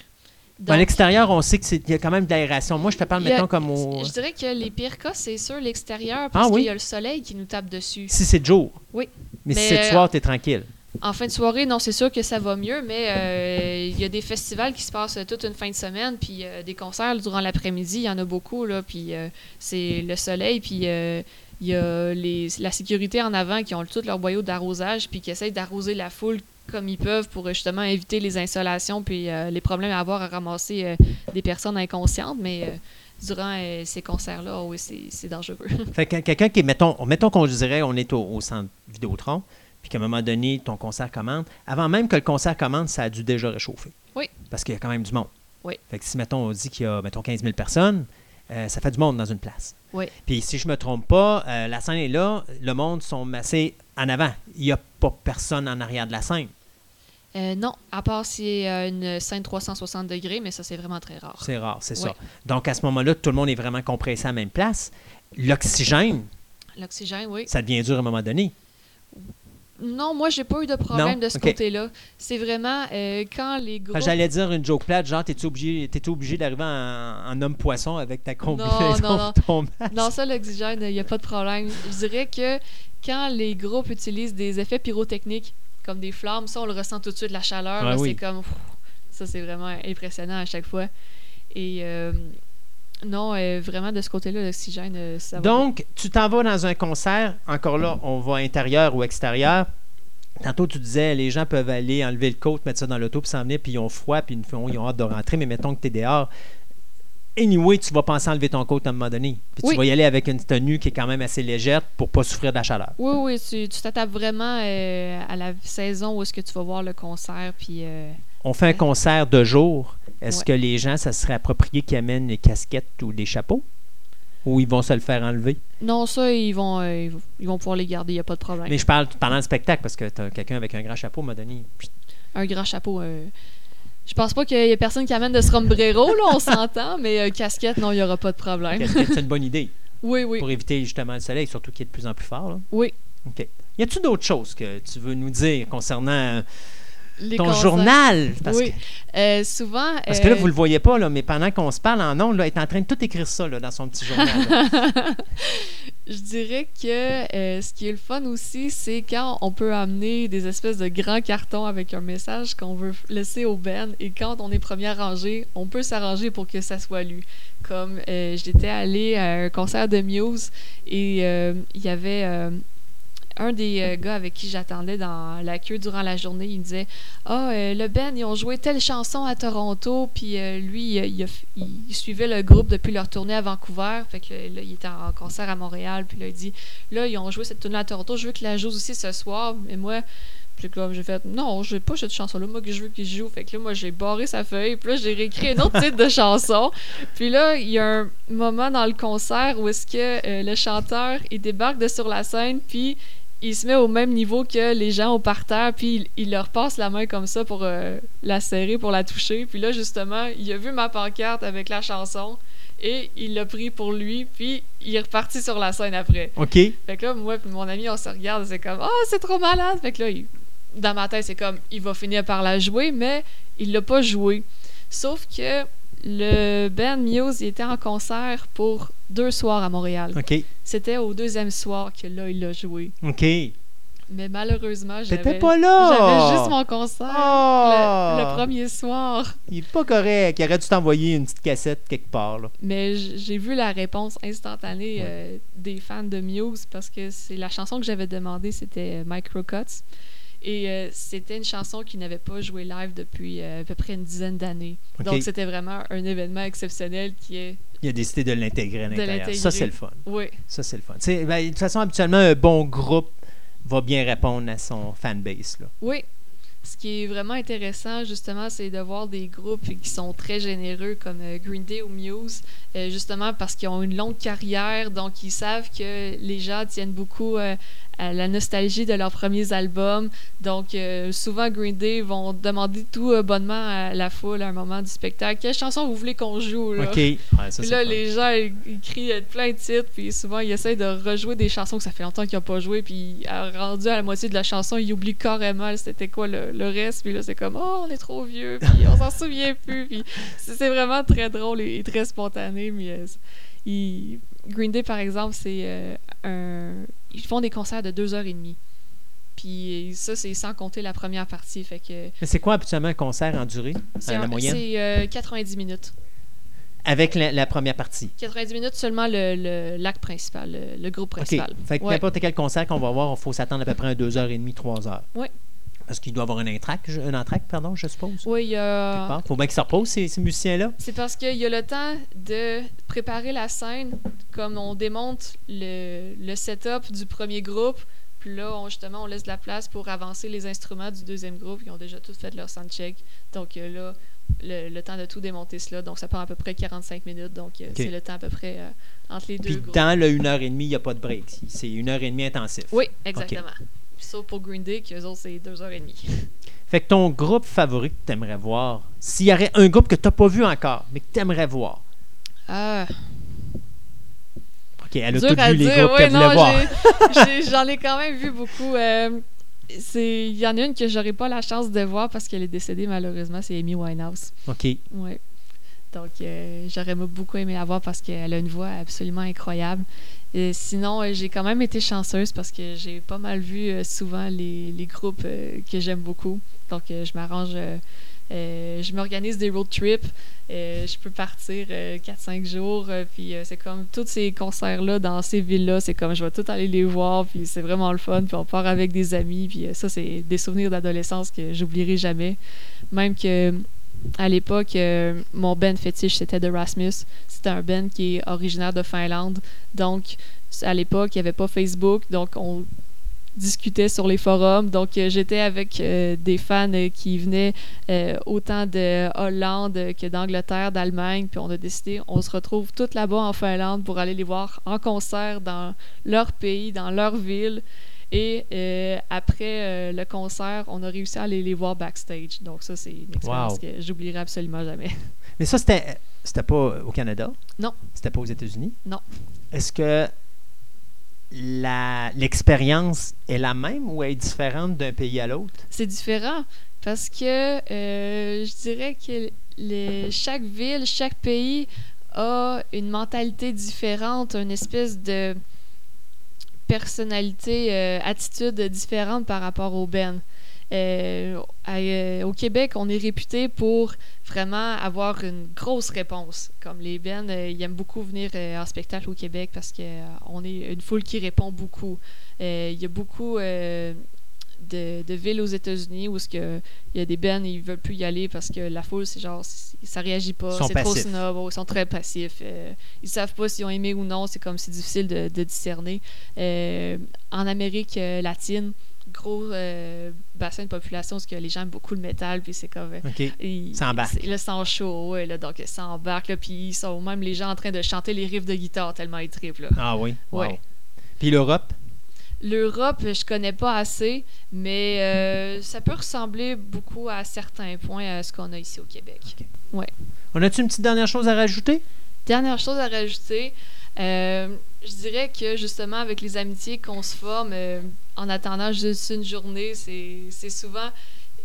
À Donc, l'extérieur, on sait qu'il y a quand même de l'aération. Moi, je te parle a- mettons comme au... Je dirais que les pires cas, c'est sûr l'extérieur parce Ah oui? qu'il y a le soleil qui nous tape dessus. Si c'est de jour. Oui. Mais, si c'est de euh, soir, t'es tranquille. En fin de soirée, non, c'est sûr que ça va mieux, mais euh, il y a des festivals qui se passent toute une fin de semaine, puis euh, des concerts durant l'après-midi, il y en a beaucoup, là, puis euh, c'est le soleil, puis euh, il y a les, la sécurité en avant qui ont tous leurs boyaux d'arrosage puis qui essayent d'arroser la foule comme ils peuvent pour justement éviter les insolations puis euh, les problèmes à avoir à ramasser euh, des personnes inconscientes. Mais euh, durant ces concerts-là, oui, c'est c'est dangereux. <laughs> Fait que quelqu'un qui est, mettons, mettons qu'on dirait, on est au, au centre Vidéotron, puis qu'à un moment donné, ton concert commence. Avant même que le concert commence, ça a dû déjà réchauffer. Oui. Parce qu'il y a quand même du monde. Oui. Fait que si, mettons, on dit qu'il y a, mettons, 15 000 personnes, euh, ça fait du monde dans une place. Oui. Puis si je me trompe pas, euh, la scène est là, le monde sont massés en avant. Il n'y a pas personne en arrière de la scène. Euh, non, à part si c'est euh, une scène 360 degrés, mais ça, c'est vraiment très rare. C'est rare, c'est Ouais. ça. Donc à ce moment-là, tout le monde est vraiment compressé à la même place. L'oxygène, L'oxygène, oui. ça devient dur à un moment donné. Non, moi, j'ai pas eu de problème Non? de ce côté-là. C'est vraiment euh, quand les groupes... J'allais dire une joke plate, genre, t'es-tu obligé, obligé d'arriver en, en homme-poisson avec ta combinaison non, non. <laughs> masque? Non, ça, l'oxygène, il n'y a pas de problème. Je dirais que quand les groupes utilisent des effets pyrotechniques, comme des flammes, ça, on le ressent tout de suite, la chaleur. Là, oui. C'est comme... pff, Ça, c'est vraiment impressionnant à chaque fois. Et euh, non, euh, vraiment, de ce côté-là, l'oxygène, euh, ça va. Donc, tu t'en vas dans un concert, encore là, on va intérieur ou extérieur. Tantôt, tu disais, les gens peuvent aller enlever le coat, mettre ça dans l'auto, puis s'en venir, puis ils ont froid, puis ils ont, ils ont hâte de rentrer, mais mettons que tu es dehors. Anyway, tu vas penser enlever ton coat à un moment donné. Puis Oui. tu vas y aller avec une tenue qui est quand même assez légère pour pas souffrir de la chaleur. Oui, oui, tu t'attapes vraiment euh, à la saison où est-ce que tu vas voir le concert, puis... On fait un concert de jour. Est-ce Ouais. que les gens, ça serait approprié qu'ils amènent des casquettes ou des chapeaux? Ou ils vont se le faire enlever? Non, ça, ils vont, euh, ils vont- pouvoir les garder, il n'y a pas de problème. Mais je parle pendant le spectacle parce que quelqu'un avec un grand chapeau m'a donné. Un grand chapeau. euh, Je pense pas qu'il y ait personne qui amène de sombrero, là, on <laughs> s'entend, mais euh, casquette, non, il n'y aura pas de problème. casquette, c'est une bonne idée <laughs> Oui, oui, pour éviter justement le soleil, surtout qu'il est de plus en plus fort. là. oui. OK. Y a-tu d'autres choses que tu veux nous dire concernant euh, Les ton journal? Parce, Oui. que, Euh, souvent. parce que là, euh, vous le voyez pas, là, mais pendant qu'on se parle en ondes, là, elle est en train de tout écrire ça là, dans son petit journal. <laughs> Je dirais que euh, ce qui est le fun aussi, c'est quand on peut amener des espèces de grands cartons avec un message qu'on veut laisser au band et quand on est première rangée, on peut s'arranger pour que ça soit lu. Comme euh, j'étais allée à un concert de Muse et il y avait un des euh, gars avec qui j'attendais dans la queue durant la journée, il me disait Ah, euh, le band, ils ont joué telle chanson à Toronto, puis euh, lui, il, il suivait le groupe depuis leur tournée à Vancouver. Fait que là, il était en concert à Montréal, puis là, il dit Là, ils ont joué cette tournée à Toronto, je veux qu'ils la jouent aussi ce soir. Mais moi, puis là, j'ai fait Non, je veux pas cette chanson-là, moi, que je veux qu'ils jouent. Fait que là, moi, j'ai barré sa feuille, puis là, j'ai réécrit un autre titre de chanson. Puis là, il y a un moment dans le concert où est-ce que le chanteur, il débarque sur la scène, puis il se met au même niveau que les gens au parterre, puis il, il leur passe la main comme ça pour euh, la serrer, pour la toucher. Puis là, justement, il a vu ma pancarte avec la chanson et il l'a pris pour lui, puis il est reparti sur la scène après. OK. Fait que là, moi et mon ami, on se regarde, c'est comme « Oh, c'est trop malade! » Fait que là, il- dans ma tête, c'est comme « Il va finir par la jouer », mais il l'a pas joué. Sauf que le band Muse, il était en concert pour deux soirs à Montréal. OK. C'était au deuxième soir que là, il l'a joué. OK. Mais malheureusement, j'avais pas là! j'avais juste mon concert Oh! le, le premier soir. Il est pas correct. Il aurait dû t'envoyer une petite cassette quelque part. Là. Mais j'ai vu la réponse instantanée Ouais. euh, des fans de Muse parce que c'est la chanson que j'avais demandé, c'était euh, Microcuts. Et euh, c'était une chanson qui n'avait pas joué live depuis euh, à peu près une dizaine d'années. Donc c'était vraiment un événement exceptionnel qui est. Il a décidé de l'intégrer à l'intérieur. Ça, c'est le fun. Oui, Ça, c'est le fun. Ben, de toute façon, habituellement, un bon groupe va bien répondre à son fanbase. Là. oui. Ce qui est vraiment intéressant, justement, c'est de voir des groupes qui sont très généreux comme euh, Green Day ou Muse, euh, justement parce qu'ils ont une longue carrière, donc ils savent que les gens tiennent beaucoup euh, à la nostalgie de leurs premiers albums. Donc, euh, souvent, Green Day vont demander tout euh, bonnement à la foule à un moment du spectacle. Quelle chanson vous voulez qu'on joue? Là? OK. Ouais, ça, Puis là, les gens, ils, ils crient plein de titres, puis souvent, ils essayent de rejouer des chansons que ça fait longtemps qu'ils n'ont pas joué, puis euh, rendu à la moitié de la chanson, ils oublient carrément c'était quoi le, le reste, puis là, c'est comme « Oh, on est trop vieux », puis on s'en souvient plus, puis c'est vraiment très drôle et, et très spontané, mais euh, Green Day, par exemple, c'est euh, un... Ils font des concerts de deux heures et demie. Puis ça, c'est sans compter la première partie, fait que... Mais c'est quoi habituellement un concert en durée, C'est à la un- moyenne? c'est, euh, 90 minutes. avec la, la première partie? 90 minutes seulement le, l'acte principal, le, le groupe principal. Fait que Ouais. n'importe quel concert qu'on va voir, il faut s'attendre à peu près à 2h30, 3h. Oui. Parce qu'il doit avoir un entracte, je- un entracte, pardon, je suppose. Oui, il y a... faut bien qu'ils se reposent, ces, ces musiciens-là. C'est parce qu'il y a le temps de préparer la scène, comme on démonte le, le setup du premier groupe, puis là, on, justement, on laisse de la place pour avancer les instruments du deuxième groupe. Ils ont déjà tous fait leur soundcheck. Donc euh, là, le, le temps de tout démonter cela. Donc ça prend à peu près 45 minutes. Donc euh, c'est le temps à peu près euh, entre les deux Puis groupes. dans le 1h30, il n'y a pas de break. C'est une heure et demie intensif. Oui, exactement. Puis Sauf pour Green Day, qu'eux autres, c'est deux heures et demie. Fait que ton groupe favori que tu aimerais voir, s'il y aurait un groupe que tu n'as pas vu encore, mais que tu aimerais voir. Ah, OK, elle a à vu les groupes qu'elle voulait voir. <laughs> j'en ai, quand même vu beaucoup. Euh, Il y en a une que j'aurais pas la chance de voir parce qu'elle est décédée malheureusement, c'est Amy Winehouse. OK. Ouais. Donc euh, j'aurais beaucoup aimé la voir parce qu'elle a une voix absolument incroyable. Sinon, euh, j'ai quand même été chanceuse parce que j'ai pas mal vu euh, souvent les, groupes euh, que j'aime beaucoup. Donc je m'arrange, je m'organise des road trips. Je peux partir 4-5 jours. puis c'est comme tous ces concerts-là dans ces villes-là, c'est comme je vais tout aller les voir. Puis c'est vraiment le fun. Puis on part avec des amis. Puis ça, c'est des souvenirs d'adolescence que j'oublierai jamais. Même que à l'époque, euh, mon band fétiche, c'était The Rasmus. C'était un band qui est originaire de Finlande. Donc, à l'époque, il n'y avait pas Facebook. Donc, on discutait sur les forums. Donc, euh, j'étais avec euh, des fans qui venaient autant de Hollande que d'Angleterre, d'Allemagne. Puis, on a décidé, on se retrouve tous là-bas en Finlande pour aller les voir en concert dans leur pays, dans leur ville. Et euh, après euh, le concert, on a réussi à aller les voir backstage. Donc ça, c'est une expérience Wow. que j'oublierai absolument jamais. <laughs> Mais ça, c'était, c'était pas au Canada? Non. C'était pas aux États-Unis? Non. Est-ce que la, l'expérience est la même ou elle est différente d'un pays à l'autre? C'est différent parce que euh, je dirais que les- chaque ville, chaque pays a une mentalité différente, une espèce de personnalité, euh, attitude différente par rapport au Ben. Euh, euh, au Québec, on est réputé pour vraiment avoir une grosse réponse. Comme les Ben, ils aiment beaucoup venir en spectacle au Québec parce qu'on est une foule qui répond beaucoup. Il y a beaucoup de, de villes aux États-Unis où il y a des Ben ils veulent plus y aller parce que la foule, c'est genre, ça réagit pas, c'est trop snob, ils sont très passifs. euh, ils savent pas s'ils ont aimé ou non, c'est comme c'est difficile de, de discerner. Euh, en Amérique euh, latine, gros euh, bassin de population parce que les gens aiment beaucoup le métal, puis c'est comme. OK. ils- Ça embarque. c'est- Là, c'est en chaud, ouais, là, donc ça embarque, là, puis ils sont même les gens en train de chanter les riffs de guitare tellement ils trippent, là. Ah oui? Wow. Ouais. Puis l'Europe? L'Europe, je connais pas assez, mais euh, ça peut ressembler beaucoup à certains points à ce qu'on a ici au Québec. On a-tu une petite dernière chose à rajouter? Dernière chose à rajouter, euh, je dirais que justement avec les amitiés qu'on se forme euh, en attendant juste une journée, c'est souvent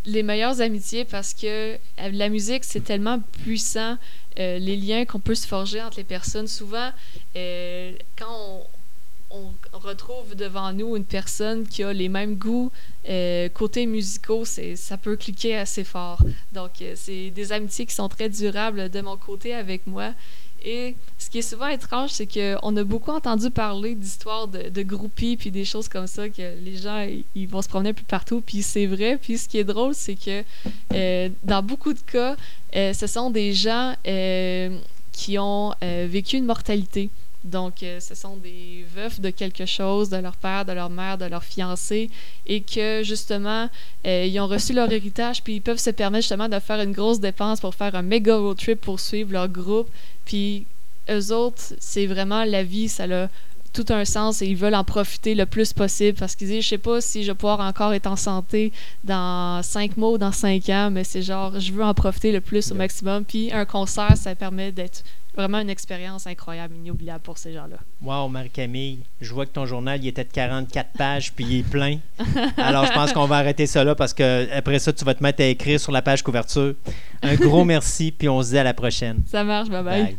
les meilleures amitiés parce que la musique, c'est tellement puissant, les liens qu'on peut se forger entre les personnes. Souvent, quand on, on retrouve devant nous une personne qui a les mêmes goûts euh, côté musicaux, c'est ça peut cliquer assez fort. Donc, euh, c'est des amitiés qui sont très durables de mon côté avec moi. Et ce qui est souvent étrange, c'est qu'on a beaucoup entendu parler d'histoires de, de groupies puis des choses comme ça, que les gens, ils- vont se promener peu partout, puis c'est vrai. Puis ce qui est drôle, c'est que euh, dans beaucoup de cas, ce sont des gens qui ont vécu une mortalité. Donc, euh, ce sont des veufs de quelque chose, de leur père, de leur mère, de leur fiancé, et que justement, euh, ils ont reçu leur héritage, puis ils peuvent se permettre justement de faire une grosse dépense pour faire un méga road trip pour suivre leur groupe. Puis, eux autres, c'est vraiment la vie, ça a tout un sens et ils veulent en profiter le plus possible parce qu'ils disent, je sais pas si je vais pouvoir encore être en santé dans cinq mois ou dans cinq ans, mais c'est genre, je veux en profiter le plus au maximum. Puis, un concert, ça permet d'être vraiment une expérience incroyable, inoubliable pour ces gens-là. Wow, Marie-Camille, je vois que ton journal il était de 44 pages puis il est plein. Alors je pense qu'on va arrêter ça là parce que après ça, tu vas te mettre à écrire sur la page couverture. Un gros <laughs> merci puis on se dit à la prochaine. Ça marche, bye bye. Bye.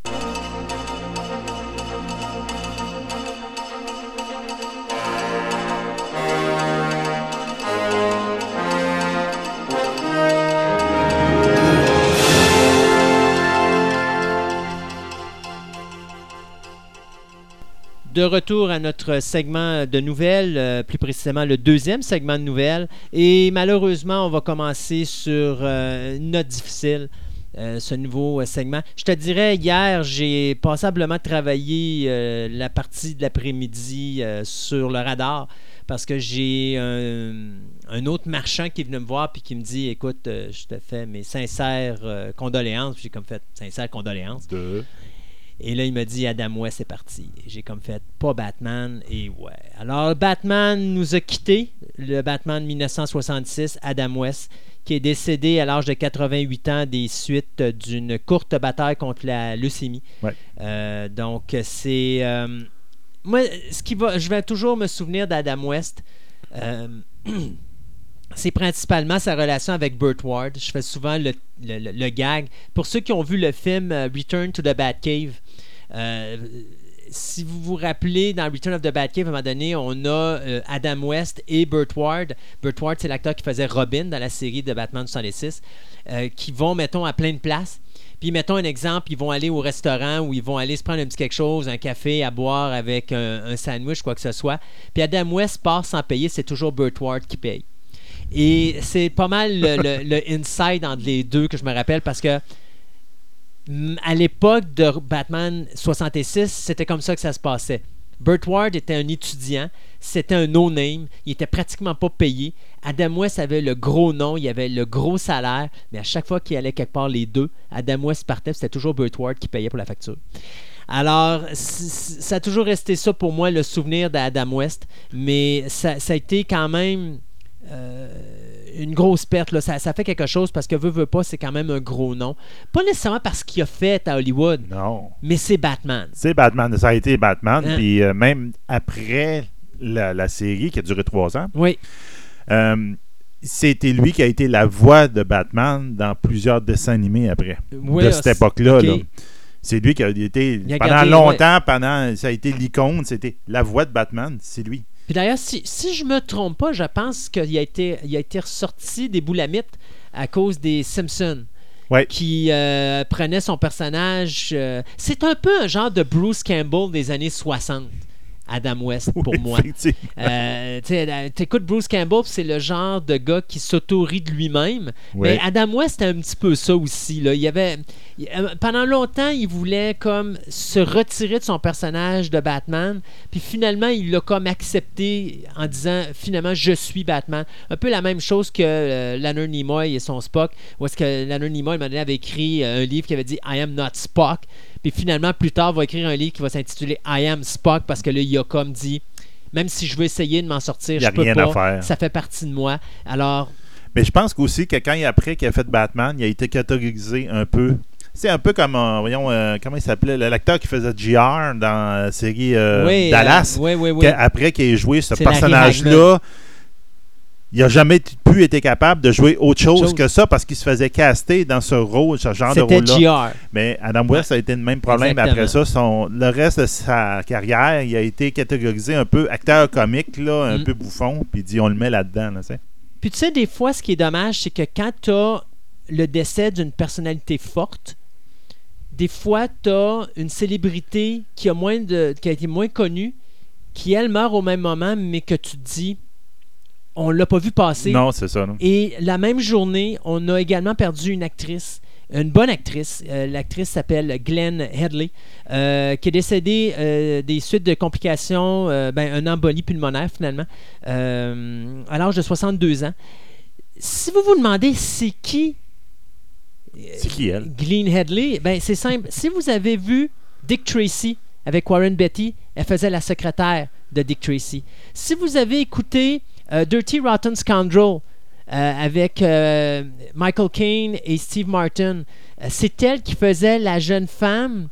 De retour à notre segment de nouvelles, euh, plus précisément le deuxième segment de nouvelles. Et malheureusement, on va commencer sur euh, une note difficile. euh, ce nouveau segment. Je te dirais, hier, j'ai passablement travaillé la partie de l'après-midi sur le radar parce que j'ai un, autre marchand qui est venu me voir puis qui me dit Écoute, je te fais mes sincères condoléances. J'ai comme fait sincères condoléances. Deux. Et là, il m'a dit Adam West, c'est parti. J'ai comme fait pas Batman. Et ouais. Alors, Batman nous a quittés. Le Batman 1966, Adam West, qui est décédé à l'âge de 88 ans des suites d'une courte bataille contre la leucémie. Ouais. Euh, donc, c'est. euh, moi, ce qui va. Je vais toujours me souvenir d'Adam West. Euh, <clears throat> c'est principalement sa relation avec Burt Ward. Je fais souvent le, le- le- le gag. Pour ceux qui ont vu le film Return to the Batcave, euh, si vous vous rappelez, dans Return of the Batcave, à un moment donné, on a euh, Adam West et Burt Ward. Burt Ward, c'est l'acteur qui faisait Robin dans la série de Batman 66, euh, qui vont, mettons, à plein de places. Puis, mettons un exemple, ils vont aller au restaurant ou ils vont aller se prendre un petit quelque chose, un café à boire avec un, un sandwich, quoi que ce soit. Puis Adam West part sans payer, c'est toujours Burt Ward qui paye. Et c'est pas mal le, le- le <laughs> inside entre les deux que je me rappelle parce que à l'époque de Batman 66, c'était comme ça que ça se passait. Burt Ward était un étudiant, c'était un no-name, il était pratiquement pas payé. Adam West avait le gros nom, il avait le gros salaire, mais à chaque fois qu'il allait quelque part les deux, Adam West partait, c'était toujours Burt Ward qui payait pour la facture. Alors, ça a toujours resté ça pour moi, le souvenir d'Adam West, mais ça, ça a été quand même euh, une grosse perte. Là. Ça, ça fait quelque chose parce que veut, veut pas, c'est quand même un gros nom. Pas nécessairement parce qu'il a fait à Hollywood, Non. mais c'est Batman. C'est Batman. Ça a été Batman. Hein? Puis euh, même après la, la série qui a duré trois ans, Oui, euh, c'était lui qui a été la voix de Batman dans plusieurs dessins animés après. Oui, de ah, cette époque-là. là. C'est lui qui a été. A pendant gardé, longtemps, pendant. Ça a été l'icône, c'était la voix de Batman, c'est lui. Puis d'ailleurs, si, si je me trompe pas, je pense qu'il a été, il a été ressorti des boulamites à cause des Simpsons. Ouais. Qui euh, prenait son personnage. euh, c'est un peu un genre de Bruce Campbell des années 60, Adam West, pour Oui, moi. Euh, euh, T'écoutes Bruce Campbell, c'est le genre de gars qui s'autorise de lui-même. Mais Adam West c'était un petit peu ça aussi. Là. Il avait, euh, pendant longtemps, il voulait comme se retirer de son personnage de Batman. Puis finalement, il l'a comme accepté en disant finalement, je suis Batman. Un peu la même chose que euh, Leonard Nimoy et son Spock. Où est-ce que Leonard Nimoy, un moment donné, avait écrit euh, un livre qui avait dit I am not Spock. Puis finalement, plus tard, va écrire un livre qui va s'intituler I am Spock parce que là, il a comme dit même si je veux essayer de m'en sortir, Il y a je peux rien pas. à faire. Ça fait partie de moi. Alors, Mais je pense qu'aussi que quand il après qu'il a fait Batman, il a été catégorisé un peu. C'est un peu comme, euh, voyons, euh, comment il s'appelait, l'acteur qui faisait JR dans la série euh, oui, Dallas. euh, oui, oui, oui. après qu'il ait joué ce personnage-là, il n'a jamais pu été capable de jouer autre chose, Chose. que ça parce qu'il se faisait caster dans ce rôle, ce genre de C'était rôle-là. Mais Adam West a été le même problème Exactement. après ça. Son, le reste de sa carrière, il a été catégorisé un peu acteur comique, là, un Mm. peu bouffon, puis il dit on le met là-dedans. Là, tu sais. Puis tu sais, des fois, ce qui est dommage, c'est que quand tu as le décès d'une personnalité forte, des fois, tu as une célébrité qui a, moins de, qui a été moins connue, qui, elle, meurt au même moment, mais que tu te dis, on l'a pas vu passer. Non, c'est ça. non. Et la même journée, on a également perdu une actrice, une bonne actrice. Euh, L'actrice s'appelle Glenn Headley, euh, qui est décédée euh, des suites de complications, ben, un embolie pulmonaire finalement, à l'âge de 62 ans. Si vous vous demandez c'est qui C'est qui elle? Glenn Headley, ben, c'est simple. Si vous avez vu Dick Tracy avec Warren Beatty, elle faisait la secrétaire de Dick Tracy. Si vous avez écouté euh, Dirty Rotten Scoundrel euh, avec euh, Michael Caine et Steve Martin. C'est elle qui faisait la jeune femme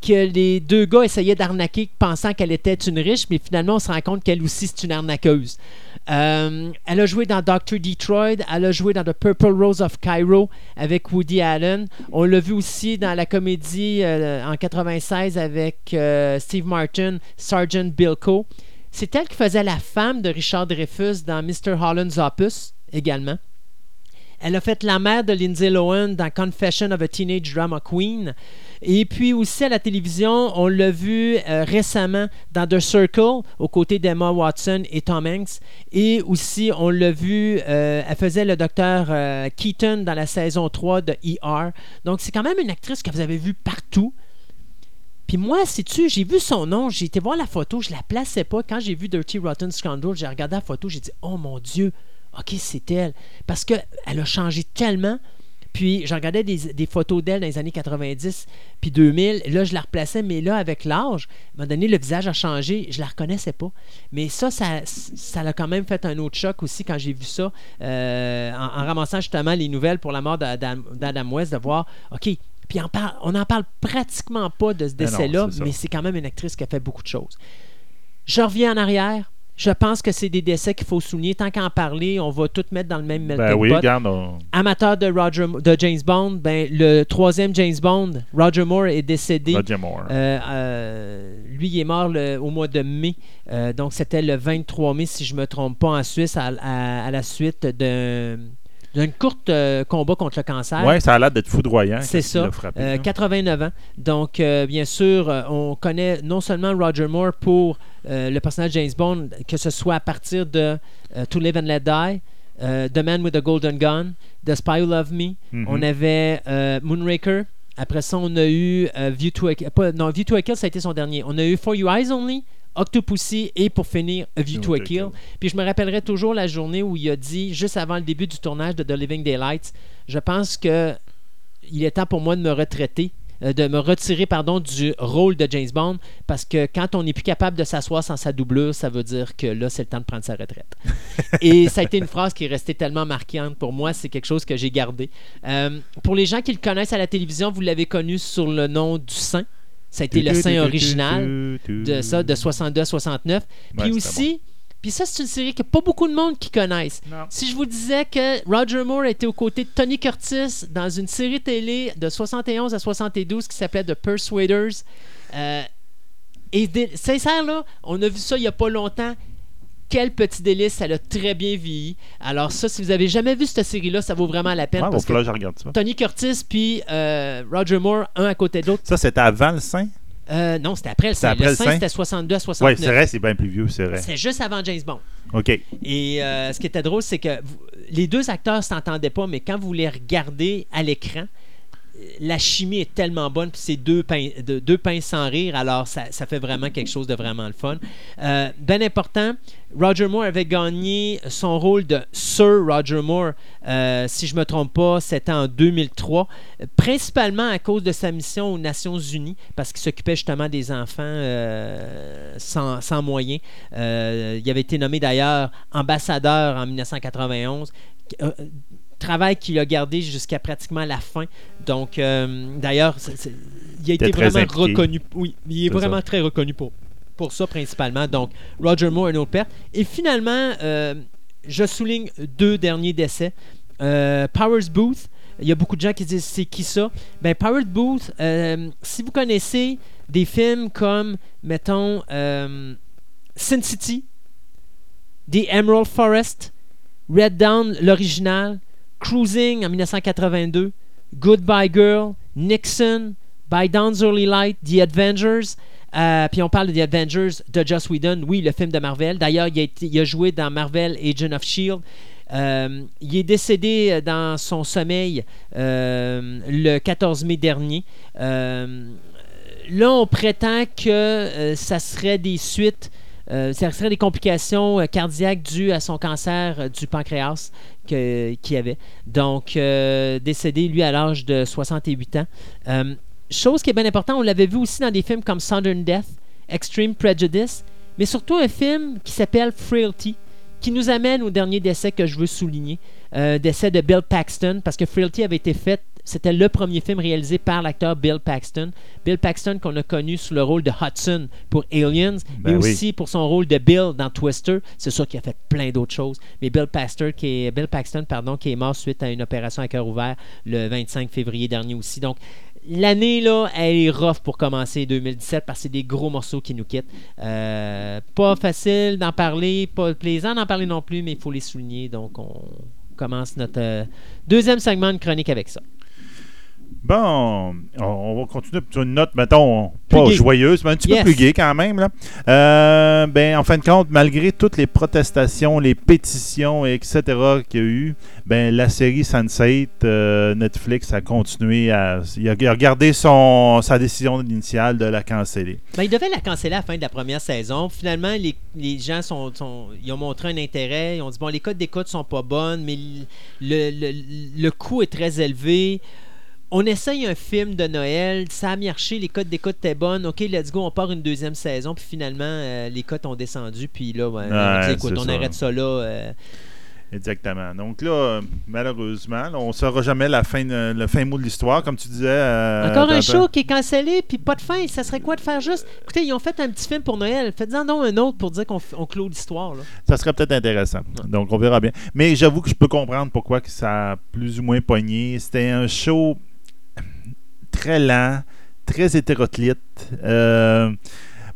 que les deux gars essayaient d'arnaquer pensant qu'elle était une riche, mais finalement on se rend compte qu'elle aussi c'est une arnaqueuse. Elle a joué dans Dr. Detroit, elle a joué dans The Purple Rose of Cairo avec Woody Allen. On l'a vu aussi dans la comédie en 96 avec Steve Martin, Sergeant Bilko. C'est elle qui faisait la femme de Richard Dreyfuss dans Mr. Holland's Opus également. Elle a fait la mère de Lindsay Lohan dans Confession of a Teenage Drama Queen. Et puis aussi à la télévision, on l'a vu euh, récemment dans The Circle, aux côtés d'Emma Watson et Tom Hanks. Et aussi, on l'a vu, euh, elle faisait le docteur euh, Keaton dans la saison 3 de ER. Donc, c'est quand même une actrice que vous avez vue partout. Puis moi, sais-tu, j'ai vu son nom, j'ai été voir la photo, je la plaçais pas. Quand j'ai vu Dirty Rotten Scoundrel, j'ai regardé la photo, j'ai dit « Oh mon Dieu, OK, c'est elle. » Parce qu'elle a changé tellement. Puis je regardais des, photos d'elle dans les années 90 puis 2000. Là, je la replaçais, mais là, avec l'âge, à un moment donné, le visage a changé. Je la reconnaissais pas. Mais ça, ça, ça l'a quand même fait un autre choc aussi quand j'ai vu ça, euh, en, en ramassant justement les nouvelles pour la mort d'Adam West, de voir, OK, puis on parle- on n'en parle pratiquement pas de ce non, décès-là, mais c'est quand même une actrice qui a fait beaucoup de choses. Je reviens en arrière. Je pense que c'est des décès qu'il faut souligner. Tant qu'à en parler, on va tout mettre dans le même melting Ben oui, pot. regarde. on- Amateur de, Roger, de James Bond, ben, le troisième James Bond, Roger Moore, est décédé. Roger Moore. Euh, euh, lui, il est mort le- au mois de mai. Euh, donc, c'était le 23 mai, si je ne me trompe pas, en Suisse, à, à- à la suite d'un d'un courte euh, combat contre le cancer. ouais, ça a l'air d'être foudroyant. C'est ça. l'a frappé, Euh, là. 89 ans. Donc, euh, bien sûr, on connaît non seulement Roger Moore pour le personnage James Bond, que ce soit à partir de To Live and Let Die, The Man with the Golden Gun, The Spy Who Loved Me. Mhm. On avait Moonraker. Après ça, on a eu View to a Kill. non, View to a Kill, ça a été son dernier. On a eu For Your Eyes Only, Octopussy et pour finir, A View to a Kill. Puis je me rappellerai toujours la journée où il a dit, juste avant le début du tournage de The Living Daylights, je pense que il est temps pour moi de me retraiter, euh, de me retirer pardon du rôle de James Bond, parce que quand on n'est plus capable de s'asseoir sans sa doublure, ça veut dire que là c'est le temps de prendre sa retraite. <laughs> Et ça a été une phrase qui est restée tellement marquante pour moi, c'est quelque chose que j'ai gardé. Euh, pour les gens qui le connaissent à la télévision, vous l'avez connu sur le nom du Saint. Ça a été le Saint original de ça, de 62 à 69. Puis Ouais, aussi, puis ça, c'est une série que pas beaucoup de monde qui connaissent. Non. Si je vous disais que Roger Moore était aux côtés de Tony Curtis dans une série télé de 71 à 72 qui s'appelait The Persuaders, euh, et sincère, là, on a vu ça il n'y a pas longtemps. Quel petit délice, ça l'a très bien vieilli. Alors ça, si vous avez jamais vu cette série-là, ça vaut vraiment la peine Ouais, parce que que je regarde ça. Tony Curtis puis euh, Roger Moore, un à côté de l'autre. Ça, c'était avant le Saint? Euh, non, c'était après le C'était 5. après Le le 5, Saint? c'était 62 à Oui, 69. c'est vrai, c'est bien plus vieux, c'est vrai. c'est juste avant James Bond. OK. Et euh, ce qui était drôle, c'est que vous- les deux acteurs s'entendaient pas, mais quand vous les regardez à l'écran, la chimie est tellement bonne, puis c'est deux pains, de- deux pains sans rire, alors ça, ça fait vraiment quelque chose de vraiment le fun. Euh, ben important, Roger Moore avait gagné son rôle de Sir Roger Moore, euh, si je me trompe pas, c'était en 2003, euh, principalement à cause de sa mission aux Nations Unies, parce qu'il s'occupait justement des enfants euh, sans, sans moyens. Il avait été nommé d'ailleurs ambassadeur en 1991. Travail qu'il a gardé jusqu'à pratiquement la fin. Donc, euh, d'ailleurs, il a été vraiment impliqué. reconnu. Oui, il est, vraiment ça. très reconnu pour, pour ça principalement. Donc, Roger Moore, une autre perte. Et finalement, euh, je souligne deux derniers décès. Euh, Powers Booth. Il y a beaucoup de gens qui disent c'est qui ça? Ben Powers Booth. si vous connaissez des films comme mettons Sin City, The Emerald Forest, Red Down l'original, Cruising en 1982, Goodbye Girl, Nixon, By Dawn's Early Light, The Avengers. Euh, puis on parle de The Avengers de Joss Whedon, oui, le film de Marvel. D'ailleurs, il, a joué dans Marvel Agent of Shield. Euh, il est décédé dans son sommeil euh, le 14 mai dernier. Euh, là, on prétend que euh, ça serait des suites, euh, ça serait des complications euh, cardiaques dues à son cancer euh, du pancréas qu'il avait. Donc, euh, décédé, lui, à l'âge de 68 ans. Chose qui est bien importante, on l'avait vu aussi dans des films comme Southern Death, Extreme Prejudice, mais surtout un film qui s'appelle Frailty, qui nous amène au dernier décès que je veux souligner, euh, décès de Bill Paxton, parce que Frailty avait été fait, c'était le premier film réalisé par l'acteur Bill Paxton. Bill Paxton qu'on a connu sous le rôle de Hudson pour Aliens, Ben mais oui. aussi pour son rôle de Bill dans Twister. C'est sûr qu'il a fait plein d'autres choses. Mais Bill Paxton, qui est, Bill Paxton, pardon, qui est mort suite à une opération à cœur ouvert le 25 février dernier aussi. Donc, L'année, là, elle est rough pour commencer 2017 parce que c'est des gros morceaux qui nous quittent. Euh, pas facile d'en parler, pas plaisant d'en parler non plus, mais il faut les souligner. Donc, on commence notre euh, deuxième segment de chronique avec ça. Bon, on, va continuer sur une note, mettons, pas gay. joyeuse, mais un petit Yes. peu plus gay quand même. Là. Euh, ben, en fin de compte, malgré toutes les protestations, les pétitions, etc. qu'il y a eu, ben, la série Sense8, euh, Netflix a continué à. Il a, il gardé son, sa décision initiale de la canceller. Ben, ils devaient la canceller à la fin de la première saison. Finalement, les, les gens sont, sont- ils ont montré un intérêt. Ils ont dit bon, les codes d'écoute sont pas bonnes, mais le, le, le coût est très élevé. On essaye un film de Noël, ça a marché, les codes d'écoute étaient bonnes. Ok, let's go, on part une deuxième saison. Puis finalement, euh, les codes ont descendu. Puis là, Ouais, écoute, on ça. arrête ça là. euh, Exactement. Donc là, malheureusement, là, on ne saura jamais la fin, de- le fin mot de l'histoire, comme tu disais. euh, Encore un show qui est cancellé, puis pas de fin. Ça serait quoi de faire juste? Écoutez, ils ont fait un petit film pour Noël. Faites-en donc un autre pour dire qu'on clôt l'histoire. Ça serait peut-être intéressant. Donc, on verra bien. Mais j'avoue que je peux comprendre pourquoi que ça a plus ou moins pogné. C'était un show très lent, très hétéroclite. Euh,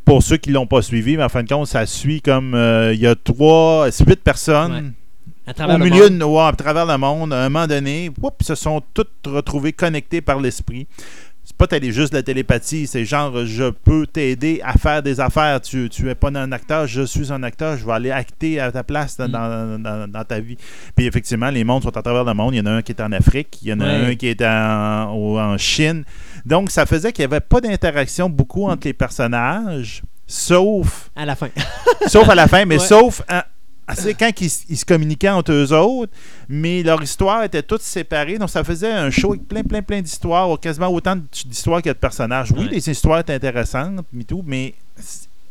pour ceux qui ne l'ont pas suivi, mais en fin de compte, ça suit comme euh, il y a trois, huit personnes À au milieu de ouais, à travers le monde. À un moment donné, whoop, se sont toutes retrouvées connectées par l'esprit. C'est pas télé, juste de la télépathie, c'est genre je peux t'aider à faire des affaires. Tu, tu es pas un acteur, je suis un acteur, je vais aller acter à ta place dans, Mm. dans- dans- dans ta vie. Puis effectivement, les mondes sont à travers le monde. Il y en a un qui est en Afrique, il y en a Ouais. un qui est en, au- en Chine. Donc ça faisait qu'il n'y avait pas d'interaction beaucoup entre les personnages, sauf À la fin. sauf à la fin, mais <laughs> Ouais. sauf à- c'est quand ils, se communiquaient entre eux autres, mais leur histoire était toute séparée, donc ça faisait un show avec plein, plein, plein d'histoires, quasiment autant d'histoires qu'il y a de personnages. Oui, Ouais. les histoires étaient intéressantes, mais tout, mais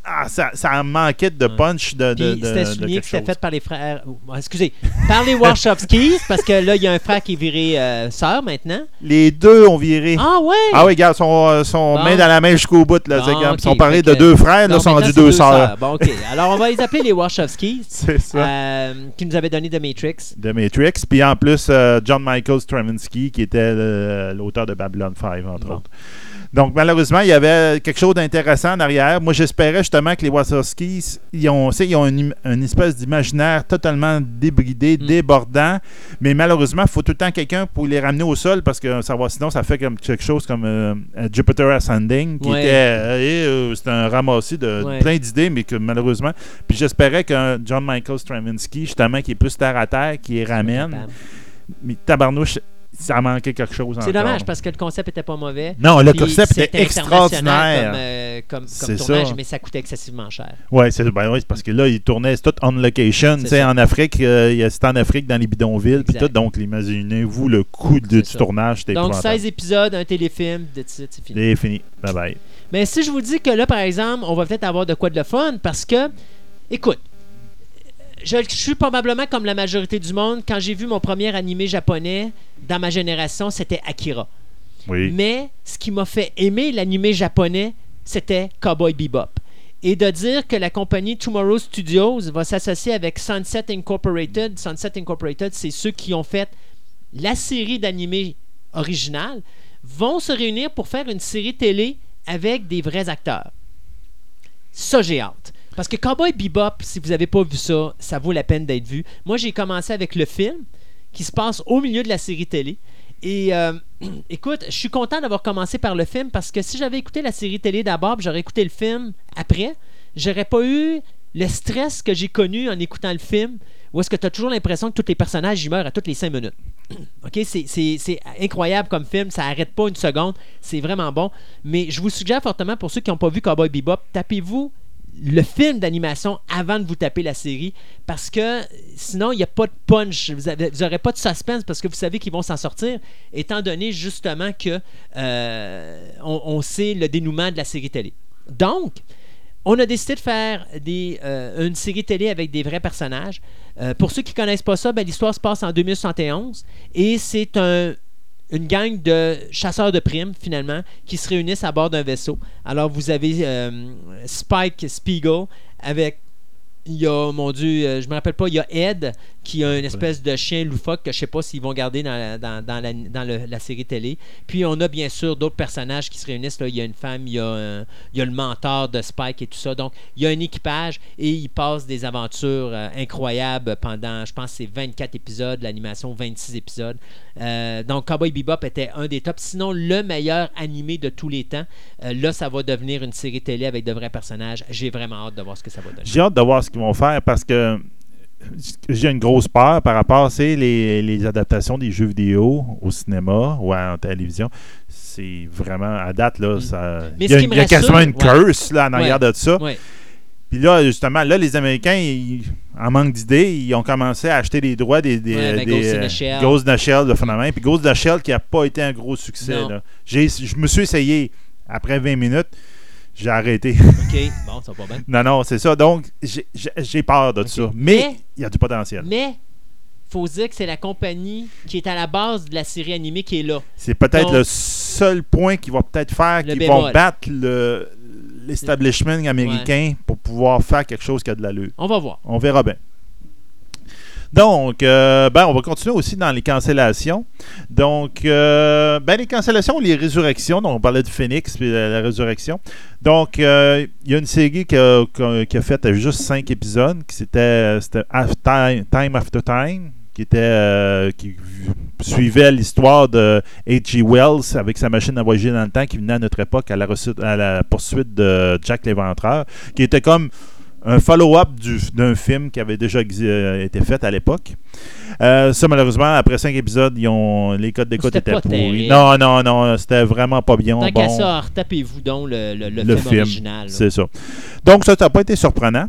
ah, ça, ça manquait de punch de, de, de- c'était de souligné quelque que c'était fait par les frères. oh, excusez, par les Warshawskis, parce que là, il y a un frère qui est viré euh, sœur maintenant. Les deux ont viré. Ah ouais! Ah oui, regarde, sont, euh, sont Bon. main dans la main jusqu'au bout. Là, Bon, c'est comme- ok, Ils sont parlé fait de deux frères, là, Non, ils sont rendus deux sœurs. Bon, ok. Alors, on va les appeler les Warshawskis, <laughs> C'est ça. euh, qui nous avaient donné The Matrix. de Matrix. Puis en plus, euh, John Michael Straczynski, qui était l'auteur de Babylon 5, entre Bon. autres. Donc, malheureusement, il y avait quelque chose d'intéressant en arrière. Moi, j'espérais justement que les Wachowskis, ils ont, ils ont une, espèce d'imaginaire totalement débridé, Mm. débordant. Mais malheureusement, il faut tout le temps quelqu'un pour les ramener au sol parce que ça va, sinon, ça fait comme quelque chose comme euh, Jupiter Ascending, qui Ouais. était euh, euh, c'était un ramassis de Ouais. plein d'idées, mais que malheureusement. Puis j'espérais qu'un John Michael Straczynski, justement, qui est plus terre à terre, qui les ramène. Mais tabarnouche, ça manquait quelque chose C'est dommage parce que le concept était pas mauvais. Non, le concept était extraordinaire. Comme, euh, comme, comme C'est tournage, ça. mais ça coûtait excessivement cher. Ouais, c'est ben, ouais, c'est parce que là, ils tournaient c'est tout on location. En Afrique, euh, c'était en Afrique, dans les bidonvilles. Tout, donc, imaginez-vous le coût de- du ça. tournage. Donc, épouvantable. 16 épisodes, un téléfilm, de c'est fini. C'est fini. Bye bye. Mais si je vous dis que là, par exemple, on va peut-être avoir de quoi de le fun parce que, écoute, je, suis probablement comme la majorité du monde. Quand j'ai vu mon premier animé japonais dans ma génération, c'était Akira. Oui. Mais ce qui m'a fait aimer l'animé japonais, c'était Cowboy Bebop. Et de dire que la compagnie Tomorrow Studios va s'associer avec Sunset Incorporated. Sunset Incorporated, c'est ceux qui ont fait la série d'animés originale, vont se réunir pour faire une série télé avec des vrais acteurs. Ça, j'ai hâte. Parce que Cowboy Bebop, si vous n'avez pas vu ça, ça vaut la peine d'être vu. Moi, j'ai commencé avec le film qui se passe au milieu de la série télé. Et euh, <clears throat> écoute, je suis content d'avoir commencé par le film parce que si j'avais écouté la série télé d'abord, j'aurais écouté le film après, j'aurais pas eu le stress que j'ai connu en écoutant le film, où est-ce que tu as toujours l'impression que tous les personnages ils meurent à toutes les cinq minutes. <clears throat> OK, c'est incroyable comme film, ça arrête pas une seconde, c'est vraiment bon. Mais je vous suggère fortement, pour ceux qui n'ont pas vu Cowboy Bebop, tapez-vous le film d'animation avant de vous taper la série parce que sinon il n'y a pas de punch vous n'aurez pas de suspense parce que vous savez qu'ils vont s'en sortir étant donné justement que euh, on, sait le dénouement de la série télé donc on a décidé de faire des, euh, une série télé avec des vrais personnages. Euh, pour ceux qui ne connaissent pas ça, ben, l'histoire se passe en 2071 et c'est un, une gang de chasseurs de primes, finalement, qui se réunissent à bord d'un vaisseau. Alors, vous avez euh, Spike Spiegel avec il y a, mon Dieu, euh, je me rappelle pas, il y a Ed qui a une espèce de chien loufoque que je sais pas s'ils vont garder dans, la, dans, dans la, dans le- la série télé. Puis on a bien sûr d'autres personnages qui se réunissent. Là. Il y a une femme, il y a, un- il y a le mentor de Spike et tout ça. Donc il y a un équipage et ils passent des aventures euh, incroyables pendant, je pense, c'est 24 épisodes, l'animation 26 épisodes. Euh, donc Cowboy Bebop était un des tops, sinon le meilleur animé de tous les temps. Euh, là, ça va devenir une série télé avec de vrais personnages. J'ai vraiment hâte de voir ce que ça va donner. J'ai hâte de voir ce qu'ils vont faire parce que j'ai une grosse peur par rapport à les, les adaptations des jeux vidéo au cinéma ou à la télévision. C'est vraiment, à date, là, Mm. ça, il y a, y a quasiment une ouais. curse là, en arrière de ça. Ouais. Puis là, justement, là, les Américains, ils- en manque d'idées, ils ont commencé à acheter les droits des, des, Ouais, avec des, Ghost in the euh, Shell. Ghost in the Shell de Phénomène. Puis Ghost in the Shell qui n'a pas été un gros succès. Là. Je me suis essayé après 20 minutes. J'ai arrêté. OK, bon, ça va pas bien. non, non, c'est ça. Donc, j'ai- peur de ça. Mais il y a du potentiel. Mais faut dire que c'est la compagnie qui est à la base de la série animée qui est là. C'est peut-être le seul point qui va peut-être faire qu'ils vont battre le- l'establishment américain pour pouvoir faire quelque chose qui a de l'allure. On va voir. On verra bien. Donc, euh, ben, on va continuer aussi dans les cancellations. Donc, euh, ben, les cancellations, les résurrections. Donc, on parlait de Phoenix puis la, la résurrection. Donc, euh, il y a une série qui a, fait juste cinq épisodes, qui c'était Time, After Time, qui était euh, qui suivait l'histoire de H.G. Wells avec sa machine à voyager dans le temps qui venait à notre époque à la, à la poursuite de Jack l'Éventreur, qui était comme un follow-up du- d'un film qui avait déjà euh, été fait à l'époque. Euh, ça, malheureusement, après cinq épisodes, ils ont, les codes d'écoute étaient pas pourris. Non, non, non, c'était vraiment pas bien. Tant bon. qu'à ça, retapez-vous donc le, le- le Le film, film, original. C'est ça. Donc, ça, ça n'a pas été surprenant.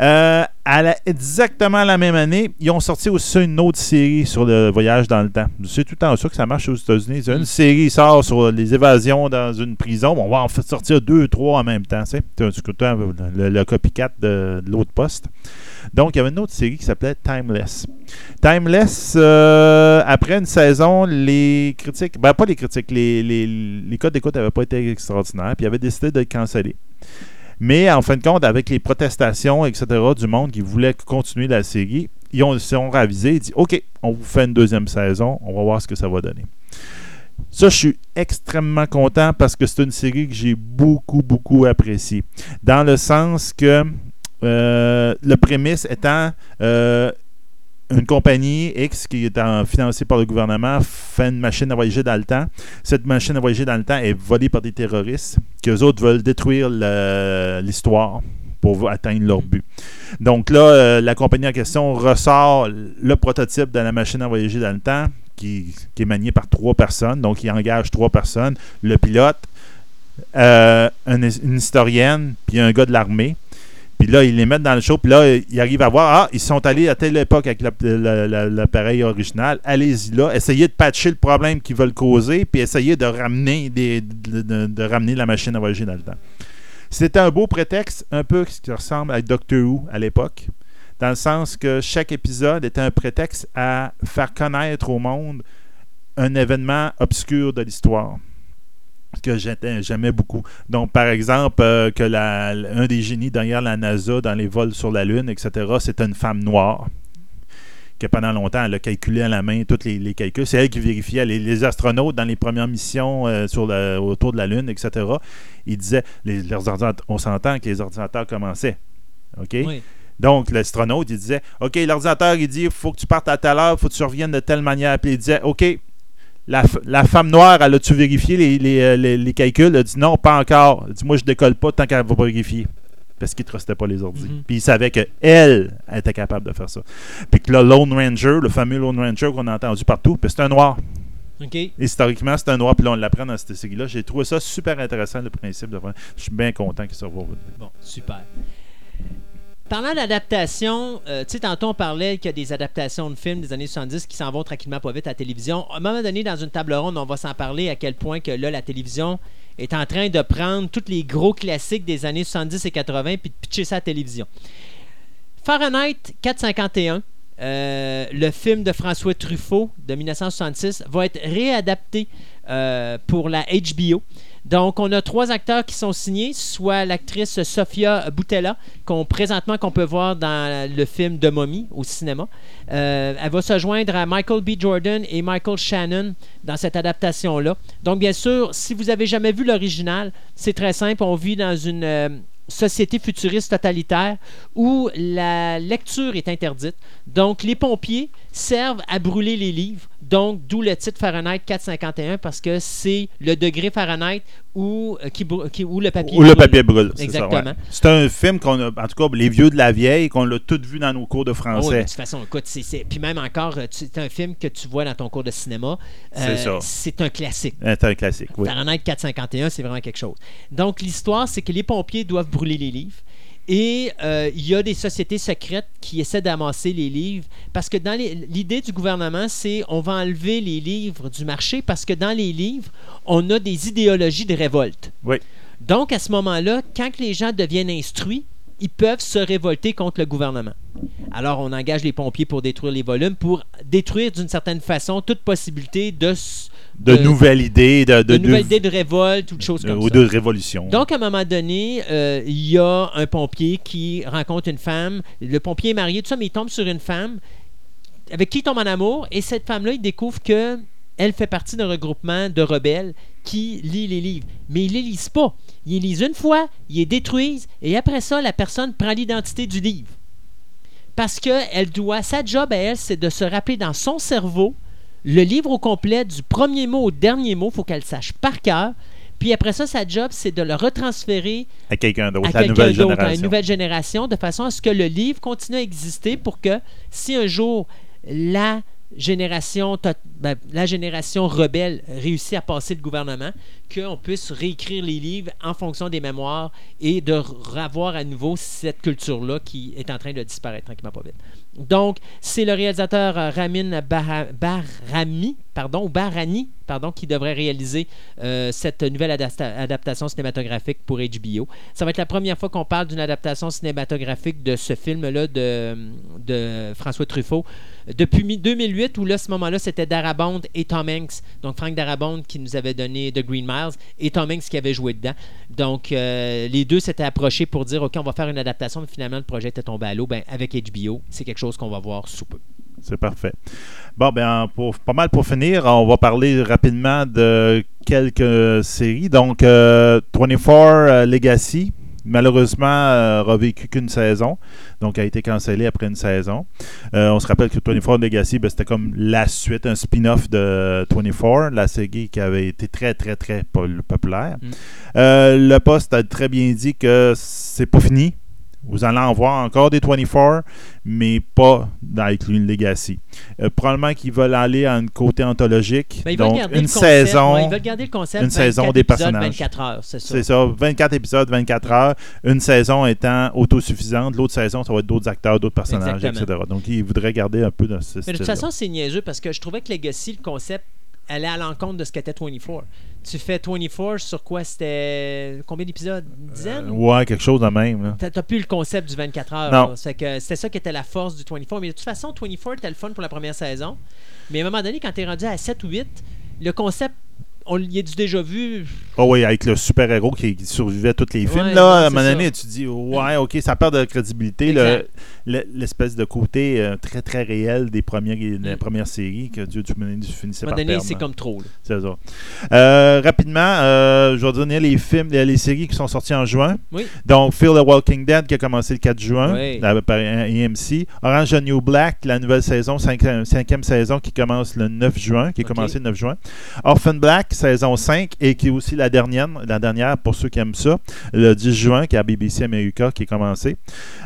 Euh, à la- exactement la même année, ils ont sorti aussi une autre série sur le voyage dans le temps. C'est tout le temps ça que ça marche aux États-Unis. Une série sort sur les évasions dans une prison. On va en sortir deux, trois en même temps. C'est le le, copycat de, de l'autre poste. Donc, il y avait une autre série qui s'appelait Timeless. Timeless, euh, après une saison, les critiques, ben pas les critiques, les, les, les codes d'écoute n'avaient pas été extraordinaires, puis ils avaient décidé de le canceller. Mais en fin de compte, avec les protestations, etc., du monde qui voulait continuer la série, ils ont, se sont ravisés et dit OK, on vous fait une deuxième saison, on va voir ce que ça va donner. Ça, je suis extrêmement content parce que c'est une série que j'ai beaucoup, beaucoup appréciée. Dans le sens que euh, le prémisse étant euh, une compagnie X qui est financée par le gouvernement fait une machine à voyager dans le temps. Cette machine à voyager dans le temps est volée par des terroristes qui eux autres veulent détruire l'histoire pour atteindre leur but. Donc là, euh, la compagnie en question ressort le prototype de la machine à voyager dans le temps qui, est manié par trois personnes. Donc, il engage trois personnes. Le pilote, euh, un- une historienne, puis un gars de l'armée. Puis là, ils les mettent dans le show. Puis là, ils arrivent à voir, ah, ils sont allés à telle époque avec la- la- la- l'appareil original. Allez-y là. Essayez de patcher le problème qu'ils veulent causer. Puis essayez de ramener, de, ramener la machine à voyager dans le. C'était un beau prétexte, un peu ce qui ressemble à Doctor Who à l'époque. Dans le sens que chaque épisode était un prétexte à faire connaître au monde un événement obscur de l'histoire que j'aimais beaucoup. Donc, par exemple, euh, que la, un des génies derrière la NASA dans les vols sur la Lune, etc., c'était une femme noire que pendant longtemps, elle a calculé à la main tous les, les calculs. C'est elle qui vérifiait. Les, les astronautes, dans les premières missions euh, sur le- autour de la Lune, etc., ils disaient, les, on s'entend que les ordinateurs commençaient. OK? Oui. Donc, l'astronaute, il disait OK, l'ordinateur, il dit il faut que tu partes à telle heure, il faut que tu reviennes de telle manière. Puis il disait OK, la, la femme noire, elle a-tu vérifié les, les, euh, les- les calculs? Elle dit non, pas encore. Elle dit moi, je décolle pas tant qu'elle va pas vérifier. Parce qu'il ne trustait pas les ordi. Mhm. Puis il savait qu'elle était capable de faire ça. Puis que le Lone Ranger, le fameux Lone Ranger qu'on a entendu partout, c'est un noir. Historiquement, c'est un noir, puis là, on l'apprend dans cette série-là. J'ai trouvé ça super intéressant, le principe de. Je suis bien content qu'il soit revu. Bon, super. Parlant d'adaptation, euh, tu sais, tantôt on parlait qu'il y a des adaptations de films des années 70 qui s'en vont tranquillement pas vite à la télévision. À un moment donné, dans une table ronde, on va s'en parler à quel point que là, la télévision est en train de prendre tous les gros classiques des années 70 et 80 puis de pitcher ça à la télévision. Fahrenheit 451, euh, le film de François Truffaut de 1966, va être réadapté euh, pour la HBO. Donc, on a trois acteurs qui sont signés, soit l'actrice Sofia Boutella, qu'on présentement qu'on peut voir dans le film de Mommy au cinéma. Euh, elle va se joindre à Michael B. Jordan et Michael Shannon dans cette adaptation-là. Donc, bien sûr, si vous avez jamais vu l'original, c'est très simple. On vit dans une euh, société futuriste totalitaire où la lecture est interdite. Donc, les pompiers servent à brûler les livres. Donc, d'où le titre Fahrenheit 451 parce que c'est le degré Fahrenheit où, euh, qui, brû- qui- où le papier le brûle. papier brûle. c'est Exactement. ouais. C'est un film qu'on a, en tout cas, les vieux de la vieille, qu'on l'a tous vu dans nos cours de mais français. de toute façon, écoute, c'est, c'est- puis même encore, euh, c'est un film que tu vois dans ton cours de cinéma. C'est Euh, ça. C'est un classique. C'est un classique, oui. Fahrenheit 451, c'est vraiment quelque chose. Donc, l'histoire, c'est que les pompiers doivent brûler les livres. Et euh, il y a des sociétés secrètes qui essaient d'amasser les livres. Parce que dans l'idée du gouvernement, c'est on va enlever les livres du marché parce que dans les livres, on a des idéologies de révolte. Oui. Donc, à ce moment-là, quand les gens deviennent instruits, ils peuvent se révolter contre le gouvernement. Alors, on engage les pompiers pour détruire les volumes, pour détruire d'une certaine façon toute possibilité de, De, nouvelles idées, de, de de, nouvelles idées de révolte ou de choses comme ou ça. de révolution. Donc, à un moment donné, euh, il y a un pompier qui rencontre une femme. Le pompier est marié, tout ça, mais il tombe sur une femme avec qui il tombe en amour. Et cette femme-là, il découvre que elle fait partie d'un regroupement de rebelles qui lit les livres. Mais ils les lisent pas. Ils les lisent une fois, ils les détruisent, et après ça, la personne prend l'identité du livre. Parce que elle doit, sa job à elle, c'est de se rappeler dans son cerveau le livre au complet, du premier mot au dernier mot, il faut qu'elle le sache par cœur. Puis après ça, sa job, c'est de le retransférer à quelqu'un d'autre, à une nouvelle génération, de façon à ce que le livre continue à exister pour que si un jour la génération, ben, la génération rebelle réussit à passer le gouvernement, qu'on puisse réécrire les livres en fonction des mémoires et de revoir à nouveau cette culture-là qui est en train de disparaître tranquillement pas vite. Donc, c'est le réalisateur euh, Ramin pardon, ou Barani, pardon, qui devrait réaliser euh, cette nouvelle adaptation cinématographique pour HBO. Ça va être la première fois qu'on parle d'une adaptation cinématographique de ce film-là de François Truffaut. Depuis mi- 2008, où là, ce moment-là, c'était Darabont et Tom Hanks. Donc, Frank Darabont qui nous avait donné The Green Miles et Tom Hanks qui avait joué dedans. Donc, euh, les deux s'étaient approchés pour dire OK, on va faire une adaptation, mais finalement, le projet était tombé à l'eau. Ben, avec HBO, c'est quelque chose qu'on va voir sous peu. C'est parfait. Bon, ben, pas mal pour finir, on va parler rapidement de quelques séries. Donc, euh, 24 euh, Legacy, malheureusement, euh, revécu qu'une saison. Donc, a été cancellé après une saison. Euh, on se rappelle que 24 Legacy, ben, c'était comme la suite, un spin-off de 24, la série qui avait été très, très, très populaire. Mm. Euh, le poste a très bien dit que c'est pas fini. Vous allez en voir encore des 24, mais pas avec une Legacy. Euh, probablement qu'ils veulent aller à un côté anthologique. Ben, ils veulent donc, garder une concept, saison. ouais, ils veulent garder le concept. une 24 saison des épisodes, personnages. 24 heures, c'est ça. C'est ça, 24 épisodes, 24 heures. Une saison étant autosuffisante. L'autre saison, ça va être d'autres acteurs, d'autres personnages, Exactement. etc. Donc, ils voudraient garder un peu de ce Mais de toute façon, c'est niaiseux parce que je trouvais que Legacy, le concept, allait à l'encontre de ce qu'était 24. Tu fais 24 sur quoi? C'était combien d'épisodes? Une dizaine? Euh, ouais, quelque chose de même. T'as plus le concept du 24 heures. Non. que C'était ça qui était la force du 24. Mais de toute façon, 24 était le fun pour la première saison. Mais à un moment donné, quand t'es rendu à 7 ou 8, le concept, on y a du déjà vu. Oh oui, avec le super-héros qui, qui survivait tous les films. Ouais, là, à un moment donné, tu dis, ouais, ok, ça perd de crédibilité. Exact. le- L'espèce de côté euh, très, très réel des premières, des Mm. premières séries que Dieu moment, tu finissais par donné, c'est hein. comme trop. C'est ça. Euh, rapidement, euh, je vais donner les films, les, les séries qui sont sorties en juin. Oui. Donc, Fear the Walking Dead qui a commencé le 4 juin Oui. là, par AMC. Orange the New Black, la nouvelle saison, cinquième, cinquième saison qui commence le 9 juin, qui a commencé le 9 juin. Orphan Black, saison 5, et qui est aussi la dernière, la dernière pour ceux qui aiment ça, le 10 juin, qui est à BBC America, qui est commencé.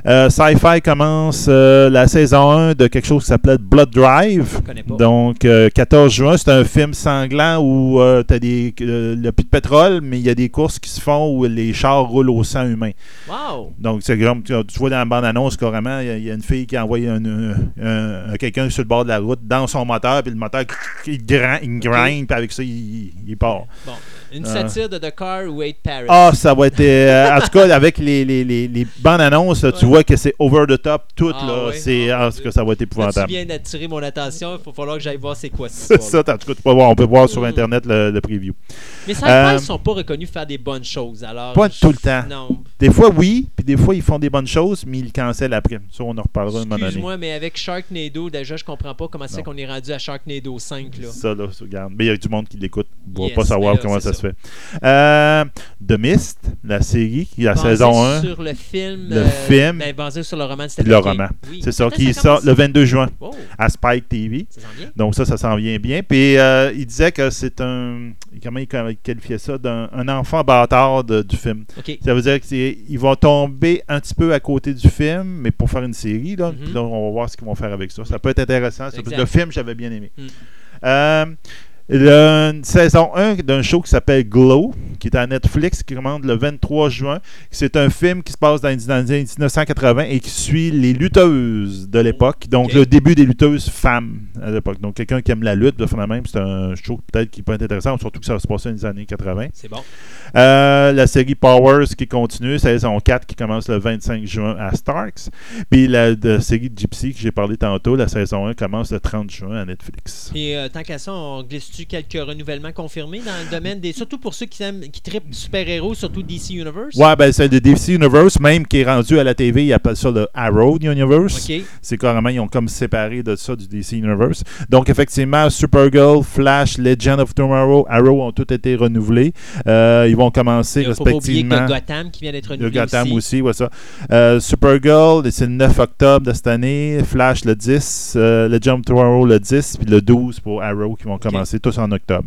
Sci-Fi commence euh, la saison 1 de quelque chose qui s'appelait Blood Drive. Je connais pas. Donc, euh, 14 juin, c'est un film sanglant où tu as des, euh, a plus de pétrole, mais il y a des courses qui se font où les chars roulent au sang humain. Wow! Donc, c'est comme tu tu vois dans la bande-annonce, carrément, il y, a- il y a une fille qui a envoyé un, un- un- quelqu'un sur le bord de la route dans son moteur, puis le moteur, il grind, il grind, puis avec ça, il, il- il part. Bon, une satire de The Car Wait Paris. Ah, ça va être. euh, <laughs> en tout cas, avec les, les, les, les bandes-annonces, là, tu Ouais. vois que c'est over the top, tout. Ah là. C'est, Ah, en tout cas, ça va être Là, tu épouvantable. viens d'attirer mon attention, il faut falloir que j'aille voir c'est quoi cette C'est histoire ça, en tout cas, tu peux voir, on peut voir sur Mm. Internet le, le preview. Mais Sci-Fi, Euh, ils sont pas reconnus faire des bonnes choses, alors... Pas je- tout le temps. Non. Des fois, oui, puis des fois, ils font des bonnes choses, mais ils le cancellent après. Ça, on en reparlera un moment donné. Excuse-moi, mais avec Sharknado, déjà, je comprends pas comment c'est Non. qu'on est rendu à Sharknado 5, là. Ça, là, ça, regarde. Mais il y a du monde qui l'écoute. On va Yes, pas savoir mais là, comment c'est ça, se fait. Euh, The Mist, la série, la Basé saison 1. sur le film... Le euh, film. ben, basé sur le roman de Stephen Le King. roman. Oui. C'est ça, qui sort le 22 juin Oh, à Spike TV. ça s'en vient. Donc ça, ça s'en vient bien. Puis euh, il disait que c'est un... Comment il qualifiait ça? D'un un enfant bâtard de- du film. Ça veut dire qu'ils vont tomber un petit peu à côté du film, mais pour faire une série. Là. Puis là, on va voir ce qu'ils vont faire avec ça. Ça peut être intéressant. Le film, j'avais bien aimé. Mm. Euh, une saison 1 d'un show qui s'appelle Glow, qui est à Netflix, qui commande le 23 juin. C'est un film qui se passe dans les années 1980 et qui suit les lutteuses de l'époque. Donc, le début des lutteuses femmes à l'époque. Donc, quelqu'un qui aime la lutte, de même, c'est un show peut-être qui peut être intéressant, surtout que ça va se passer dans les années 80. C'est bon. Euh, la série Powers qui continue, saison 4 qui commence le 25 juin à Starks. Puis la série Gypsy que j'ai parlé tantôt, la saison 1 commence le 30 juin à Netflix. Et euh, tant qu'à ça, on quelques renouvellements confirmés dans le domaine des. Surtout pour ceux qui aiment, qui trippent super-héros, surtout DC Universe? Ouais, ben c'est le DC Universe, même qui est rendu à la TV, ils appellent ça le Arrow Universe. OK. C'est carrément, ils ont comme séparé de ça du DC Universe. Donc, effectivement, Supergirl, Flash, Legend of Tomorrow, Arrow ont tous été renouvelés. Euh, ils vont commencer Il faut pas oublier que respectivement. Gotham qui vient d'être Le renouvelé Gotham aussi. aussi, ouais, ça. Euh, Supergirl, c'est le 9 octobre de cette année. Flash le 10. euh, le Jump Tomorrow le 10. Puis le 12 pour Arrow qui vont commencer tous en octobre.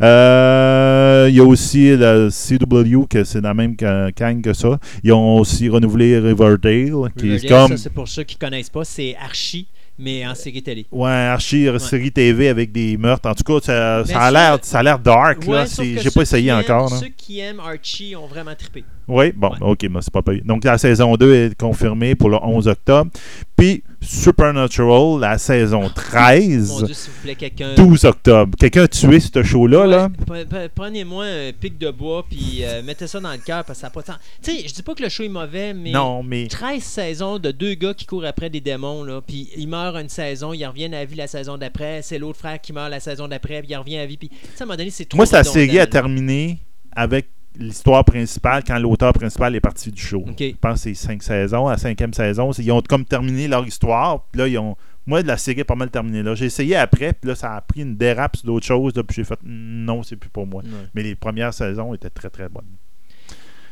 Euh, Il y a aussi le CW, que c'est la même gang que ça. Ils ont aussi renouvelé Riverdale, qui est comme. ça, c'est pour ceux qui connaissent pas, c'est Archie, mais en série télé. Ouais, archi série TV avec des meurtres. En tout cas, ça, a l'air, ça a l'air dark. Ouais, J'ai pas essayé aiment- encore. là. Ceux qui aiment Archie ont vraiment trippé. Oui, bon, Ouais. ok, mais c'est pas payé. Donc la saison 2 est confirmée pour le 11 octobre. Puis Supernatural, la saison Mon 13, Dieu, s'il vous plaît, quelqu'un. 12 octobre. Quelqu'un a tué ce show-là, là? Ouais, Prenez-moi un pic de bois puis euh, mettez ça dans le cœur parce que ça n'a pas de sens. Tu sais, je dis pas que le show est mauvais, mais Non, mais 13 saisons de deux gars qui courent après des démons, là, puis ils meurent une saison, ils reviennent à la vie la saison d'après, c'est l'autre frère qui meurt la saison d'après, puis il revient à la vie, puis sais, à un moment donné, c'est trop moi, sa série a terminé avec l'histoire principale quand l'auteur principal est parti du show. OK. Je pense que c'est cinq saisons. À la cinquième saison, c'est- ils ont comme terminé leur histoire. Puis là, ils ont. Moi, la série est pas mal terminée là. J'ai essayé après, puis là, ça a pris une dérape sur d'autres choses. là, puis j'ai fait non, c'est plus pour moi. Ouais. Mais les premières saisons étaient très très bonnes.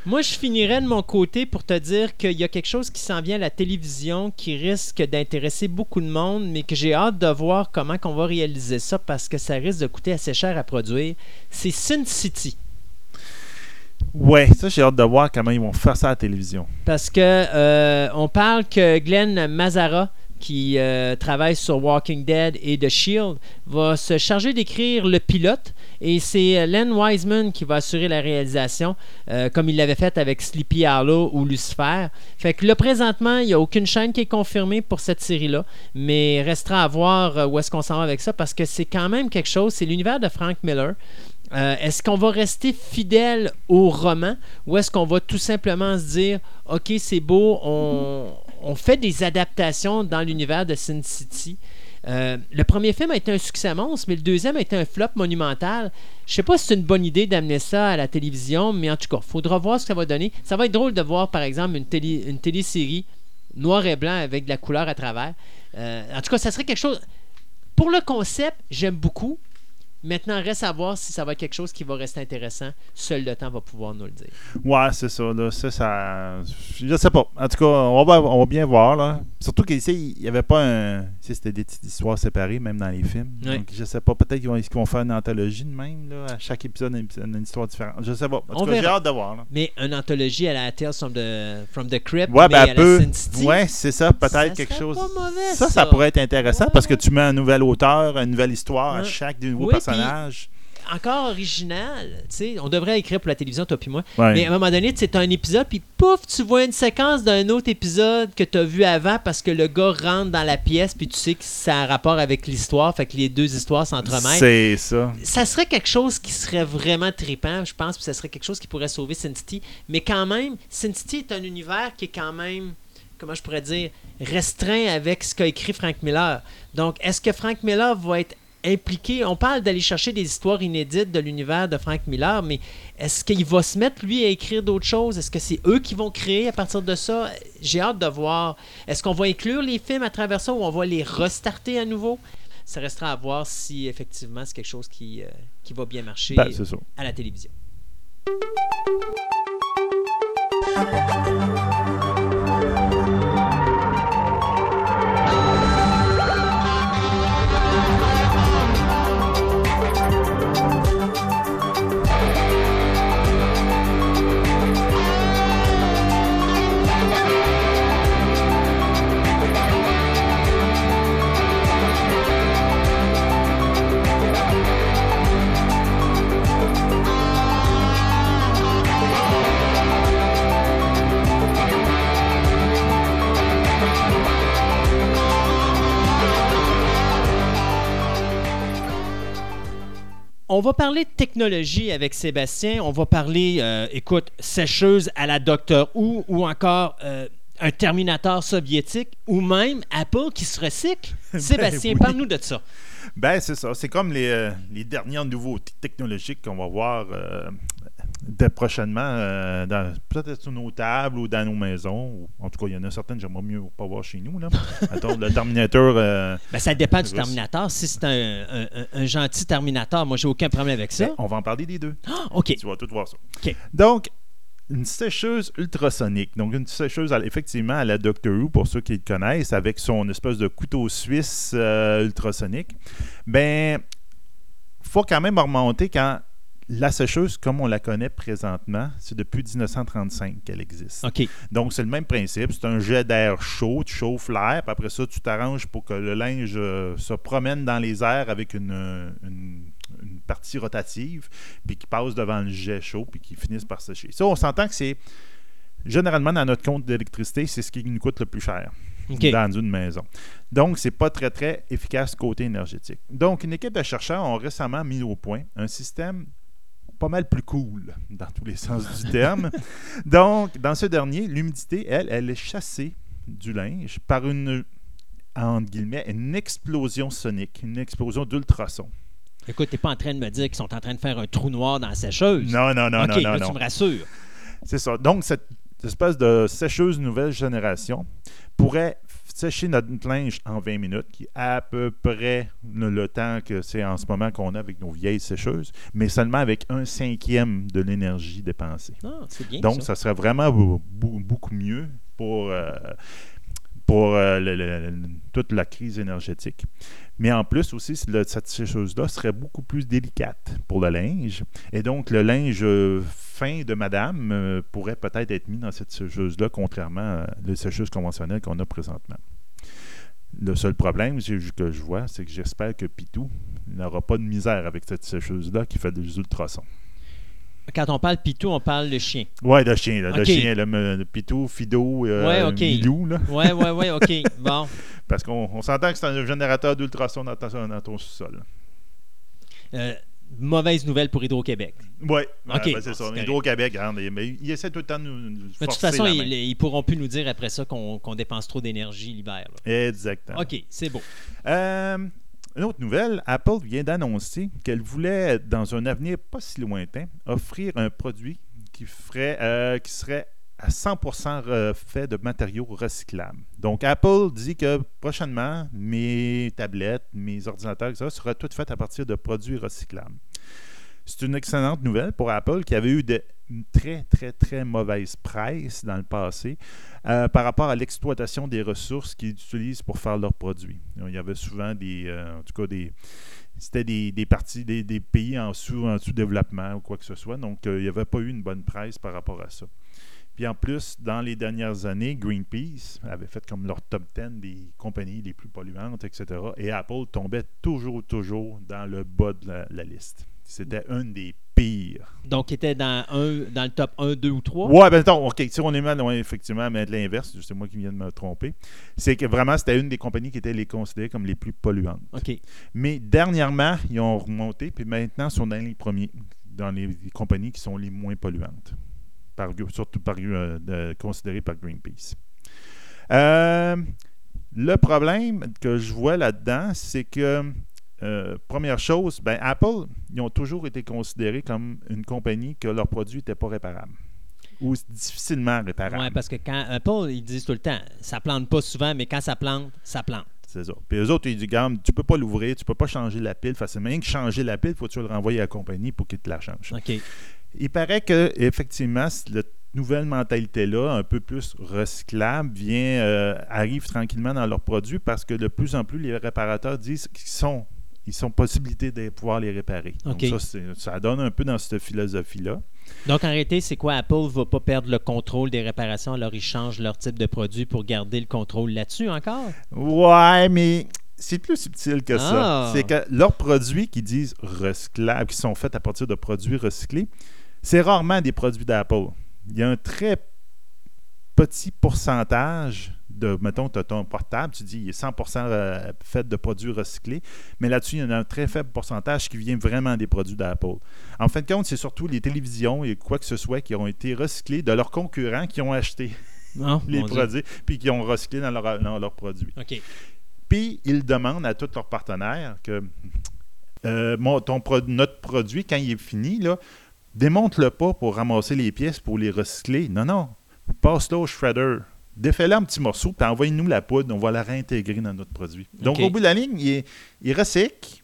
Moi, je finirais de mon côté pour te dire qu'il y a quelque chose qui s'en vient à la télévision qui risque d'intéresser beaucoup de monde, mais que j'ai hâte de voir comment on va réaliser ça parce que ça risque de coûter assez cher à produire. C'est Sin City. Ouais, ça, j'ai hâte de voir comment ils vont faire ça à la télévision. Parce que euh, on parle que Glenn Mazara, qui euh, travaille sur Walking Dead et The Shield, va se charger d'écrire le pilote. Et c'est Len Wiseman qui va assurer la réalisation, euh, comme il l'avait fait avec Sleepy Hollow ou Lucifer. Fait que là, présentement, il n'y a aucune chaîne qui est confirmée pour cette série-là. Mais restera à voir euh, où est-ce qu'on s'en va avec ça, parce que c'est quand même quelque chose. C'est l'univers de Frank Miller. Euh, est-ce qu'on va rester fidèle au roman ou est-ce qu'on va tout simplement se dire OK, c'est beau, on, fait des adaptations dans l'univers de Sin City Euh, le premier film a été un succès monstre, mais le deuxième a été un flop monumental. Je sais pas si c'est une bonne idée d'amener ça à la télévision, mais en tout cas, faudra voir ce que ça va donner. Ça va être drôle de voir, par exemple, une, télé, télésérie noir et blanc avec de la couleur à travers. Euh, en tout cas, ça serait quelque chose. Pour le concept, j'aime beaucoup. Maintenant, reste à voir si ça va être quelque chose qui va rester intéressant. Seul le temps va pouvoir nous le dire. Ouais, c'est ça. Là. Ça, ça. Je sais pas. En tout cas, on va, on va bien voir. Là. Surtout qu'ici, il n'y avait pas un. C'était des petites histoires séparées, même dans les films. Ouais. Donc, je sais pas, peut-être qu'ils vont, vont faire une anthologie de même, là, à chaque épisode, une, une histoire différente. Je sais pas. En tout On cas, j'ai hâte de voir. là. Mais une anthologie à la Tales from the, from the Crypt, Ouais, mais ben, à la City. Ouais, c'est ça, peut-être quelque chose. pas mauvais, ça, ça, ça. pourrait être intéressant Ouais, parce que tu mets un nouvel auteur, une nouvelle histoire à chaque des nouveaux Encore original. tu sais, on devrait écrire pour la télévision, toi puis moi. Ouais. Mais à un moment donné, c'est un épisode, puis pouf, tu vois une séquence d'un autre épisode que tu as vu avant parce que le gars rentre dans la pièce, puis tu sais que ça a un rapport avec l'histoire, fait que les deux histoires s'entremêlent. C'est ça. Ça serait quelque chose qui serait vraiment trippant, je pense, puis ça serait quelque chose qui pourrait sauver Sin City. Mais quand même, Sin City est un univers qui est quand même, comment je pourrais dire, restreint avec ce qu'a écrit Frank Miller. Donc, est-ce que Frank Miller va être impliqué. On parle d'aller chercher des histoires inédites de l'univers de Frank Miller, mais est-ce qu'il va se mettre, lui, à écrire d'autres choses? Est-ce que c'est eux qui vont créer à partir de ça? J'ai hâte de voir. Est-ce qu'on va inclure les films à travers ça ou on va les restarter à nouveau? Ça restera à voir si effectivement c'est quelque chose qui, euh, qui va bien marcher Ben, à la télévision. On va parler de technologie avec Sébastien. On va parler, euh, écoute, sécheuse à la Docteur Who ou encore euh, un Terminator soviétique ou même Apple qui se recycle. <laughs> Sébastien, oui. parle-nous de ça. Ben, c'est ça. C'est comme les, euh, les dernières nouveautés technologiques qu'on va voir dès prochainement, euh, dans- peut-être sur nos tables ou dans nos maisons. Ou- en tout cas, il y en a certaines que j'aimerais mieux pas voir chez nous. Là. <laughs> Attends, le Terminator. euh, Ben, ça dépend du Russe. Terminator. Si c'est un, un- gentil Terminator, moi, j'ai aucun problème avec ça. ben, on va en parler des deux. Ah, OK. Tu vas tout voir ça. OK. Donc, une sécheuse ultrasonique. Donc, une sécheuse, effectivement, à la Doctor Who, pour ceux qui le connaissent, avec son espèce de couteau suisse euh, ultrasonique. Ben, faut quand même remonter quand la sécheuse, comme on la connaît présentement, c'est depuis 1935 qu'elle existe. Donc, c'est le même principe. C'est un jet d'air chaud. Tu chauffes l'air, puis après ça, tu t'arranges pour que le linge euh, se promène dans les airs avec une, euh, une- une partie rotative, puis qui passe devant le jet chaud, puis qui finisse par sécher. Ça, on s'entend que c'est. Généralement, dans notre compte d'électricité, c'est ce qui nous coûte le plus cher dans une maison. Donc, c'est pas très, très efficace côté énergétique. Donc, une équipe de chercheurs ont récemment mis au point un système pas mal plus cool dans tous les sens du terme. Donc, dans ce dernier, l'humidité, elle, elle est chassée du linge par une, entre guillemets, une explosion sonique, une explosion d'ultrasons. Écoute, t'es pas en train de me dire qu'ils sont en train de faire un trou noir dans la sécheuse. Non, non, non, OK, non, non, là, non. tu me rassures. C'est ça. Donc, cette espèce de sécheuse nouvelle génération pourrait sécher notre linge en 20 minutes, qui est à peu près le, temps que c'est en ce moment qu'on a avec nos vieilles sécheuses, mais seulement avec un cinquième de l'énergie dépensée. Ah, bien Donc, ça. ça serait vraiment beau- beau- beaucoup mieux pour, euh, pour euh, le- le- le- toute la crise énergétique. Mais en plus aussi, cette sécheuse-là serait beaucoup plus délicate pour le linge. Et donc, le linge euh, fin de madame euh, pourrait peut-être être mis dans cette sécheuse-là, contrairement aux sécheuses conventionnelles qu'on a présentement. Le seul problème que je vois, c'est que j'espère que Pitou n'aura pas de misère avec cette sécheuse-là qui fait des ultrasons. Quand on parle pitou, on parle le chien. Ouais, le chien, là, le Ok. chien, le, Pitou, Fido, euh, Ouais, ok. Milou, là, Ouais, ouais, ouais, OK. <laughs> Bon. parce qu'on on s'entend que c'est un générateur d'ultrasons dans, ton- dans ton sous-sol. Euh, mauvaise nouvelle pour Hydro-Québec. Ouais, Ok, ben, c'est ça. Hydro-Québec, mais il essaie tout le temps de nous, nous Mais de toute façon, ils, ils pourront plus nous dire après ça qu'on dépense trop d'énergie l'hiver. Exactement. OK, c'est beau. Euh, une autre nouvelle, Apple vient d'annoncer qu'elle voulait, dans un avenir pas si lointain, offrir un produit qui, euh, serait à 100% re- fait de matériaux recyclables. Donc, Apple dit que prochainement, mes tablettes, mes ordinateurs, etc., sera tout fait à partir de produits recyclables. C'est une excellente nouvelle pour Apple qui avait eu de, une très, très, très mauvaise presse dans le passé euh, par rapport à l'exploitation des ressources qu'ils utilisent pour faire leurs produits. Il y avait souvent des, euh, en tout cas des, c'était des, des parties, des, des pays en sous, en sous-développement ou quoi que ce soit. Donc, euh, il n'y avait pas eu une bonne presse par rapport à ça. Puis en plus, dans les dernières années, Greenpeace avait fait comme leur top 10 des compagnies les plus polluantes, etc. Et Apple tombait toujours, toujours dans le bas de la liste. C'était un des pires. Donc, il était dans, un, dans le top 1, 2 ou 3. Ouais, ben attends, OK, si on est mal, effectivement, mais de l'inverse, c'est moi qui viens de me tromper. C'est que vraiment, c'était une des compagnies qui était les considérées comme les plus polluantes. OK. Mais dernièrement, ils ont remonté, puis maintenant, ils sont dans les premiers, dans les, les compagnies qui sont les moins polluantes, par, surtout par, euh, considérées par Greenpeace. Euh, le problème que je vois là-dedans, c'est que, euh, première chose, ben, Apple, ils ont toujours été considérés comme une compagnie que leurs produits n'étaient pas réparables ou difficilement réparables. Ouais, parce que quand Apple, ils disent tout le temps, ça plante pas souvent, mais quand ça plante, ça plante. C'est ça. Puis eux autres, ils disent, Garde, tu peux pas l'ouvrir, tu peux pas changer la pile facilement. Rien que changer la pile, faut que tu le renvoyer à la compagnie pour qu'ils te la changent. OK. Il paraît que effectivement, cette nouvelle mentalité-là, un peu plus recyclable, vient, euh, arrive tranquillement dans leurs produits parce que de plus en plus, les réparateurs disent qu'ils sont, ils sont possibilités de pouvoir les réparer. Donc ça, ça donne un peu dans cette philosophie-là. Donc, en réalité, c'est quoi? Apple ne va pas perdre le contrôle des réparations, alors ils changent leur type de produit pour garder le contrôle là-dessus encore? Ouais, mais c'est plus subtil que Ah. ça. C'est que leurs produits qui disent recyclables, qui sont faits à partir de produits recyclés, c'est rarement des produits d'Apple. Il y a un très petit pourcentage de, mettons, tu as ton portable, tu dis il est 100% euh, fait de produits recyclés, mais là-dessus, il y en a un très faible pourcentage qui vient vraiment des produits d'Apple. En fin de compte, c'est surtout les télévisions et quoi que ce soit qui ont été recyclés de leurs concurrents qui ont acheté Non, <laughs> les produits puis qui ont recyclé dans, leur- dans leurs produits. Puis, ils demandent à tous leurs partenaires que euh, mon- ton pro- notre produit, quand il est fini, là, démonte-le pas pour ramasser les pièces pour les recycler. Non, non. Passe-le au shredder. Défais-le en petits morceaux, puis envoie-nous la poudre. On va la réintégrer dans notre produit. Donc, au bout de la ligne, il, est- il recycle,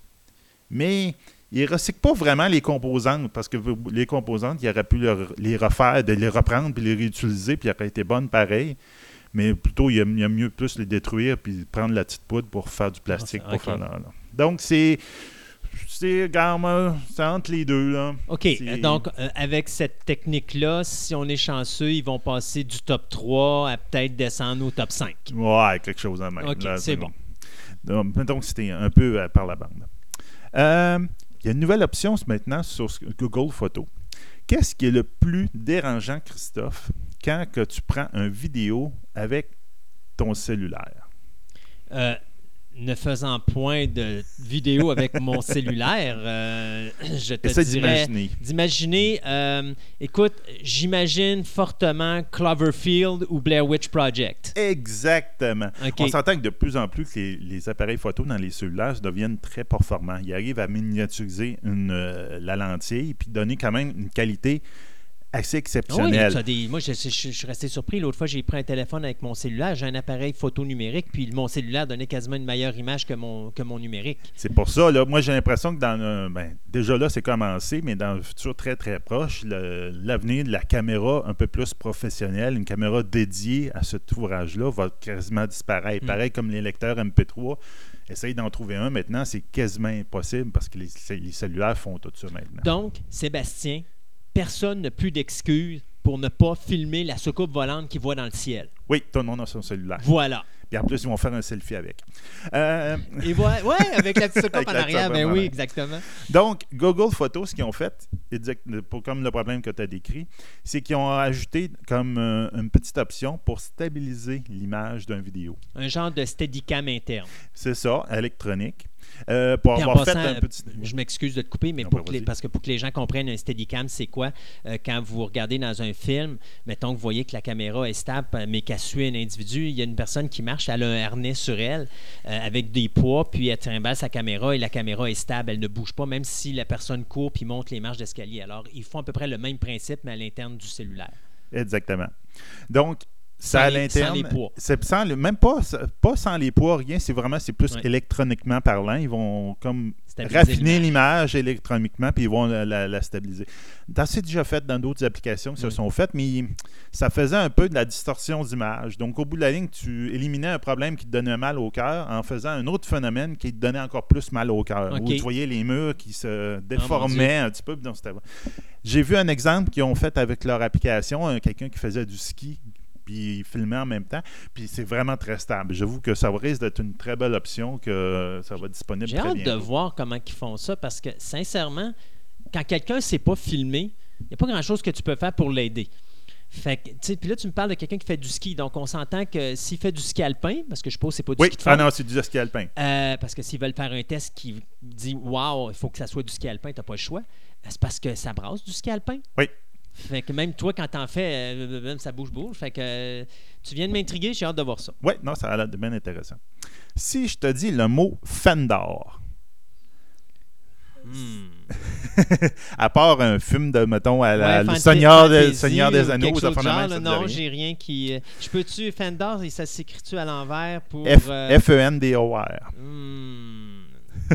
mais il ne recycle pas vraiment les composantes, parce que les composantes, il aurait pu leur- les refaire, de les reprendre, puis les réutiliser, puis elles auraient été bonnes pareil. Mais plutôt, il aime, mieux plus les détruire, puis prendre la petite poudre pour faire du plastique. Ah, pour faire la- la- Donc, c'est. C'est, regarde, c'est entre les deux, là. OK. Donc, euh, avec cette technique-là, si on est chanceux, ils vont passer du top 3 à peut-être descendre au top 5. Ouais, quelque chose en même. OK, c'est bon. Donc, mettons que c'était un peu euh, par la bande. Euh, Il y a une nouvelle option maintenant sur Google Photos. Qu'est-ce qui est le plus dérangeant, Christophe, quand que tu prends une vidéo avec ton cellulaire? Ne faisant point de vidéo avec mon <laughs> cellulaire, euh, je te Essaie dirais d'imaginer. d'imaginer. euh, écoute, j'imagine fortement Cloverfield ou Blair Witch Project. Exactement. On s'entend que de plus en plus que les, les appareils photo dans les cellulaires deviennent très performants. Ils arrivent à miniaturiser une, euh, la lentille puis donner quand même une qualité assez Oui, des- moi, je, je- je suis resté surpris. L'autre fois, j'ai pris un téléphone avec mon cellulaire. J'ai un appareil photo numérique, puis mon cellulaire donnait quasiment une meilleure image que mon, que mon numérique. C'est pour ça, là, moi j'ai l'impression que dans un- ben, déjà là, c'est commencé, mais dans le futur très très proche, l'avenir de la caméra un peu plus professionnelle, une caméra dédiée à cet ouvrage-là, va quasiment disparaître. Mm. Pareil comme les lecteurs MP3. Essaye d'en trouver un maintenant, c'est quasiment impossible parce que les, les cellulaires font tout ça maintenant. Donc, Sébastien, personne n'a plus d'excuses pour ne pas filmer la soucoupe volante qu'il voit dans le ciel. Oui, tout le monde a son cellulaire. Voilà. Puis en plus, ils vont faire un selfie avec. Euh, Et voilà. Ouais, avec la petite <laughs> soucoupe en arrière. Ben en oui, exactement. Donc, Google Photos, ce qu'ils ont fait, pour, comme le problème que tu as décrit, c'est qu'ils ont ajouté comme euh, une petite option pour stabiliser l'image d'une vidéo. Un genre de steadicam interne. C'est ça, électronique. Euh, pour avoir passant, fait un petit. Je m'excuse de te couper, mais Non, pour ben, que les- parce que pour que les gens comprennent un steadicam, c'est quoi? Euh, quand vous regardez dans un film, mettons que vous voyez que la caméra est stable, mais qu'elle suit un individu, il y a une personne qui marche, elle a un harnais sur elle euh, avec des poids, puis elle trimballe sa caméra et la caméra est stable, elle ne bouge pas, même si la personne court puis monte les marches d'escalier. Alors, ils font à peu près le même principe, mais à l'interne du cellulaire. Exactement. Donc, Sans à l'interne. C'est sans même pas, pas sans les poids, rien. C'est vraiment, c'est plus Ouais. électroniquement parlant. Ils vont comme Stabiliser raffiner l'image. électroniquement, puis ils vont la, la- la stabiliser. Ça s'est déjà fait dans d'autres applications qui se Oui. sont faites, mais ça faisait un peu de la distorsion d'image. Donc, au bout de la ligne, tu éliminais un problème qui te donnait mal au cœur en faisant un autre phénomène qui te donnait encore plus mal au cœur. Où tu voyais les murs qui se mon déformaient un petit peu. puis donc, c'était- J'ai vu un exemple qu'ils ont fait avec leur application, un- quelqu'un qui faisait du ski puis il filmait en même temps. Puis c'est vraiment très stable. J'avoue que ça risque d'être une très belle option, que ça va être disponible J'ai hâte de voir comment ils font ça parce que, sincèrement, quand quelqu'un ne sait pas filmer, il n'y a pas grand-chose que tu peux faire pour l'aider. Fait que, tu sais, puis là, tu me parles de quelqu'un qui fait du ski. Donc, on s'entend que s'il fait du ski alpin, parce que je suppose que c'est pas du Oui, ski de ah fond, non, c'est du ski alpin. euh, parce que s'ils veulent faire un test qui dit Waouh, il faut que ça soit du ski alpin, tu n'as pas le choix. C'est parce que ça brasse du ski alpin. Oui. Fait que même toi, quand t'en fais, euh, euh, ça bouge-bouge. Fait que euh, tu viens de m'intriguer, j'ai hâte de voir ça. Oui, non, ça a l'air de bien intéressant. Si je te dis le mot Fendor, Hmm. <laughs> à part un film de, mettons, à la- Ouais, le Seigneur, de- Seigneur des ou Anneaux, de genre, même, ça Non, j'ai rien qui. euh, je peux-tu Fendor et ça s'écrit-tu à l'envers pour. F- F-E-N-D-O-R. hmm, <laughs>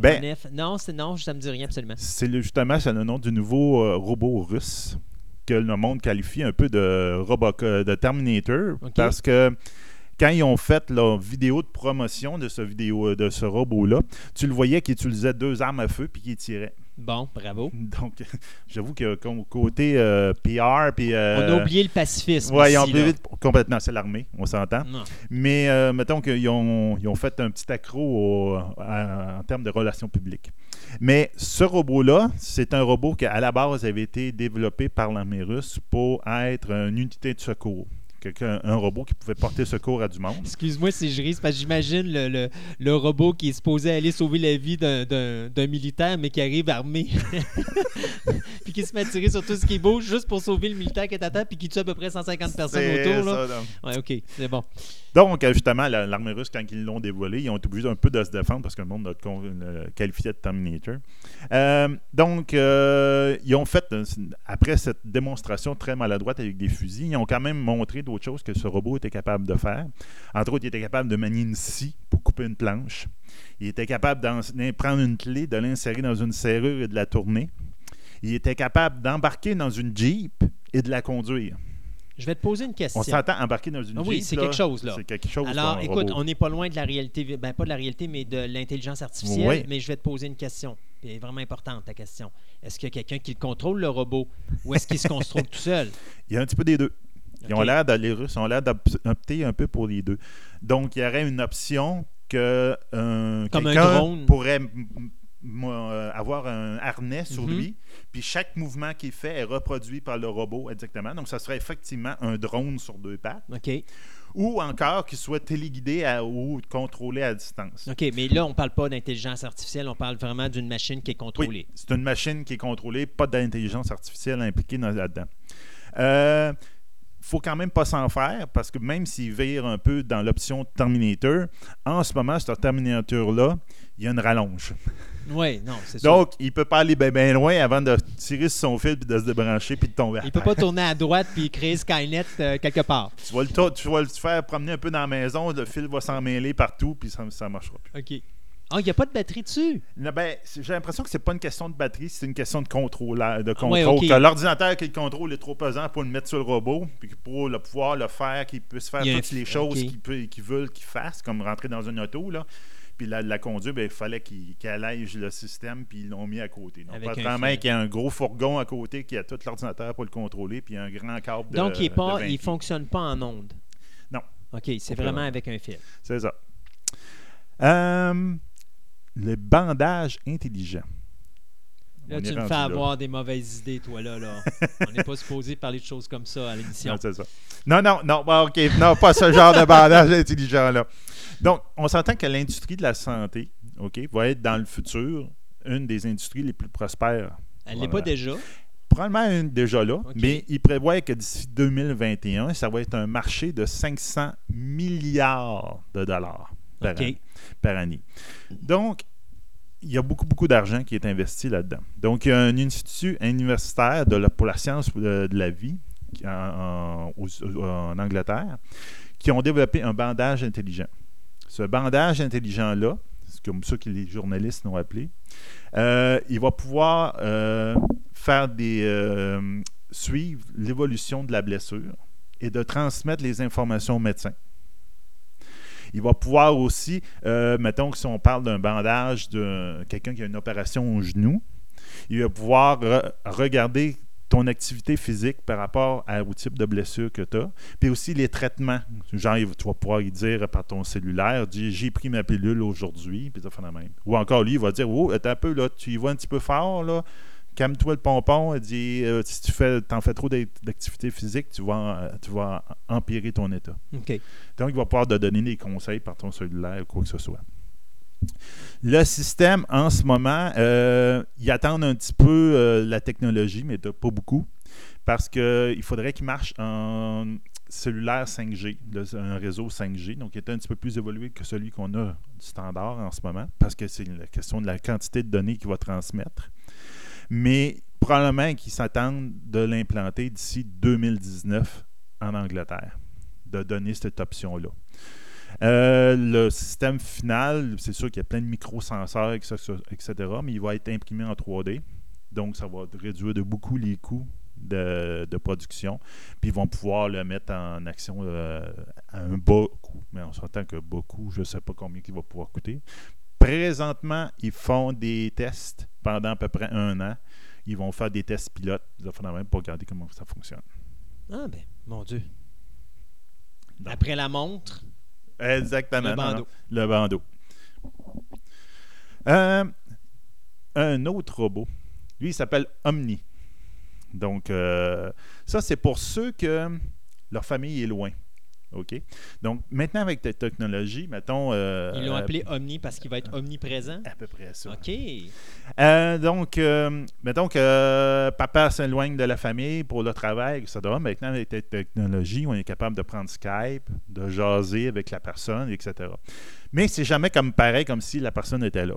Ben, Non, c'est non, ça me dit rien absolument. c'est le- justement c'est le nom du nouveau euh, robot russe que le monde qualifie un peu de robot de Terminator parce que quand ils ont fait leur vidéo de promotion de ce vidéo de ce robot là, tu le voyais qu'il utilisait deux armes à feu puis qu'il tirait. Bon, bravo. <laughs> Donc j'avoue que côté euh, PR puis euh, On a oublié le pacifisme. Ouais, ils ont oublié complètement, c'est l'armée, on s'entend. Mais euh, mettons qu'ils ont, ils ont fait un petit accro au- à- en termes de relations publiques. Mais ce robot-là, c'est un robot qui, à la base, avait été développé par l'armée russe pour être une unité de secours. Quelqu'un- Un robot qui pouvait porter secours à du monde. Excuse-moi si je ris, parce que j'imagine le, le, le robot qui est supposé aller sauver la vie d'un- militaire, mais qui arrive armé. <laughs> puis qui se met à tirer sur tout ce qui bouge juste pour sauver le militaire qui est à terre, puis qui tue à peu près 150 personnes autour. Là. ça. Ouais, ok, c'est bon. Donc, euh, justement, la- l'armée russe, quand ils l'ont dévoilé, ils ont été obligés un peu de se défendre parce que le monde con- le qualifié de Terminator. Euh, donc, euh, ils ont fait, euh, après cette démonstration très maladroite avec des fusils, ils ont quand même montré d'autres choses que ce robot était capable de faire. Entre autres, il était capable de manier une scie pour couper une planche. Il était capable d'en prendre une clé, de l'insérer dans une serrure et de la tourner. Il était capable d'embarquer dans une Jeep et de la conduire. Je vais te poser une question. On s'entend embarquer dans une Ah oui, c'est quelque chose, là. C'est quelque chose. Alors, pour un écoute, robot. on n'est pas loin de la réalité, ben pas de la réalité, mais de l'intelligence artificielle. Oui. Mais je vais te poser une question. Elle est vraiment importante, ta question. Est-ce qu'il y a quelqu'un qui contrôle le robot ou est-ce qu'il se contrôle tout seul? <laughs> Il y a un petit peu des deux. Ils ont l'air, les Russes ont l'air d'opter un peu pour les deux. Donc, il y aurait une option que euh, quelqu'un pourrait avoir un harnais sur Mhm. lui, puis chaque mouvement qu'il fait est reproduit par le robot exactement. Donc, ça serait effectivement un drone sur deux pattes, OK. ou encore qu'il soit téléguidé à- ou contrôlé à distance. OK, mais là, on parle pas d'intelligence artificielle, on parle vraiment d'une machine qui est contrôlée. Oui, c'est une machine qui est contrôlée, pas d'intelligence artificielle impliquée dans- là-dedans. Euh, faut quand même pas s'en faire parce que même s'il vire un peu dans l'option Terminator, en ce moment, ce Terminator-là, il y a une rallonge. Oui, non, c'est sûr. Donc, il peut pas aller bien loin avant de tirer sur son fil puis de se débrancher puis de tomber. à Il peut terre. pas tourner à droite puis créer Skynet euh, quelque part. Tu vas, le, to- tu vas le faire promener un peu dans la maison, le fil va s'en mêler partout puis ça ne marchera plus. OK. Ah, il n'y a pas de batterie dessus? Ben, c'est- j'ai l'impression que c'est pas une question de batterie, c'est une question de contrôle. De contrôle. ouais, ok. Que l'ordinateur qui le contrôle est trop pesant pour le mettre sur le robot, puis que pour le pouvoir le faire, qu'il puisse faire Il y a un toutes les choses ok. qu'il peut- qu'il veulent qu'il fasse, comme rentrer dans une auto, là. Puis la, la conduire, ben, il fallait qu'il qu'il allège le système, puis ils l'ont mis à côté. Donc, Avec un fil. qu'il y a un gros fourgon à côté qui a tout l'ordinateur pour le contrôler, puis un grand câble de Donc, il de 20 ne fonctionne pas en onde. Non. OK, c'est vraiment avec un fil. C'est ça. Euh, le bandage intelligent. Là, tu me fais là. avoir des mauvaises idées, toi, là. là. <laughs> On n'est pas supposé parler de choses comme ça à l'émission. Non, c'est ça. Non, non, non, OK. Non, pas ce <laughs> genre de bandage intelligent-là. Donc, on s'entend que l'industrie de la santé, OK, va être dans le futur une des industries les plus prospères. Elle n'est pas déjà? Probablement une déjà là, mais il prévoit que d'ici 2021, ça va être un marché de 500 milliards de dollars par, par année. Donc, il y a beaucoup, beaucoup d'argent qui est investi là-dedans. Donc, il y a un institut universitaire pour la science de, la vie en, aux- Angleterre, qui ont développé un bandage intelligent. Ce bandage intelligent-là, c'est comme ça que les journalistes l'ont appelé, euh, il va pouvoir euh, faire des euh, suivre l'évolution de la blessure et de transmettre les informations au médecin. Il va pouvoir aussi, euh, mettons que si on parle d'un bandage de quelqu'un qui a une opération au genou, il va pouvoir re- regarder ton activité physique par rapport à- au type de blessure que tu as, puis aussi les traitements. Genre, tu vas pouvoir y dire par ton cellulaire, j'ai pris ma pilule aujourd'hui, puis ça fait la même. Ou encore, lui, il va dire, oh, un peu, là, tu y vas un petit peu fort, là, calme-toi le pompon, il dit, euh, si tu fais, en fais trop d'act- d'activité physique, tu vas, tu vas empirer ton état. Donc, il va pouvoir te donner des conseils par ton cellulaire ou quoi que ce soit. Le système, en ce moment, euh, ils attendent un petit peu euh, la technologie, mais pas beaucoup, parce qu'il faudrait qu'il marche en cellulaire 5G, le- un réseau 5G, donc il est un petit peu plus évolué que celui qu'on a du standard en ce moment, parce que c'est la question de la quantité de données qu'il va transmettre. Mais probablement qu'ils s'attendent de l'implanter d'ici 2019 en Angleterre, de donner cette option-là. Euh, le système final, c'est sûr qu'il y a plein de microsenseurs, etc., mais il va être imprimé en 3D. Donc, ça va réduire de beaucoup les coûts de, production. Puis, ils vont pouvoir le mettre en action euh, à un bas coût. Mais on s'entend que bas coût, je ne sais pas combien il va pouvoir coûter. Présentement, ils font des tests pendant à peu près un an. Ils vont faire des tests pilotes, même, pour regarder comment ça fonctionne. Ah ben, mon Dieu. Donc- Après la montre, Exactement. le non, non. bandeau. Le bandeau. Euh, un autre robot, lui, il s'appelle Omni. Donc, euh, ça, c'est pour ceux que leur famille est loin. OK? Donc, maintenant, avec la technologie, mettons. euh, Ils l'ont euh, appelé Omni parce qu'il va être omniprésent? À peu près ça. OK. Euh, donc, euh, mettons que euh, papa s'éloigne de la famille pour le travail, etc. Maintenant, avec la technologie, on est capable de prendre Skype, de jaser avec la personne, etc. Mais c'est jamais comme pareil, comme si la personne était là.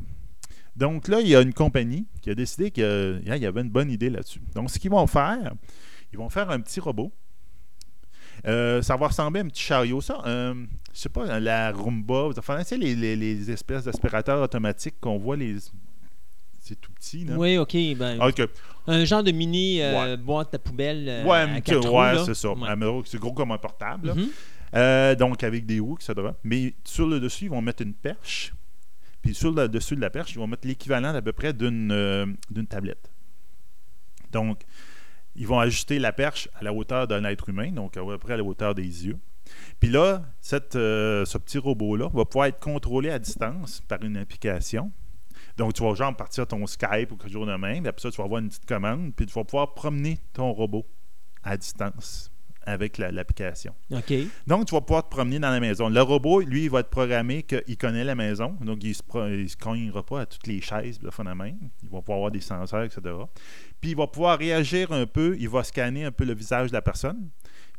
Donc là, il y a une compagnie qui a décidé qu'il y avait une bonne idée là-dessus. Donc, ce qu'ils vont faire, ils vont faire un petit robot. Euh, ça va ressembler à un petit chariot. Ça, euh, je sais pas, la Roomba, vous savez, tu sais, les, les- les espèces d'aspirateurs automatiques qu'on voit, les... c'est tout petit. Là. Oui, OK. Ben, OK. Un genre de mini euh, boîte à poubelle euh, ouais, à quatre roues, ouais, c'est ça. Ouais. C'est gros comme un portable. Mhm. Euh, donc, avec des roues, etc. Mais sur le dessus, ils vont mettre une perche. Puis sur le dessus de la perche, ils vont mettre l'équivalent d'à peu près d'une euh, d'une tablette. Donc, ils vont ajuster la perche à la hauteur d'un être humain, donc à peu près à la hauteur des yeux. Puis là, cette, euh, ce petit robot-là va pouvoir être contrôlé à distance par une application. Donc, tu vas genre partir ton Skype ou quelque chose de même. Après ça, tu vas avoir une petite commande, puis tu vas pouvoir promener ton robot à distance avec la- l'application. OK. Donc, tu vas pouvoir te promener dans la maison. Le robot, lui, il va être programmé qu'il connaît la maison. Donc, il ne se, se cognera pas à toutes les chaises de fond de même. Il va pouvoir avoir des senseurs, etc. Puis, il va pouvoir réagir un peu. Il va scanner un peu le visage de la personne.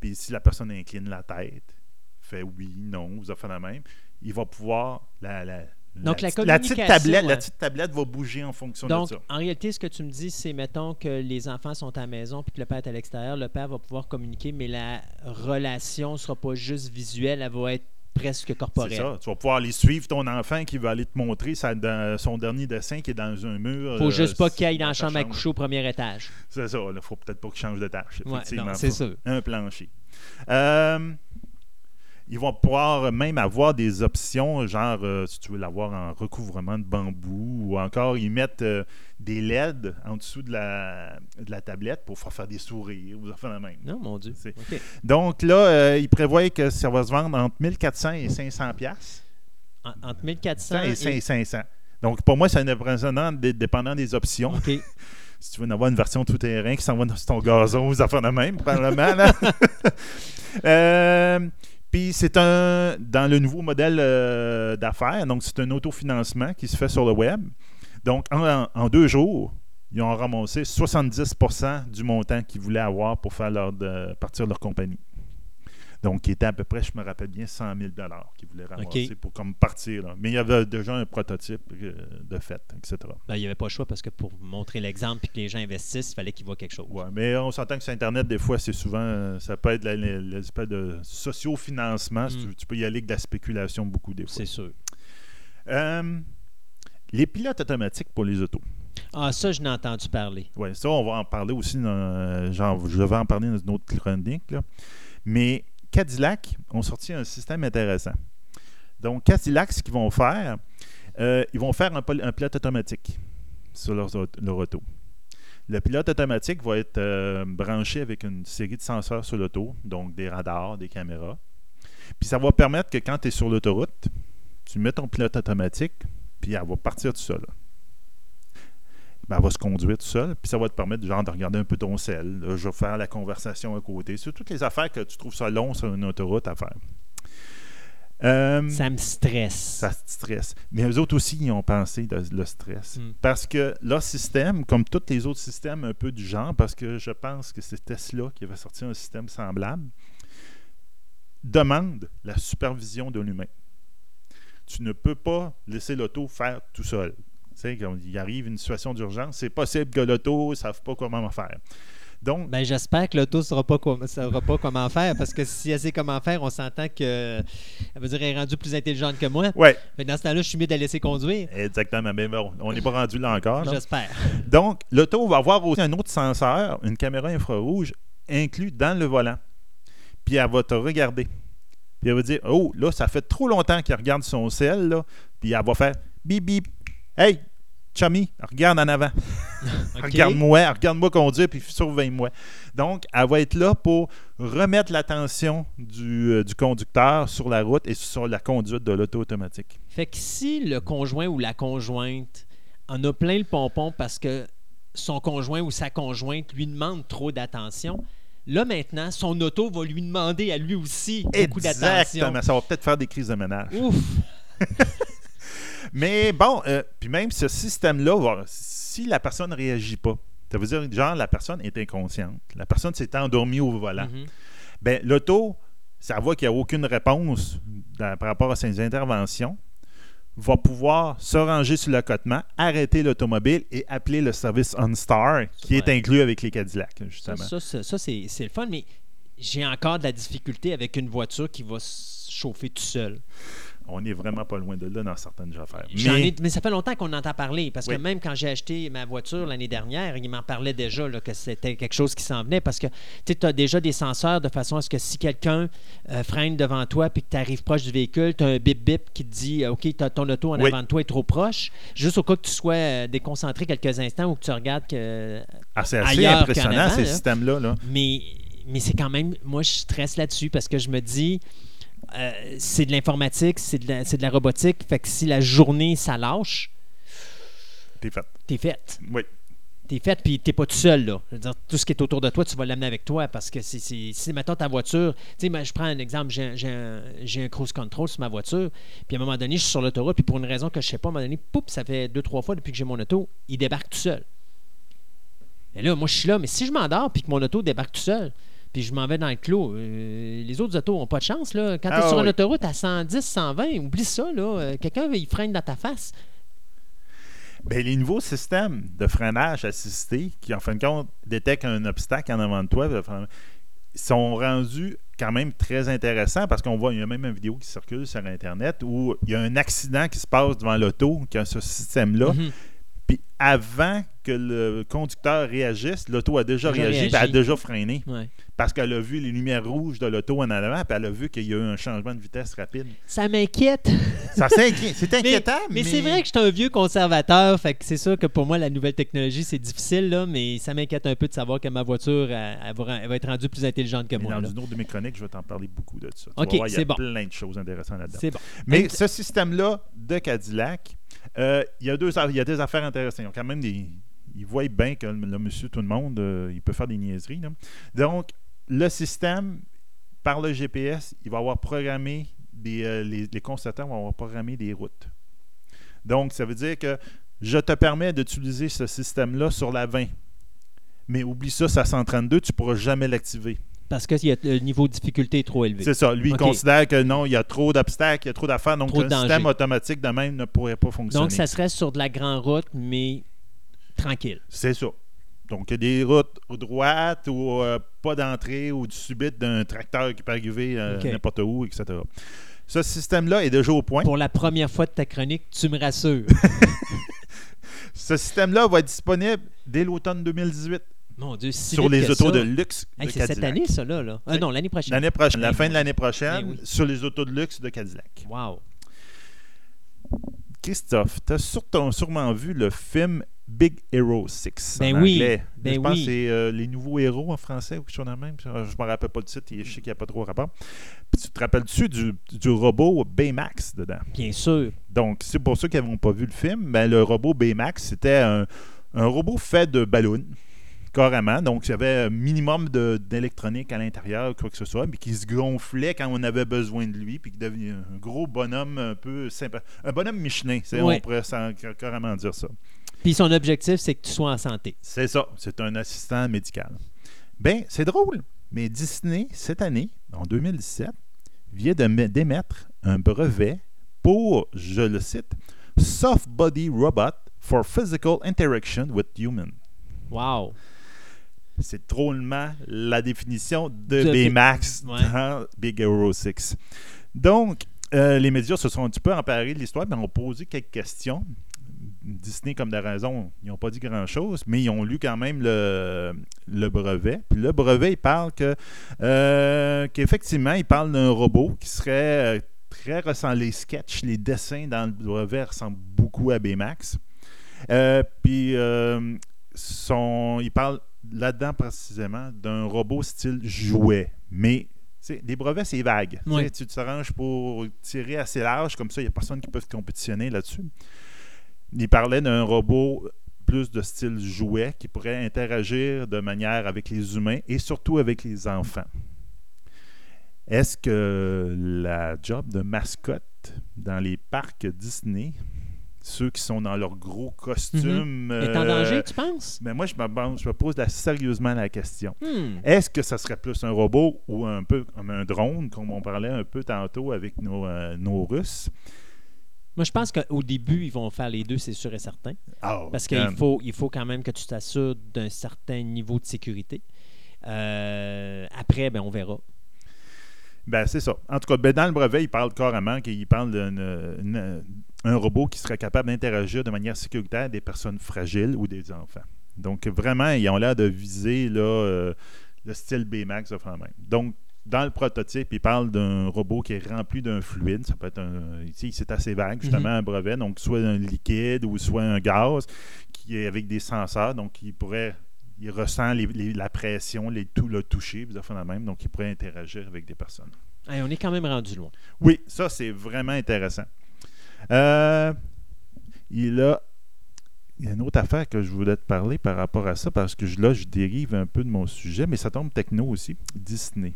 Puis, si la personne incline la tête, fait oui, non, vous avez fait la même, il va pouvoir. La, la, Donc, la petite la ouais. petite tablette va bouger en fonction Donc, de ça. en réalité, ce que tu me dis, c'est, mettons, que les enfants sont à la maison puis que le père est à l'extérieur. Le père va pouvoir communiquer, mais la relation ne sera pas juste visuelle, elle va être presque C'est corporelle. ça. Tu vas pouvoir aller suivre ton enfant qui va aller te montrer sa- dans- son dernier dessin qui est dans un mur. faut euh, juste pas qu'il aille dans la chambre à coucher au premier étage. C'est ça. Il faut peut-être pas qu'il change de tâche. Ouais, Effectivement. non, c'est Faut sûr. Un plancher. Euh, ils vont pouvoir même avoir des options, genre euh, si tu veux l'avoir en recouvrement de bambou, ou encore ils mettent euh, des LED en dessous de la, de la tablette pour faire des sourires ou faire la même. Non, mon Dieu. Donc là, euh, ils prévoient que ça va se vendre entre 1400 et 500 pièces. En- entre 1400 et et... 500. Donc pour moi, c'est indépendant, dé- dépendant des options. OK. <laughs> Si tu veux en avoir une version tout-terrain qui s'en va dans ton gazon, vous en faites de même, probablement. là. <laughs> Euh, Puis c'est un dans le nouveau modèle euh, d'affaires, donc c'est un autofinancement qui se fait sur le web. Donc en, deux jours, ils ont ramassé 70% du montant qu'ils voulaient avoir pour faire leur de- partir leur compagnie. Donc, qui était à peu près, je me rappelle bien, 100 000 qu'ils voulaient ramasser pour comme partir. là. Mais il y avait déjà un prototype euh, de fait, etc. Ben, il n'y avait pas le choix parce que pour montrer l'exemple et que les gens investissent, il fallait qu'ils voient quelque chose. Ouais, mais on s'entend que sur Internet, des fois, c'est souvent, euh, ça peut être l'espèce de socio-financement. si Mm. Tu, tu peux y aller avec de la spéculation beaucoup des fois. C'est sûr. Euh, les pilotes automatiques pour les autos. Ah, ça, je n'ai entendu parler. Oui, ça, on va en parler aussi. Dans, genre, je vais en parler dans une autre chronique. là. Mais Cadillac ont sorti un système intéressant. Donc, Cadillac, ce qu'ils vont faire, euh, ils vont faire un, pilote automatique sur leur, leur auto. Le pilote automatique va être euh, branché avec une série de senseurs sur l'auto, donc des radars, des caméras. Puis ça va permettre que quand tu es sur l'autoroute, tu mets ton pilote automatique, puis elle va partir tout seul. Ben, elle va se conduire tout seul, puis ça va te permettre genre, de regarder un peu ton sel. là, je vais faire la conversation à côté. C'est toutes les affaires que tu trouves ça long sur une autoroute à faire. Euh, Ça me stresse. ça te stresse. Mais eux autres aussi, ils ont pensé de, le stress. Mm. Parce que leur système, comme tous les autres systèmes un peu du genre, parce que je pense que c'est Tesla qui avait sorti un système semblable, demande la supervision de l'humain. Tu ne peux pas laisser l'auto faire tout seul. Il arrive une situation d'urgence, c'est possible que l'auto ne sache pas comment faire. Donc, Ben, j'espère que l'auto ne saura pas, saura pas comment faire parce que si elle sait comment faire, on s'entend que elle veut dire elle est rendue plus intelligente que moi. ouais, Mais dans ce temps-là, je suis mieux de la laisser conduire. exactement. Mais bon, on n'est pas rendu là encore. J'espère. Donc, l'auto va avoir aussi un autre senseur, une caméra infrarouge, inclus dans le volant. Puis elle va te regarder. Puis elle va dire Oh, là, ça fait trop longtemps qu'elle regarde son sel, là. Puis elle va faire bip bip. Hey, chummy, regarde en avant. <laughs> Regarde-moi, regarde-moi conduire, puis surveille-moi. Donc, elle va être là pour remettre l'attention du, euh, du conducteur sur la route et sur la conduite de l'auto automatique. Fait que si le conjoint ou la conjointe en a plein le pompon parce que son conjoint ou sa conjointe lui demande trop d'attention, là maintenant, son auto va lui demander à lui aussi beaucoup d'attention. Exactement. Ça va peut-être faire des crises de ménage. Ouf! <laughs> Mais bon, euh, puis même ce système-là, si la personne ne réagit pas, ça veut dire genre la personne est inconsciente, la personne s'est endormie au volant, Mhm. ben l'auto, ça voit qu'il n'y a aucune réponse dans- par rapport à ses interventions, va pouvoir se ranger sur l'accotement, arrêter l'automobile et appeler le service OnStar qui est inclus avec les Cadillacs, justement. ça, ça, ça, c'est c'est le fun, mais j'ai encore de la difficulté avec une voiture qui va se chauffer tout seul. On n'est vraiment pas loin de là dans certaines affaires. Mais, ai- mais ça fait longtemps qu'on entend parler, parce que même quand j'ai acheté ma voiture l'année dernière, il m'en parlait déjà là, que c'était quelque chose qui s'en venait, parce que tu as déjà des senseurs de façon à ce que si quelqu'un euh, freine devant toi puis que tu arrives proche du véhicule, tu as un bip-bip qui te dit euh, OK, ton auto en Oui. avant de toi est trop proche, juste au cas que tu sois euh, déconcentré quelques instants ou que tu regardes que. ah, c'est assez ailleurs impressionnant, avant, ces là. systèmes-là. Là. Mais, mais c'est quand même. Moi, je stresse là-dessus parce que je me dis. Euh, c'est de l'informatique, c'est de, la- c'est de la robotique. Fait que si la journée, ça lâche, T'es fait. t'es faite. Oui. T'es faite, puis t'es pas tout seul, là. Je veux dire, tout ce qui est autour de toi, tu vas l'amener avec toi parce que c'est, c'est- si, mettons, ta voiture... Tu sais, je prends un exemple, j'ai, un- j'ai un, j'ai un cruise control sur ma voiture, puis à un moment donné, je suis sur l'autoroute, puis pour une raison que je sais pas, à un moment donné, poup, ça fait deux, trois fois depuis que j'ai mon auto, il débarque tout seul. Et là, moi, je suis là, mais si je m'endors, puis que mon auto débarque tout seul, puis je m'en vais dans le clos, euh, les autres autos n'ont pas de chance, là. Quand t'es Ah sur oui. une autoroute à 110, 120, oublie ça, là. Euh, quelqu'un, il freine dans ta face. Ben, les nouveaux systèmes de freinage assisté, qui en fin de compte détectent un obstacle en avant de toi, enfin, sont rendus quand même très intéressants parce qu'on voit, il y a même une vidéo qui circule sur Internet où il y a un accident qui se passe devant l'auto, qui a ce système-là. Mhm. Puis avant que le conducteur réagisse, l'auto a déjà, réagi, réagi. puis elle a déjà freiné. Ouais. Parce qu'elle a vu les lumières rouges de l'auto en avant, puis elle a vu qu'il y a eu un changement de vitesse rapide. Ça m'inquiète. <laughs> Ça, c'est inqui- c'est Mais, inquiétant, mais c'est vrai que je suis un vieux conservateur, fait que c'est sûr que pour moi, la nouvelle technologie, c'est difficile, là, mais ça m'inquiète un peu de savoir que ma voiture, elle, elle va, elle va être rendue plus intelligente que Mais moi. dans là. une autre de mes chroniques, je vais t'en parler beaucoup de ça. Tu Ok, vas voir, il y a c'est bon. plein de choses intéressantes là-dedans. C'est bon. Mais ce système-là de Cadillac, euh, il, y a deux, y a des affaires intéressantes. Ils voient bien que le, monsieur, tout le monde, euh, il peut faire des niaiseries. Donc, le système, par le GPS, il va avoir programmé des. euh, les, les constatants vont avoir programmé des routes. Donc, ça veut dire que je te permets d'utiliser ce système-là sur la 20. Mais oublie ça, ça 132, tu ne pourras jamais l'activer. Parce que le niveau de difficulté est trop élevé. C'est ça. Lui, il considère que non, il y a trop d'obstacles, il y a trop d'affaires, donc un système automatique de même ne pourrait pas fonctionner. Donc, ça serait sur de la grande route, mais tranquille. C'est ça. Donc, il y a des routes droites ou euh, pas d'entrée ou du subit d'un tracteur qui peut arriver euh, n'importe où, etc. Ce système-là est déjà au point. Pour la première fois de ta chronique, tu me rassures. <laughs> Ce système-là va être disponible dès l'automne 2018 Mon Dieu, si sur les autos ça. de luxe Hey, de c'est cette année, ça, là. là. Euh, non, l'année prochaine. L'année prochaine, la fin de l'année prochaine, oui. sur les autos de luxe de Cadillac. Wow. Christophe, tu as sûrement vu le film Big Hero 6 Ben en oui, anglais. ben je pense oui. que c'est euh, Les Nouveaux Héros en français ou quelque chose de même. Je ne me rappelle pas le titre, et je sais qu'il n'y a pas trop rapport. Puis tu te rappelles-tu du, du robot Baymax dedans? Bien sûr. Donc, c'est pour ceux qui n'ont pas vu le film, ben, le robot Baymax, c'était un, un robot fait de ballons, carrément. Donc, il y avait un minimum d'électronique à l'intérieur, quoi que ce soit, mais qui se gonflait quand on avait besoin de lui, puis qui devenait un gros bonhomme un peu sympa. Un bonhomme Michelin, c'est- on pourrait carrément dire ça. Puis son objectif, c'est que tu sois en santé. C'est ça, c'est un assistant médical. Ben, c'est drôle, mais Disney, cette année, en 2017, vient de d'émettre un brevet pour, je le cite, Soft Body Robot for Physical Interaction with Human. Wow. C'est drôlement la définition de De Baymax Ouais. dans Big Hero 6. Donc, euh, les médias se sont un petit peu emparés de l'histoire, mais ont posé quelques questions. Disney, comme de raison, ils n'ont pas dit grand-chose, mais ils ont lu quand même le, le brevet. Puis le brevet, il parle que euh, qu'effectivement, il parle d'un robot qui serait euh, très ressemblant. Les sketchs, les dessins dans le brevet ressemblent beaucoup à Baymax. Puis son, il parle là-dedans précisément d'un robot style jouet. Mais tu sais, les brevets, c'est vague. Ouais. Tu t'arranges pour tirer assez large, comme ça, il n'y a personne qui peut se compétitionner là-dessus. Il parlait d'un robot plus de style jouet qui pourrait interagir de manière avec les humains et surtout avec les enfants. Est-ce que la job de mascotte dans les parcs Disney, ceux qui sont dans leurs gros costumes... Est en euh, danger, tu penses? mais moi, je me, bon, je me pose sérieusement la question. Hmm. Est-ce que ça serait plus un robot ou un peu comme un drone, comme on parlait un peu tantôt avec nos, euh, nos Russes? Moi, je pense qu'au début, ils vont faire les deux, c'est sûr et certain. Ah, Parce qu'il faut, il faut quand même que tu t'assures d'un certain niveau de sécurité. Euh, après, ben, on verra. Ben, c'est ça. En tout cas, ben, dans le brevet, il parle carrément qu'il parle d'un un robot qui serait capable d'interagir de manière sécuritaire des personnes fragiles ou des enfants. Donc, vraiment, ils ont l'air de viser là, euh, le style Baymax de même. Donc, dans le prototype, il parle d'un robot qui est rempli d'un fluide. Ça peut être un. Ici, c'est assez vague, justement, un brevet. Donc, soit un liquide ou soit un gaz qui est avec des senseurs. Donc, il pourrait. Il ressent les- les- la pression, les, tout le toucher, de même. Donc, il pourrait interagir avec des personnes. Hey, on est quand même rendu loin. Oui, ça, c'est vraiment intéressant. Euh, il, a, il y a une autre affaire que je voulais te parler par rapport à ça, parce que je- là, je dérive un peu de mon sujet, mais ça tombe techno aussi. Disney.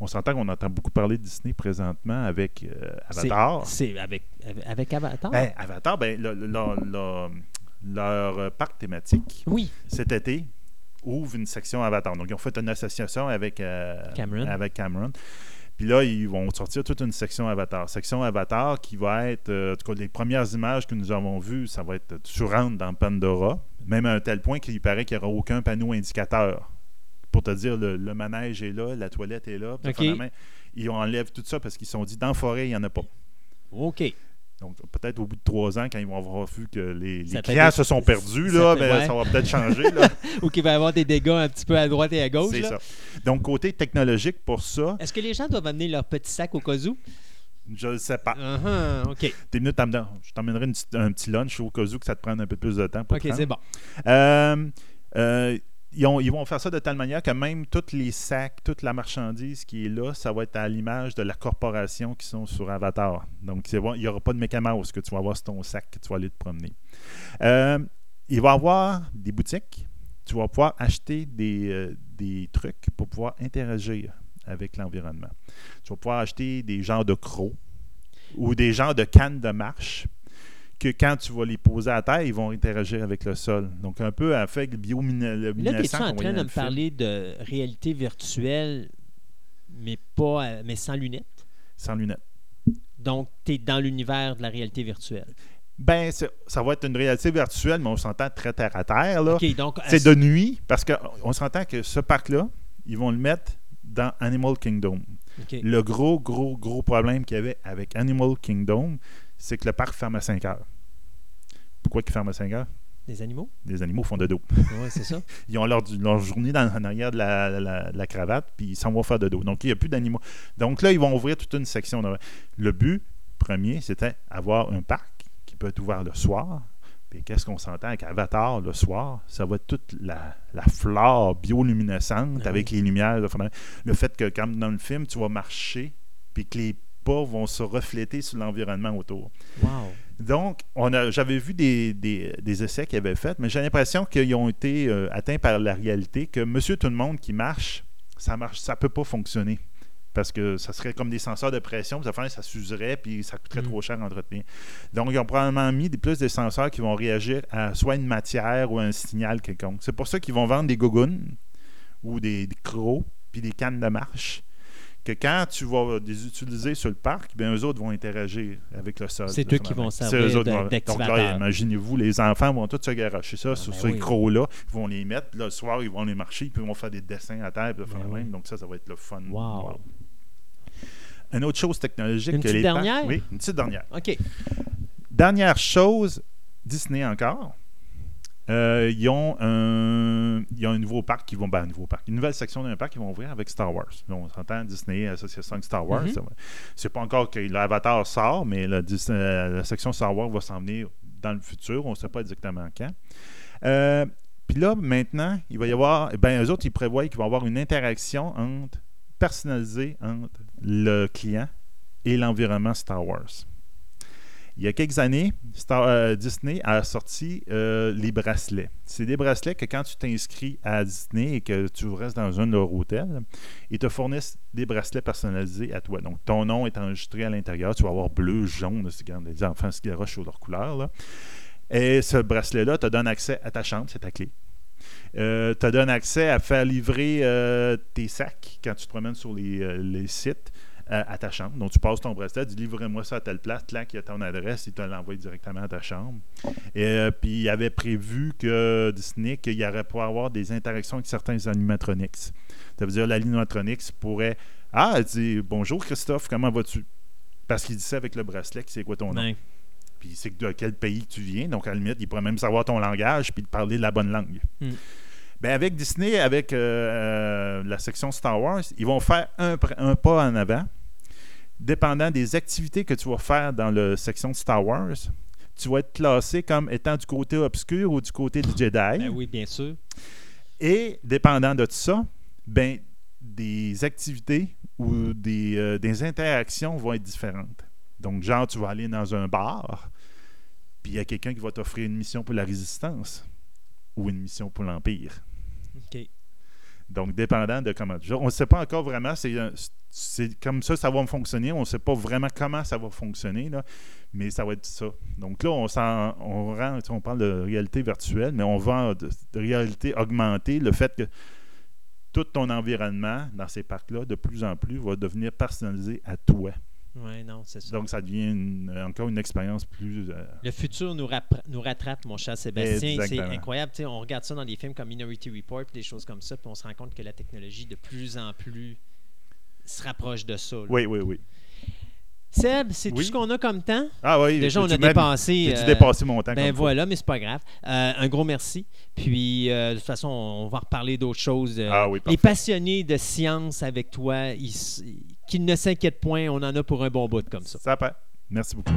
On s'entend qu'on entend beaucoup parler de Disney présentement avec euh, Avatar. C'est avec, Avatar? Ben, Avatar, ben, le- le- le- le- leur parc thématique oui. cet été ouvre une section Avatar. Donc, ils ont fait une association avec, euh, Cameron. avec Cameron. Puis là, ils vont sortir toute une section Avatar. Section Avatar qui va être, euh, en tout cas, les premières images que nous avons vues, ça va être, tu rentres dans Pandora, même à un tel point qu'il paraît qu'il n'y aura aucun panneau indicateur. Pour te dire, le, le manège est là, la toilette est là. Puis OK. finalement, ils enlèvent tout ça parce qu'ils se sont dit, dans la forêt, il n'y en a pas. OK. Donc, peut-être au bout de trois ans, quand ils vont avoir vu que les, clients être- se sont perdus, ça là, peut- ben, ouais. ça va peut-être changer. Là. <laughs> Ou qu'il va y avoir des dégâts un petit peu à droite et à gauche. C'est ça. Donc, côté technologique, pour ça, Est-ce que les gens doivent amener leur petit sac au cas où? je ne sais pas. Uh-huh, OK. T'es venu je t'emmènerai un petit lunch au cas où que ça te prenne un peu plus de temps pour OK, c'est bon. Euh, euh, ils, ont- ils vont faire ça de telle manière que même tous les sacs, toute la marchandise qui est là, ça va être à l'image de la corporation qui sont sur Avatar. Donc, il n'y aura pas de mécamouse que tu vas avoir sur ton sac que tu vas aller te promener. Euh, il va y avoir des boutiques. Tu vas pouvoir acheter des, euh, des trucs pour pouvoir interagir avec l'environnement. Tu vas pouvoir acheter des genres de crocs ou des genres de cannes de marche que quand tu vas les poser à terre, ils vont interagir avec le sol. Donc, un peu avec le Là, bioluminescent. tu es en train de me parler de réalité virtuelle mais, pas, euh, mais sans lunettes? sans lunettes. Donc, tu es dans l'univers de la réalité virtuelle. Ben, ça va être une réalité virtuelle, mais on s'entend très terre à terre. Là. OK, donc. C'est de nuit, parce qu'on s'entend que ce parc-là, ils vont le mettre dans Animal Kingdom. OK. Le gros, gros, gros problème qu'il y avait avec Animal Kingdom, c'est que le parc ferme à 5 heures. Pourquoi il ferme à 5 heures? Des animaux? Les animaux font de dos. Oui, c'est ça. <laughs> Ils ont leur, leur journée dans, en arrière de la, la- la cravate, puis ils s'en vont faire de dos. Donc, il n'y a plus d'animaux. Donc là, ils vont ouvrir toute une section. Le but premier, c'était avoir un parc qui peut être ouvert le soir. Puis qu'est-ce qu'on s'entend avec Avatar le soir? Ça va être toute la, la flore bioluminescente Ah avec oui. les lumières. Le fait que, comme dans le film, tu vas marcher, puis que les pas vont se refléter sur l'environnement autour. Wow. Donc, j'avais vu des, des- des essais qu'ils avaient faits, mais j'ai l'impression qu'ils ont été euh, atteints par la réalité, que Monsieur Tout le Monde qui marche, ça marche, ça peut pas fonctionner. Parce que ça serait comme des senseurs de pression, puis ça, ça s'userait, puis ça coûterait Mm. trop cher à entretenir. Donc, ils ont probablement mis des, plus des senseurs qui vont réagir à soit une matière ou un signal quelconque. C'est pour ça qu'ils vont vendre des gougounes ou des, des crocs, puis des cannes de marche, que quand tu vas les utiliser sur le parc, bien, eux autres vont interagir avec le sol. C'est là, eux qui vont C'est servir Donc là, imaginez-vous, les enfants vont tous se garocher ça Ah, sur ben ces oui. crocs-là. Ils vont les mettre. Là, le soir, ils vont les marcher, puis ils vont faire des dessins à terre, puis faire Ben oui. même. Donc ça, ça va être le fun. Wow. Une autre chose technologique Une que petite les parcs- dernière? Oui, une petite dernière. OK. Dernière chose, Disney encore. Euh, ils, ont un, ils ont un nouveau parc qui vont. Ben, un nouveau parc. Une nouvelle section d'un parc qui vont ouvrir avec Star Wars. On s'entend Disney, association avec Star Wars. Ça va- C'est pas encore que l'Avatar sort, mais la, euh, la section Star Wars va s'en venir dans le futur. On ne sait pas exactement quand. Euh, Puis là, maintenant, il va y avoir. eh Ben, eux autres, ils prévoient qu'il va y avoir une interaction entre personnalisée entre le client et l'environnement Star Wars. Il y a quelques années, euh, Disney a sorti euh, les bracelets. C'est des bracelets que quand tu t'inscris à Disney et que tu restes dans un de leurs hôtels, ils te fournissent des bracelets personnalisés à toi. Donc, ton nom est enregistré à l'intérieur. Tu vas avoir bleu, jaune, c'est quand les enfants se garochent sur leur couleur. Et ce bracelet-là te donne accès à ta chambre, c'est ta clé. Euh, te donne accès à faire livrer euh, tes sacs quand tu te promènes sur les sites euh, à ta chambre. Donc, tu passes ton bracelet, dis livrez-moi ça à telle place, là, il y a ton adresse, il te l'envoie directement à ta chambre. Et euh, puis, il avait prévu que Disney, qu'il y aurait pour avoir des interactions avec certains animatronics. Ça veut dire l'animatronics pourrait Ah, elle dit Bonjour Christophe, comment vas-tu? Parce qu'il dit ça avec le bracelet, c'est quoi ton nom? Ben, puis il sait de quel pays tu viens? Donc, à la limite, il pourrait même savoir ton langage puis te parler de la bonne langue. Mm. Ben, avec Disney, avec euh, euh, la section Star Wars, ils vont faire un, pas en avant. Dépendant des activités que tu vas faire dans la section Star Wars, tu vas être classé comme étant du côté obscur ou du côté du Jedi. ben oui, bien sûr. Et dépendant de tout ça, ben, des activités ou des, euh, des interactions vont être différentes. Donc, genre, tu vas aller dans un bar, puis il y a quelqu'un qui va t'offrir une mission pour la résistance ou une mission pour l'Empire. Donc, dépendant de comment. On ne sait pas encore vraiment, c'est, comme ça ça va fonctionner. On ne sait pas vraiment comment ça va fonctionner, mais ça va être ça. Donc là, on, on, rend, on parle de réalité virtuelle, mais on de, de réalité augmentée, le fait que tout ton environnement dans ces parcs-là, de plus en plus, va devenir personnalisé à toi. Oui, non, c'est ça. Donc, ça devient une- encore une expérience plus. euh, Le futur nous, rattrape, mon cher Sébastien. C'est incroyable. Tu sais, on regarde ça dans des films comme Minority Report, des choses comme ça, puis on se rend compte que la technologie, de plus en plus, se rapproche de ça. là. Oui, oui, oui. Seb, c'est tout Oui? ce qu'on a comme temps? Ah oui, Déjà, on a dépassé. J'ai-tu euh, dépassé mon temps? Ben voilà, mais c'est pas grave. Euh, un gros merci. Puis, euh, de toute façon, on va reparler d'autres choses. Ah oui, les passionnés de science avec toi, ils qu'ils ne s'inquiètent point, on en a pour un bon bout comme ça. Ça part. Merci beaucoup.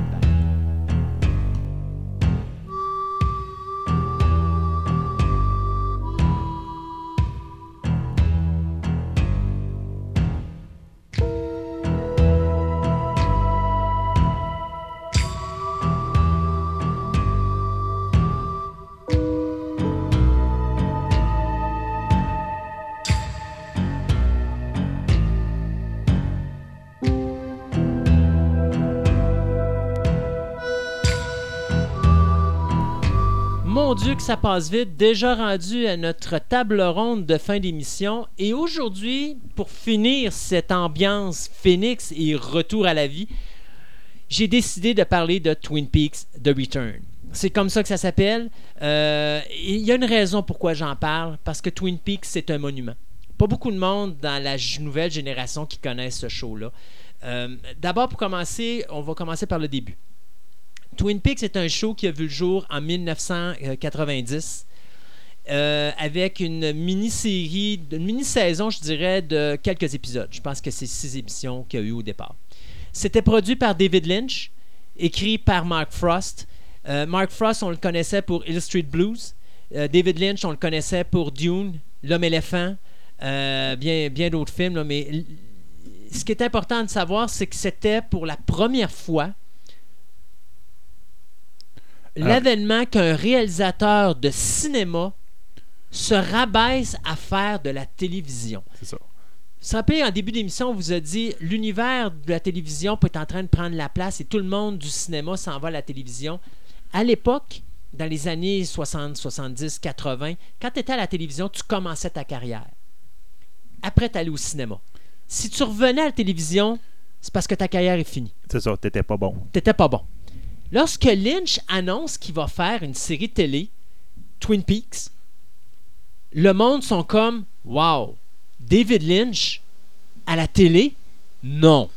Dieu que ça passe vite, déjà rendu à notre table ronde de fin d'émission. Et aujourd'hui, pour finir cette ambiance Phoenix et retour à la vie, j'ai décidé de parler de Twin Peaks The Return. C'est comme ça que ça s'appelle. Euh, Il y a une raison pourquoi j'en parle, parce que Twin Peaks, c'est un monument. Pas beaucoup de monde dans la nouvelle génération qui connaissent ce show-là. Euh, D'abord, pour commencer, on va commencer par le début. Twin Peaks est un show qui a vu le jour en 1990 euh, avec une mini-série, une mini-saison, je dirais, de quelques épisodes. Je pense que c'est six émissions qu'il y a eu au départ. C'était produit par David Lynch, écrit par Mark Frost. Euh, Mark Frost, on le connaissait pour Hill Street Blues. Euh, David Lynch, on le connaissait pour Dune, L'homme éléphant, bien, bien d'autres films. mais ce qui est important de savoir, c'est que c'était pour la première fois l'avènement qu'un réalisateur de cinéma se rabaisse à faire de la télévision. C'est ça. Vous vous rappelez, en début d'émission, on vous a dit l'univers de la télévision peut être en train de prendre la place et tout le monde du cinéma s'en va à la télévision. À l'époque, dans les années 60, 70, 80, quand tu étais à la télévision, tu commençais ta carrière. Après, tu allais au cinéma. Si tu revenais à la télévision, c'est parce que ta carrière est finie C'est ça, t'étais pas bon. t'étais pas bon. Lorsque Lynch annonce qu'il va faire une série télé, Twin Peaks, le monde sont comme Wow, David Lynch à la télé? Non.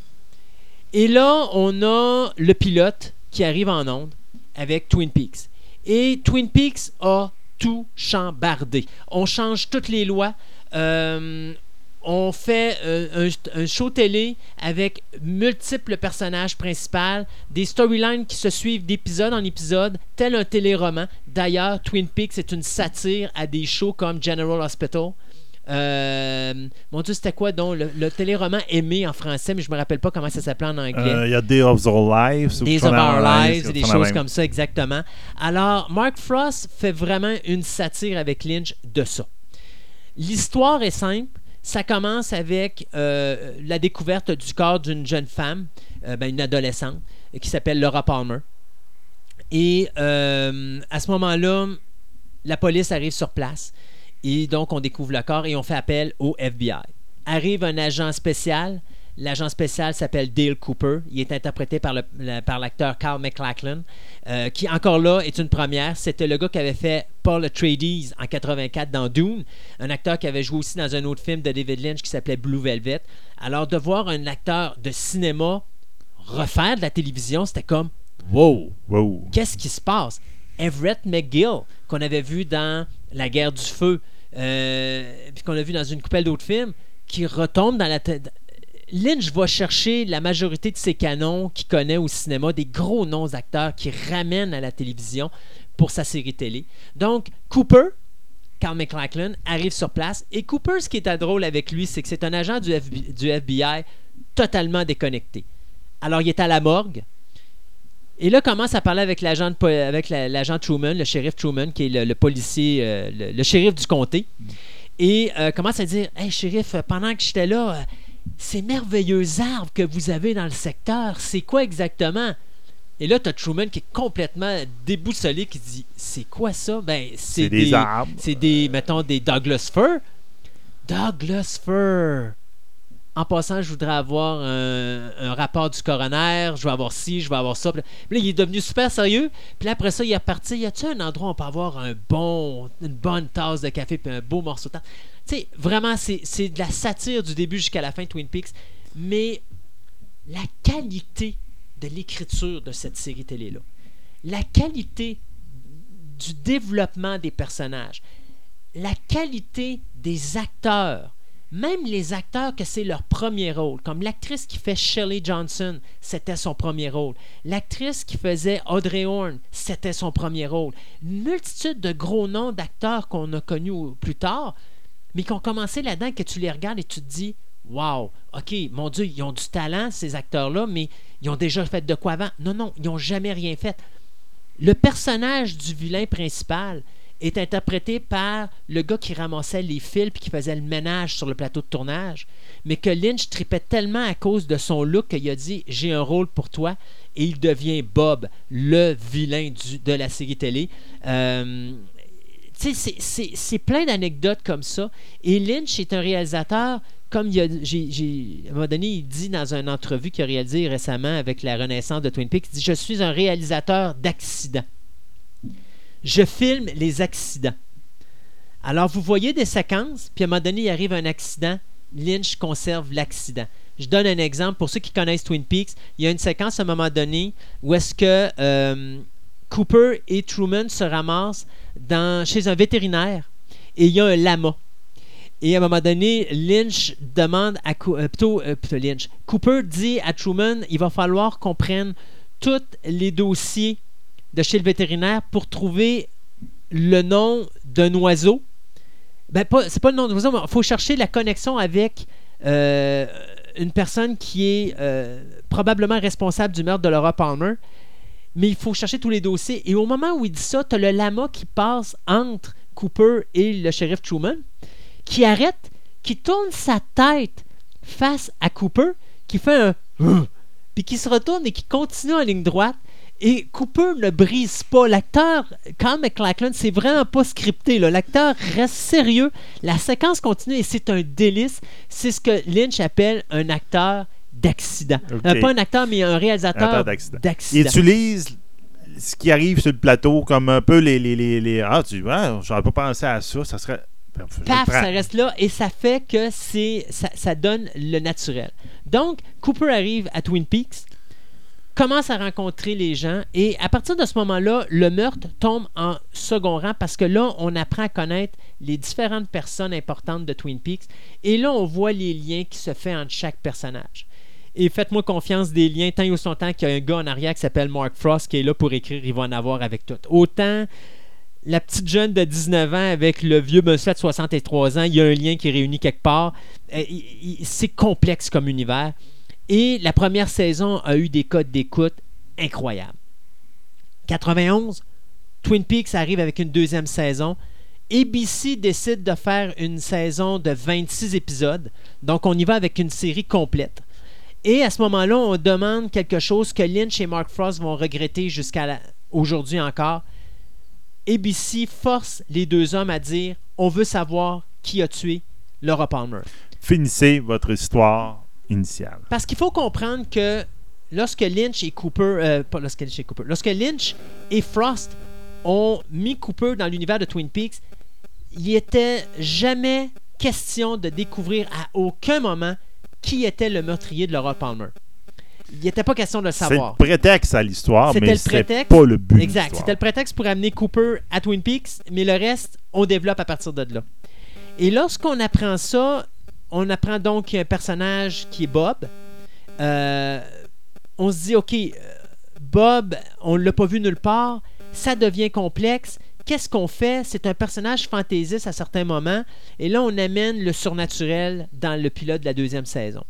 Et là, on a le pilote qui arrive en onde avec Twin Peaks. Et Twin Peaks a tout chambardé. On change toutes les lois. Euh, on fait euh, un, un show télé avec multiples personnages principaux, des storylines qui se suivent d'épisode en épisode, tel un téléroman. D'ailleurs, Twin Peaks est une satire à des shows comme General Hospital. Euh, mon Dieu, c'était quoi donc le, le téléroman aimé en français, mais je me rappelle pas comment ça s'appelait en anglais. Euh, Il y a Day of Our Lives. Days of Our Lives, et des choses comme ça, exactement. Alors, Mark Frost fait vraiment une satire avec Lynch de ça. L'histoire est simple. Ça commence avec euh, la découverte du corps d'une jeune femme, euh, ben, une adolescente, qui s'appelle Laura Palmer. Et euh, à ce moment-là, la police arrive sur place. Et donc, on découvre le corps et on fait appel au FBI. Arrive un agent spécial. L'agent spécial s'appelle Dale Cooper. Il est interprété par, le- la- par l'acteur Carl McLachlan, euh, qui encore là est une première. C'était le gars qui avait fait Paul Atreides en 84 dans Dune, un acteur qui avait joué aussi dans un autre film de David Lynch qui s'appelait Blue Velvet. Alors de voir un acteur de cinéma refaire de la télévision, c'était comme wow Wow. qu'est-ce qui se passe? Everett McGill, qu'on avait vu dans La guerre du feu, euh, puis qu'on a vu dans une coupelle d'autres films, qui retombe dans la tête. Lynch va chercher la majorité de ses canons qu'il connaît au cinéma, des gros noms d'acteurs qui ramènent à la télévision pour sa série télé. Donc, Cooper, Carl McLachlan, arrive sur place. Et Cooper, ce qui est drôle avec lui, c'est que c'est un agent du, FBI totalement déconnecté. Alors, il est à la morgue. Et là, commence à parler avec l'agent Truman, le shérif Truman, qui est le, policier, euh, le, shérif du comté. Et euh, commence à dire Hey, shérif, pendant que j'étais là, euh, ces merveilleux arbres que vous avez dans le secteur, c'est quoi exactement? Et là, tu as Truman qui est complètement déboussolé, qui dit C'est quoi ça? Ben, C'est des arbres. C'est des, mettons, des Douglas Fir. Douglas Fir. En passant, je voudrais avoir un, un rapport du coroner, je vais avoir ci, je vais avoir ça. Puis là, il est devenu super sérieux. Puis là, après ça, il est reparti. Y a-tu un endroit où on peut avoir un bon, une bonne tasse de café puis un beau morceau de tarte? Vraiment, c'est de la satire du début jusqu'à la fin, Twin Peaks. Mais la qualité de l'écriture de cette série télé-là, la qualité du développement des personnages, la qualité des acteurs, même les acteurs que c'est leur premier rôle, comme l'actrice qui fait Shelley Johnson, c'était son premier rôle. L'actrice qui faisait Audrey Horne, c'était son premier rôle. Une multitude de gros noms d'acteurs qu'on a connus plus tard, mais qui ont commencé là-dedans, que tu les regardes et tu te dis Wow, OK, mon Dieu, ils ont du talent, ces acteurs-là, mais ils ont déjà fait de quoi avant? Non, non, ils n'ont jamais rien fait. Le personnage du vilain principal est interprété par le gars qui ramassait les fils puis qui faisait le ménage sur le plateau de tournage, mais que Lynch tripait tellement à cause de son look qu'il a dit j'ai un rôle pour toi et il devient Bob, le vilain de la série télé. Euh, c'est- plein d'anecdotes comme ça. Et Lynch est un réalisateur, comme il a, à un moment donné, il dit dans une entrevue qu'il a réalisée récemment avec la renaissance de Twin Peaks, il dit Je suis un réalisateur d'accidents. Je filme les accidents. Alors, vous voyez des séquences, puis à un moment donné, il arrive un accident, Lynch conserve l'accident. Je donne un exemple pour ceux qui connaissent Twin Peaks. Il y a une séquence à un moment donné où est-ce que euh, Cooper et Truman se ramassent chez un vétérinaire et il y a un lama. Et à un moment donné, Lynch demande à euh, euh, plutôt Lynch. Cooper dit à Truman il va falloir qu'on prenne tous les dossiers de chez le vétérinaire pour trouver le nom d'un oiseau. Ben, c'est pas le nom d'un oiseau, mais il faut chercher la connexion avec euh, une personne qui est probablement responsable du meurtre de Laura Palmer. Mais il faut chercher tous les dossiers. Et au moment où il dit ça, tu as le lama qui passe entre Cooper et le shérif Truman, qui arrête, qui tourne sa tête face à Cooper, qui fait un puis qui se retourne et qui continue en ligne droite. Et Cooper ne brise pas. L'acteur, Carl McLachlan, c'est vraiment pas scripté. L'acteur reste sérieux. La séquence continue et c'est un délice. C'est ce que Lynch appelle un acteur d'accident. Euh, pas un acteur, mais un réalisateur d'accident. Il d'accident. utilise ce qui arrive sur le plateau comme un peu les. les, les, les- ah, tu vois, j'aurais pas pensé à ça. Ça serait. Le Paf, ça reste là et ça fait que c'est ça, ça donne le naturel. Donc, Cooper arrive à Twin Peaks, commence à rencontrer les gens et à partir de ce moment-là, le meurtre tombe en second rang parce que là, on apprend à connaître les différentes personnes importantes de Twin Peaks et là, on voit les liens qui se font entre chaque personnage. Et faites-moi confiance des liens, tant et aussi longtemps qu'il y a un gars en arrière qui s'appelle Mark Frost qui est là pour écrire, il va en avoir avec tout. Autant la petite jeune de 19 ans avec le vieux monsieur de 63 ans, il y a un lien qui est réuni quelque part. Euh, C'est complexe comme univers. Et la première saison a eu des codes d'écoute incroyables. 91, Twin Peaks arrive avec une deuxième saison. ABC décide de faire une saison de 26 épisodes. Donc, on y va avec une série complète. Et à ce moment-là, on demande quelque chose que Lynch et Mark Frost vont regretter jusqu'à aujourd'hui encore. ABC force les deux hommes à dire on veut savoir qui a tué Laura Palmer. Finissez votre histoire initiale. Parce qu'il faut comprendre que lorsque Lynch et Cooper, euh, pas lorsque Lynch et Cooper, lorsque Lynch et Frost ont mis Cooper dans l'univers de Twin Peaks, il était jamais question de découvrir à aucun moment qui était le meurtrier de Laura Palmer. Il n'était pas question de le C'est savoir. le prétexte à l'histoire, C'était mais le c'est prétexte. pas le but. Exact. C'était le prétexte pour amener Cooper à Twin Peaks, mais le reste, on développe à partir de là. Et lorsqu'on apprend ça, on apprend donc qu'il y a un personnage qui est Bob. Euh, on se dit, OK, euh, Bob, on ne l'a pas vu nulle part. Ça devient complexe. Qu'est-ce qu'on fait? C'est un personnage fantaisiste à certains moments. Et là, on amène le surnaturel dans le pilote de la deuxième saison.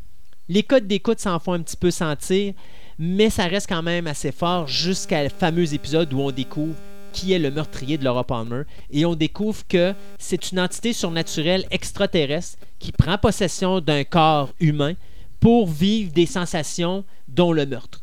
Les codes d'écoute s'en font un petit peu sentir, mais ça reste quand même assez fort jusqu'à le fameux épisode où on découvre qui est le meurtrier de Laura Palmer et on découvre que c'est une entité surnaturelle extraterrestre qui prend possession d'un corps humain pour vivre des sensations dont le meurtre.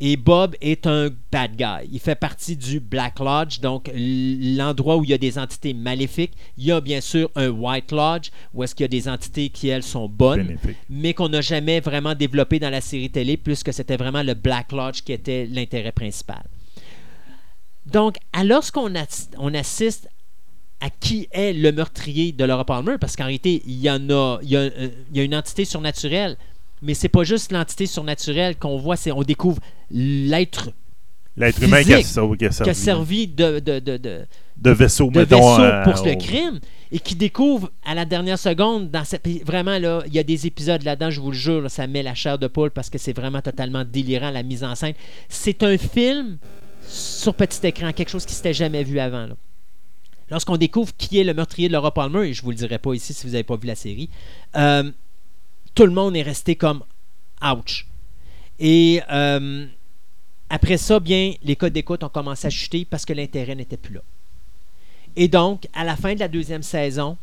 Et Bob est un bad guy. Il fait partie du Black Lodge, donc l'endroit où il y a des entités maléfiques. Il y a bien sûr un White Lodge, où est-ce qu'il y a des entités qui, elles, sont bonnes Bénéfique. mais qu'on n'a jamais vraiment développé dans la série télé, puisque c'était vraiment le Black Lodge qui était l'intérêt principal. Donc, lorsqu'on on assiste à qui est le meurtrier de Laura Palmer, parce qu'en réalité, il y en a, il y a, euh, il y a une entité surnaturelle, mais c'est pas juste l'entité surnaturelle qu'on voit, c'est on découvre l'être L'être humain qui a, Physique, sauvé- qui a qui servi, a servi. de, de, de, de- de vaisseau, de mettons, vaisseau euh, pour le crime et qui découvre à la dernière seconde dans cette vraiment là il y a des épisodes là-dedans je vous le jure là, ça met la chair de poule parce que c'est vraiment totalement délirant la mise en scène. C'est un film sur petit écran quelque chose qui s'était jamais vu avant lorsqu'on découvre qui est le meurtrier de Laura Palmer et je vous le dirai pas ici si vous n'avez pas vu la série euh, tout le monde est resté comme ouch et euh, après ça, bien, les codes d'écoute ont commencé à chuter parce que l'intérêt n'était plus là. Et donc, à la fin de la deuxième saison,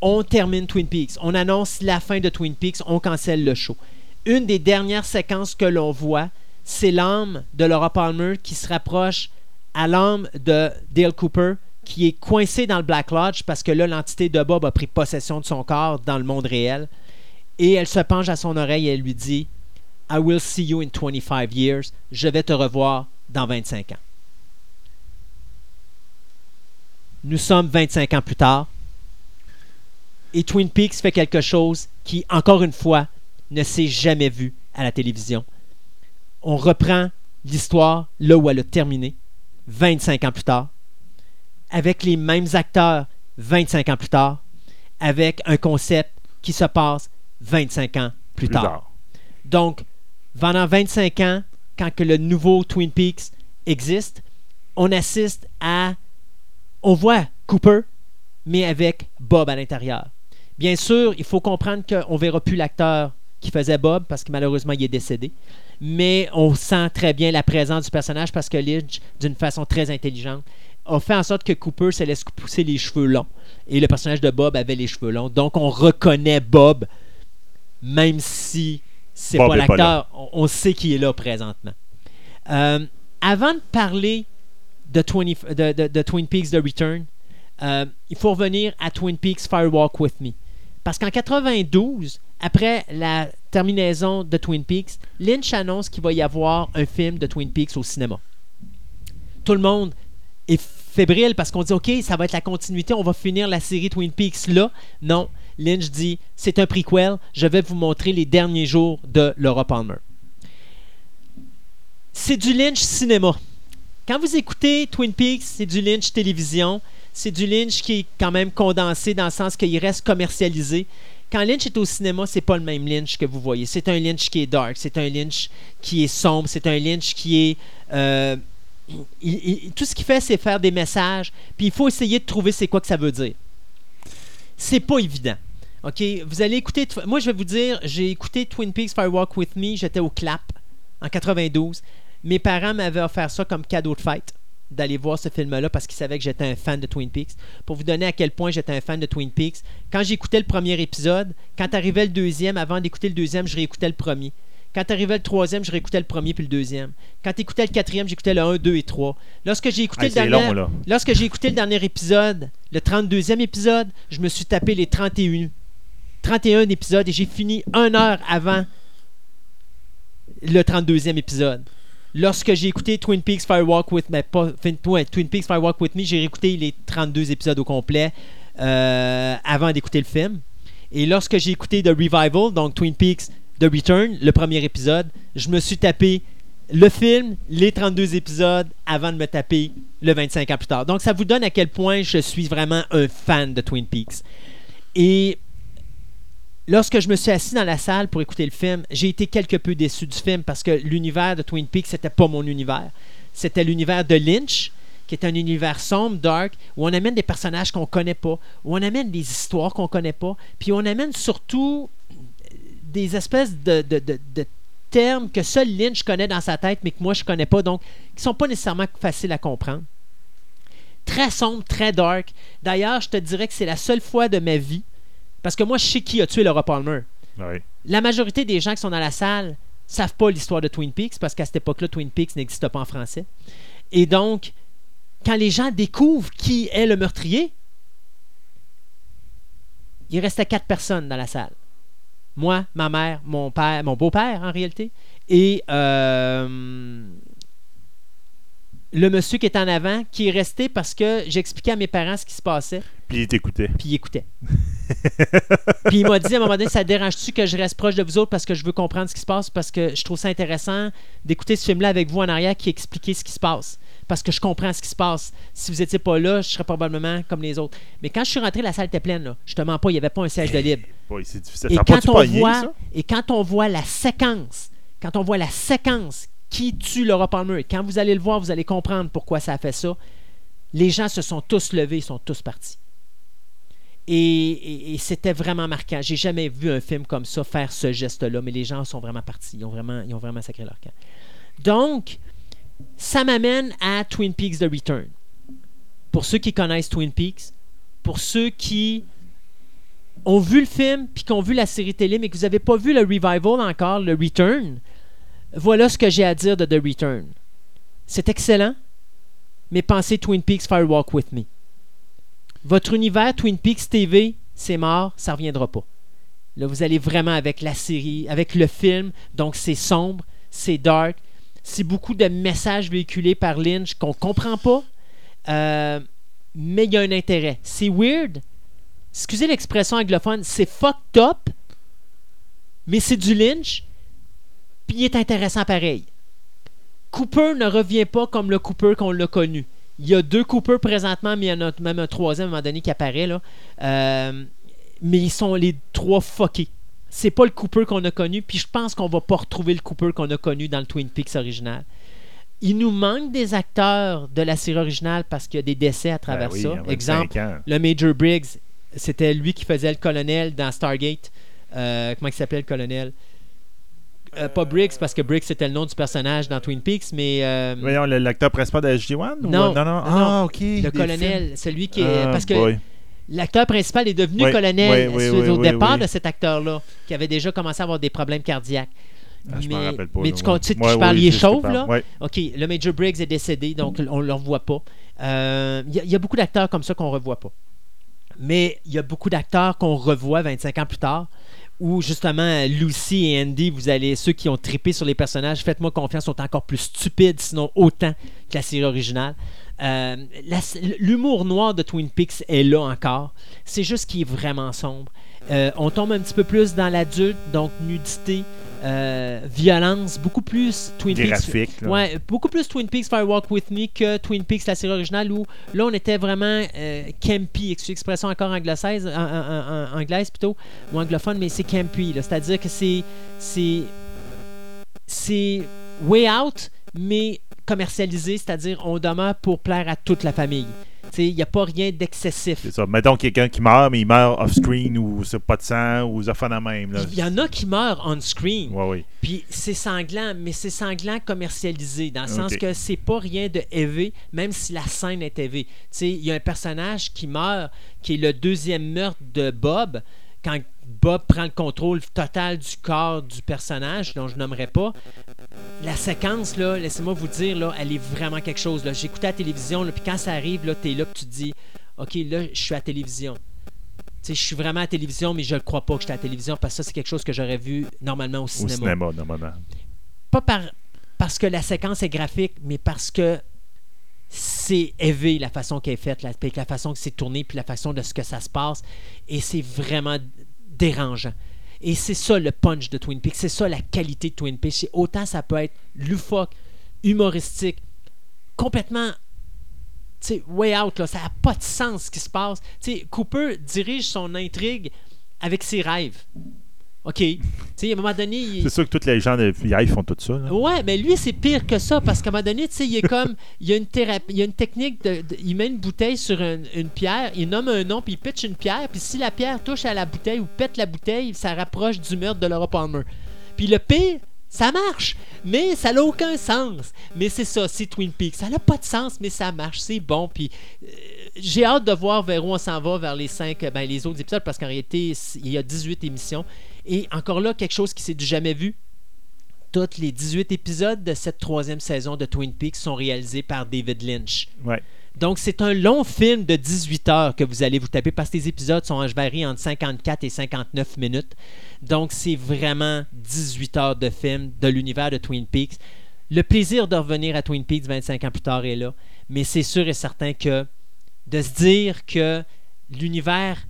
on termine Twin Peaks. On annonce la fin de Twin Peaks, on cancelle le show. Une des dernières séquences que l'on voit, c'est l'âme de Laura Palmer qui se rapproche à l'âme de Dale Cooper, qui est coincé dans le Black Lodge parce que là, l'entité de Bob a pris possession de son corps dans le monde réel. Et elle se penche à son oreille et elle lui dit I will see you in 25 years. Je vais te revoir dans 25 ans. Nous sommes 25 ans plus tard. Et Twin Peaks fait quelque chose qui, encore une fois, ne s'est jamais vu à la télévision. On reprend l'histoire là où elle a terminé, 25 ans plus tard, avec les mêmes acteurs 25 ans plus tard, avec un concept qui se passe 25 ans plus, Plus tard. tard. Donc, pendant 25 ans, quand que le nouveau Twin Peaks existe, on assiste à... On voit Cooper, mais avec Bob à l'intérieur. Bien sûr, il faut comprendre qu'on ne verra plus l'acteur qui faisait Bob, parce que malheureusement, il est décédé. Mais on sent très bien la présence du personnage parce que Lynch, d'une façon très intelligente, a fait en sorte que Cooper se laisse pousser les cheveux longs. Et le personnage de Bob avait les cheveux longs. Donc, on reconnaît Bob, même si c'est Bob pas l'acteur. On, on sait qu'il est là présentement. Euh, avant de parler de, 20 de, de- de Twin Peaks The Return, euh, il faut revenir à Twin Peaks Firewalk With Me. Parce qu'en 92, après la terminaison de Twin Peaks, Lynch annonce qu'il va y avoir un film de Twin Peaks au cinéma. Tout le monde est fébrile parce qu'on dit OK, ça va être la continuité, on va finir la série Twin Peaks là. Non, Lynch dit c'est un prequel, je vais vous montrer les derniers jours de Laura Palmer. C'est du Lynch cinéma. Quand vous écoutez Twin Peaks, c'est du Lynch télévision. C'est du Lynch qui est quand même condensé dans le sens qu'il reste commercialisé. Quand Lynch est au cinéma, c'est pas le même Lynch que vous voyez. C'est un Lynch qui est dark, c'est un Lynch qui est sombre, c'est un Lynch qui est euh, tout ce qu'il fait, c'est faire des messages, puis il faut essayer de trouver c'est quoi que ça veut dire. C'est pas évident. OK, vous allez écouter moi je vais vous dire, j'ai écouté Twin Peaks Firewalk with Me, j'étais au clap en 92. Mes parents m'avaient offert ça comme cadeau de fête d'aller voir ce film-là parce qu'ils savaient que j'étais un fan de Twin Peaks. Pour vous donner à quel point j'étais un fan de Twin Peaks, quand j'écoutais le premier épisode, quand arrivait le deuxième, avant d'écouter le deuxième, je réécoutais le premier. Quand arrivait le troisième, je réécoutais le premier puis le deuxième. Quand écoutais le quatrième, j'écoutais le 1, 2 et 3. Lorsque j'ai écouté Hey, le dernier, long, lorsque j'ai écouté le dernier épisode, le 32e épisode, je me suis tapé les 31 31 épisodes et j'ai fini une heure avant le 32e épisode. Lorsque j'ai écouté Twin Peaks Firewalk with Me, pas, Twin Peaks Firewalk with Me, j'ai réécouté les 32 épisodes au complet euh, avant d'écouter le film. Et lorsque j'ai écouté The Revival, donc Twin Peaks The Return, le premier épisode, je me suis tapé le film, les 32 épisodes avant de me taper le 25 ans plus tard. Donc ça vous donne à quel point je suis vraiment un fan de Twin Peaks. Et lorsque je me suis assis dans la salle pour écouter le film, j'ai été quelque peu déçu du film parce que l'univers de Twin Peaks, c'était pas mon univers. C'était l'univers de Lynch, qui est un univers sombre, dark, où on amène des personnages qu'on connaît pas, où on amène des histoires qu'on connaît pas, puis on amène surtout des espèces de, termes que seul Lynch connaît dans sa tête, mais que moi je connais pas, donc qui sont pas nécessairement faciles à comprendre. Très sombre, très dark. D'ailleurs, je te dirais que c'est la seule fois de ma vie, parce que moi je sais qui a tué Laura Palmer. La majorité des gens qui sont dans la salle savent pas l'histoire de Twin Peaks parce qu'à cette époque-là, Twin Peaks n'existe pas en français. Et donc, quand les gens découvrent qui est le meurtrier, il restait quatre personnes dans la salle. Moi, ma mère, mon père, mon beau-père en réalité, et euh, le monsieur qui est en avant, qui est resté parce que j'expliquais à mes parents ce qui se passait Puis il t'écoutait. puis il écoutait. puis il m'a dit à un moment donné, ça te dérange-tu que je reste proche de vous autres parce que je veux comprendre ce qui se passe, parce que je trouve ça intéressant d'écouter ce film-là avec vous en arrière qui expliquait ce qui se passe. Parce que je comprends ce qui se passe. Si vous n'étiez pas là, je serais probablement comme les autres. Mais quand je suis rentré, la salle était pleine. Là. Je te mens pas, il n'y avait pas un siège de libre. Quand, on voit, ça? et quand on voit la séquence, quand on voit la séquence qui tue Laura Palmer, quand vous allez le voir, vous allez comprendre pourquoi ça a fait ça. Les gens se sont tous levés, ils sont tous partis. Et, c'était vraiment marquant. J'ai jamais vu un film comme ça faire ce geste-là, mais les gens sont vraiment partis. Ils ont vraiment, ils ont vraiment sacré leur camp. Donc, ça m'amène à Twin Peaks The Return. Pour ceux qui connaissent Twin Peaks, pour ceux qui ont vu le film puis qui ont vu la série télé, mais que vous n'avez pas vu le revival encore, le Return, voilà ce que j'ai à dire de The Return. C'est excellent, mais pensez Twin Peaks Firewalk With Me. Votre univers Twin Peaks TV, c'est mort, ça ne reviendra pas. Là, vous allez vraiment avec la série, avec le film, donc c'est sombre, c'est dark, c'est beaucoup de messages véhiculés par Lynch qu'on comprend pas, euh, mais il y a un intérêt. C'est weird, excusez l'expression anglophone, c'est fucked up, mais c'est du Lynch, puis il est intéressant pareil. Cooper ne revient pas comme le Cooper qu'on l'a connu. Il y a deux Cooper présentement, mais il y en a même un troisième à un moment donné qui apparaît. Là. Euh, mais ils sont les trois fuckés. C'est pas le Cooper qu'on a connu, puis je pense qu'on va pas retrouver le Cooper qu'on a connu dans le Twin Peaks original. Il nous manque des acteurs de la série originale parce qu'il y a des décès à travers Ben oui, ça. il y a 25 Exemple, le Major Briggs, c'était lui qui faisait le colonel dans Stargate. Euh, comment il s'appelait le colonel? Euh, Pas Briggs, parce que Briggs c'était le nom du personnage dans Twin Peaks, mais euh, Voyons, l'acteur principal de SG-1 ou- Non, non, non, non, Ah, ok. le colonel, celui qui est. Ah, parce que boy. l'acteur principal est devenu Oui, colonel oui, oui, au départ de cet acteur-là, qui avait déjà commencé à avoir des problèmes cardiaques. Ah, je mais rappelle pas. mais tu continues de qui je parle, il est chauve, là? OK, le Major Briggs est décédé, donc on ne le revoit pas. Euh, Il y, y a beaucoup d'acteurs comme ça qu'on ne revoit pas. Mais il y a beaucoup d'acteurs qu'on revoit 25 ans plus tard, où justement Lucy et Andy, vous allez, ceux qui ont trippé sur les personnages, faites-moi confiance, sont encore plus stupides, sinon autant que la série originale. Euh, L'humour noir de Twin Peaks est là encore. C'est juste qu'il est vraiment sombre. Euh, on tombe un petit peu plus dans l'adulte, donc nudité, euh, violence, beaucoup plus Twin Peaks. Là. Ouais, beaucoup plus Twin Peaks Firewalk With Me que Twin Peaks, la série originale, où là, on était vraiment euh, campy, excusez l'expression encore anglaise, en- en- en- anglaise plutôt, ou anglophone, mais c'est campy. C'est-à-dire que c'est. C'est. C'est way out, mais commercialisé, c'est-à-dire on demeure pour plaire à toute la famille. Il n'y a pas rien d'excessif. C'est ça. Mettons quelqu'un qui meurt, mais il meurt off-screen ou c'est pas de sang ou ça fait la même. Il y en a qui meurent on-screen. Ouais, oui. Puis c'est sanglant, mais c'est sanglant commercialisé, dans le sens que c'est pas rien de élevé, même si la scène est élevée. Il y a un personnage qui meurt, qui est le deuxième meurtre de Bob, quand Bob prend le contrôle total du corps du personnage, dont je nommerai pas. La séquence, là, laissez-moi vous dire, là, elle est vraiment quelque chose. Là. J'écoutais la télévision, puis quand ça arrive, là, t'es là, puis tu te dis, OK, là, je suis à la télévision. Tu sais, je suis vraiment à la télévision, mais je ne crois pas que j'étais à la télévision parce que ça, c'est quelque chose que j'aurais vu normalement au Au cinéma cinéma, normalement. pas par, parce que la séquence est graphique, mais parce que c'est élevé la façon qu'elle est faite, la, la façon que c'est tourné, puis la façon de ce que ça se passe. Et c'est vraiment dérangeant. Et c'est ça le punch de Twin Peaks, c'est ça la qualité de Twin Peaks. C'est autant ça peut être loufoque, humoristique, complètement way out, là, ça n'a pas de sens ce qui se passe. Cooper dirige son intrigue avec ses rêves. OK. Tu sais, à un moment donné, il- C'est sûr que tous les gens de FBI font tout ça. là. Ouais, mais lui, c'est pire que ça parce qu'à un moment donné, tu sais, il est comme. <laughs> Il y a une thérapie, il y a une technique de. de- il met une bouteille sur un- une pierre, il nomme un nom, puis il pitch une pierre, puis si la pierre touche à la bouteille ou pète la bouteille, ça rapproche du meurtre de Laura Palmer. Puis le pire, ça marche, mais ça n'a aucun sens. Mais c'est ça, c'est Twin Peaks. Ça n'a pas de sens, mais ça marche, c'est bon. Puis euh, j'ai hâte de voir vers où on s'en va, vers les cinq, ben, les autres épisodes, parce qu'en réalité, il y a 18 émissions. Et encore là, quelque chose qui s'est du jamais vu. Tous les 18 épisodes de cette troisième saison de Twin Peaks sont réalisés par David Lynch. Ouais. Donc, c'est un long film de 18 heures que vous allez vous taper parce que les épisodes sont, je varie, entre 54 et 59 minutes. Donc, c'est vraiment 18 heures de film de l'univers de Twin Peaks. Le plaisir de revenir à Twin Peaks 25 ans plus tard est là, mais c'est sûr et certain que de se dire que l'univers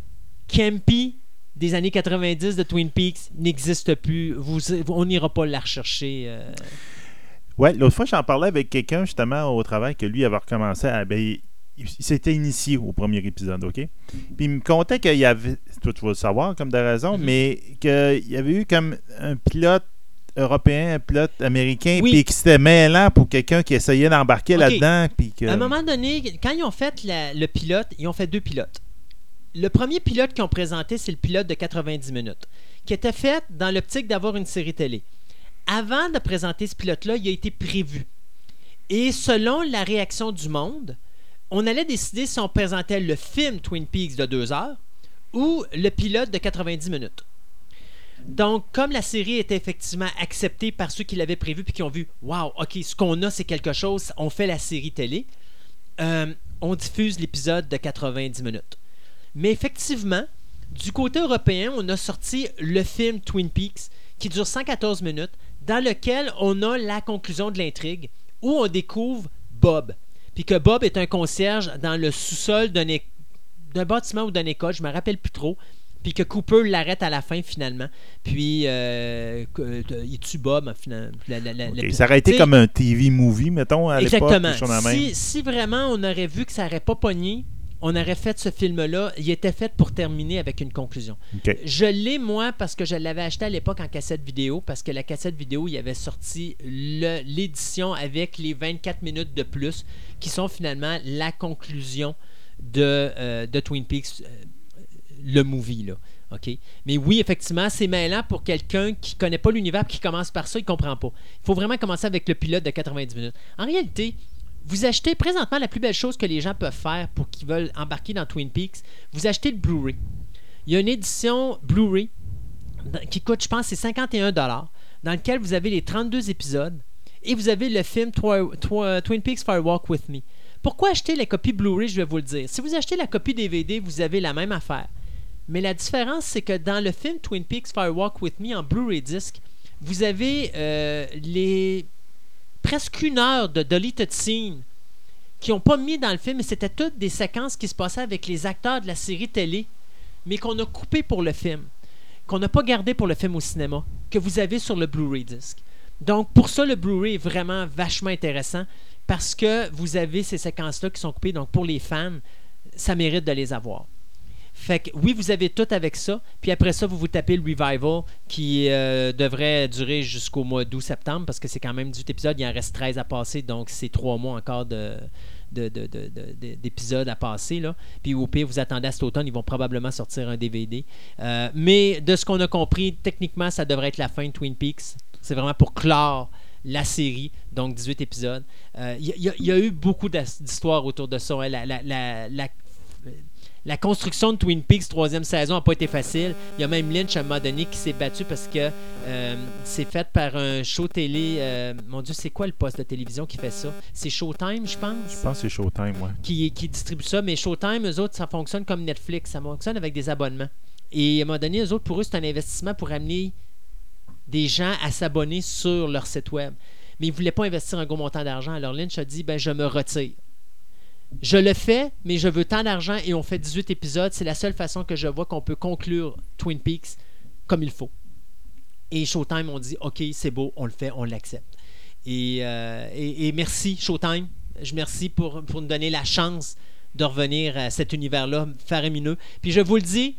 campy des années 90 de Twin Peaks n'existe plus, vous, on n'ira pas la rechercher. euh, Ouais, l'autre fois, j'en parlais avec quelqu'un justement au travail que lui avait recommencé à. Ben, il, s'était initié au premier épisode, OK? Puis il me contait qu'il y avait. Toi, tu vas le savoir comme de raison, Mhm. mais qu'il y avait eu comme un pilote européen, un pilote américain, Oui. puis qui c'était mêlant pour quelqu'un qui essayait d'embarquer là-dedans. Puis que... À un moment donné, quand ils ont fait la- le pilote, ils ont fait deux pilotes. Le premier pilote qu'ils ont présenté, c'est le pilote de 90 minutes, qui était fait dans l'optique d'avoir une série télé. Avant de présenter ce pilote-là, il a été prévu. Et selon la réaction du monde, on allait décider si on présentait le film Twin Peaks de 2 heures ou le pilote de 90 minutes. Donc, comme la série était effectivement acceptée par ceux qui l'avaient prévu puis qui ont vu, waouh, ok, ce qu'on a, c'est quelque chose, on fait la série télé, euh, on diffuse l'épisode de 90 minutes. Mais effectivement, du côté européen, on a sorti le film Twin Peaks qui dure 114 minutes, dans lequel on a la conclusion de l'intrigue, où on découvre Bob. Puis que Bob est un concierge dans le sous-sol d'un é- d'un bâtiment ou d'une école, je me rappelle plus trop. Puis que Cooper l'arrête à la fin finalement. Puis euh, euh, il tue Bob finalement. La- la- la- Ok, la- Ça aurait été comme un TV movie, mettons, à l'époque. Exactement. Si, si vraiment on aurait vu que ça n'aurait pas pogné, on aurait fait ce film-là. Il était fait pour terminer avec une conclusion. Je l'ai, moi, parce que je l'avais acheté à l'époque en cassette vidéo, parce que la cassette vidéo, il y avait sorti le- l'édition avec les 24 minutes de plus, qui sont finalement la conclusion de, euh, de Twin Peaks, euh, le movie, là. OK? Mais oui, effectivement, c'est mêlant pour quelqu'un qui connaît pas l'univers qui commence par ça, il comprend pas. Il faut vraiment commencer avec le pilote de 90 minutes. En réalité, vous achetez présentement la plus belle chose que les gens peuvent faire pour qu'ils veulent embarquer dans Twin Peaks, vous achetez le Blu-ray. Il y a une édition Blu-ray qui coûte, je pense, c'est 51 dans lequel vous avez les 32 épisodes et vous avez le film Twi- Twi- Twin Peaks Fire Walk With Me. Pourquoi acheter la copie Blu-ray, je vais vous le dire. Si vous achetez la copie DVD, vous avez la même affaire. Mais la différence, c'est que dans le film Twin Peaks Fire Walk With Me en Blu-ray disc, vous avez euh, les presque une heure de deleted scene qui n'ont pas mis dans le film, c'était toutes des séquences qui se passaient avec les acteurs de la série télé, mais qu'on a coupé pour le film, qu'on n'a pas gardé pour le film au cinéma, que vous avez sur le Blu-ray disc. Donc pour ça, le Blu-ray est vraiment vachement intéressant parce que vous avez ces séquences-là qui sont coupées. Donc pour les fans, ça mérite de les avoir. Fait que oui, vous avez tout avec ça. Puis après ça, vous vous tapez le revival qui euh, devrait durer jusqu'au mois d'août-septembre parce que c'est quand même 18 épisodes. Il en reste 13 à passer. Donc c'est trois mois encore de, de- de- de- de- de- d'épisodes à passer. Là. Puis au pire, vous attendez à cet automne. Ils vont probablement sortir un DVD. Euh, mais de ce qu'on a compris, techniquement, ça devrait être la fin de Twin Peaks. C'est vraiment pour clore la série, donc 18 épisodes. Euh, Il y, a- eu beaucoup d'histoires autour de ça. hein. La construction de Twin Peaks troisième saison n'a pas été facile. Il y a même Lynch à un moment donné qui s'est battu parce que euh, c'est fait par un show télé. euh, mon Dieu, c'est quoi le poste de télévision qui fait ça? C'est Showtime, je pense? Je pense que c'est Showtime, ouais. qui, qui distribue ça, mais Showtime, eux autres, ça fonctionne comme Netflix, ça fonctionne avec des abonnements. Et à un moment donné, eux autres, pour eux, c'est un investissement pour amener des gens à s'abonner sur leur site web. Mais ils ne voulaient pas investir un gros montant d'argent. Alors Lynch a dit, ben, je me retire. Je le fais, mais je veux tant d'argent et on fait 18 épisodes. C'est la seule façon que je vois qu'on peut conclure Twin Peaks comme il faut. Et Showtime ont dit, OK, c'est beau, on le fait, on l'accepte. Et, euh, et merci Showtime. Je merci pour, pour nous donner la chance de revenir à cet univers-là faramineux. Puis je vous le dis,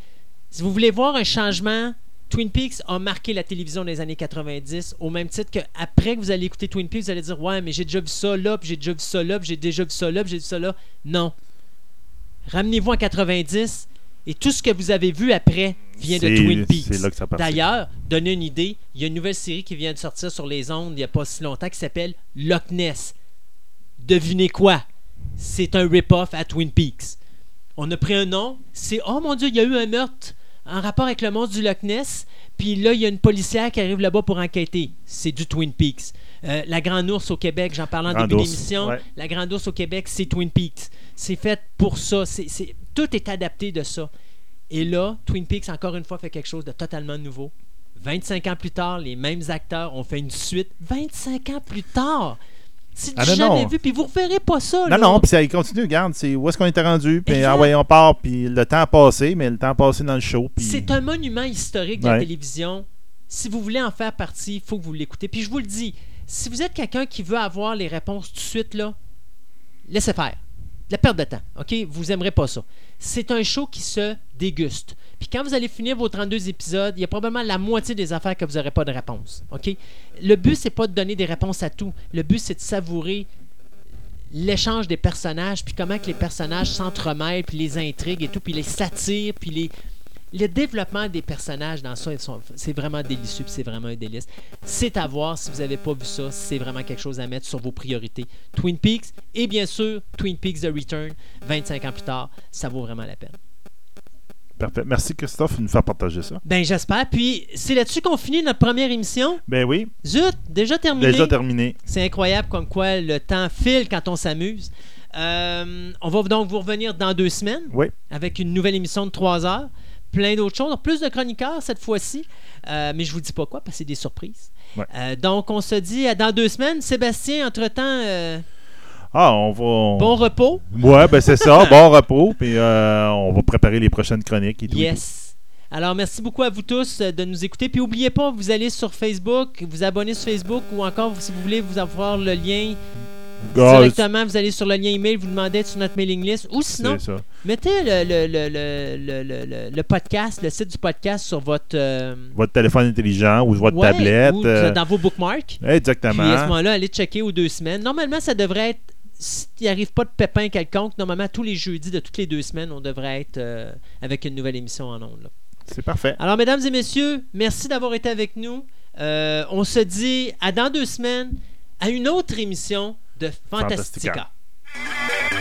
si vous voulez voir un changement, Twin Peaks a marqué la télévision des années 90 au même titre que après que vous allez écouter Twin Peaks, vous allez dire ouais mais j'ai déjà vu ça là, puis j'ai déjà vu ça là, puis j'ai déjà vu ça là, puis j'ai vu ça là. Non. Ramenez-vous en 90 et tout ce que vous avez vu après vient de Twin Peaks. D'ailleurs, donner une idée, il y a une nouvelle série qui vient de sortir sur les ondes il n'y a pas si longtemps qui s'appelle Loch Ness. Devinez quoi? C'est un rip-off à Twin Peaks. On a pris un nom, c'est Oh mon Dieu, il y a eu un meurtre en rapport avec le monstre du Loch Ness, puis là, il y a une policière qui arrive là-bas pour enquêter. C'est du Twin Peaks. Euh, la Grande Ourse au Québec, j'en parlais en Grande début d'émission. ouais. La Grande Ourse au Québec, c'est Twin Peaks. C'est fait pour ça. Tout est adapté de ça. Et là, Twin Peaks, encore une fois, fait quelque chose de totalement nouveau. 25 ans plus tard, les mêmes acteurs ont fait une suite. 25 ans plus tard! C'est du Ah, non, jamais non. vu, puis vous reverrez pas ça. Non, là. non, puis ça continue, regarde, c'est où est-ce qu'on était rendu, puis ah ouais, on part, puis le temps a passé, mais le temps a passé dans le show. C'est un monument historique de la télévision. Si vous voulez en faire partie, il faut que vous l'écoutez. Puis je vous le dis, si vous êtes quelqu'un qui veut avoir les réponses tout de suite, là, laissez faire. La perte de temps, OK? Vous aimerez pas ça. C'est un show qui se déguste. Puis quand vous allez finir vos 32 épisodes, il y a probablement la moitié des affaires que vous n'aurez pas de réponse, OK? Le but, c'est pas de donner des réponses à tout. Le but, c'est de savourer l'échange des personnages, puis comment que les personnages s'entremêlent, puis les intrigues et tout, puis les satires, puis les, le développement des personnages dans ça, c'est vraiment délicieux, c'est vraiment un délice. C'est à voir si vous n'avez pas vu ça, c'est vraiment quelque chose à mettre sur vos priorités. Twin Peaks et bien sûr Twin Peaks The Return, 25 ans plus tard, ça vaut vraiment la peine. Parfait. Merci, Christophe, de nous faire partager ça. Ben j'espère. Puis c'est là-dessus qu'on finit notre première émission? Ben oui, Zut, déjà terminé. déjà terminé. C'est incroyable comme quoi le temps file quand on s'amuse. Euh, on va donc vous revenir dans deux semaines Oui. avec une nouvelle émission de trois heures. Plein d'autres choses. Plus de chroniqueurs cette fois-ci. Euh, mais je vous dis pas quoi parce que c'est des surprises. Ouais. Euh, donc on se dit à dans deux semaines. Sébastien, entre-temps, Ah, on va. on- bon repos? Ouais, ben c'est ça. <laughs> bon repos. Puis euh, on va préparer les prochaines chroniques et tout. et Yes. Alors, merci beaucoup à vous tous euh, de nous écouter. Puis, n'oubliez pas, vous allez sur Facebook, vous abonnez sur Facebook ou encore, si vous voulez, vous avoir le lien. Ah, directement, vous allez sur le lien email, vous demandez sur notre mailing list. Ou sinon, mettez le, le, le, le, podcast, le site du podcast sur votre. euh, Votre téléphone intelligent ou votre ouais, tablette. ou dans vos bookmarks. exactement. Puis à ce moment-là, allez checker aux deux semaines. Normalement, ça devrait être. S'il n'y arrive pas de pépin quelconque, normalement, tous les jeudis de toutes les deux semaines, on devrait être euh, avec une nouvelle émission en ondes. C'est parfait. Alors, mesdames et messieurs, merci d'avoir été avec nous. Euh, on se dit à dans deux semaines à une autre émission de Fantastica. Fantastica.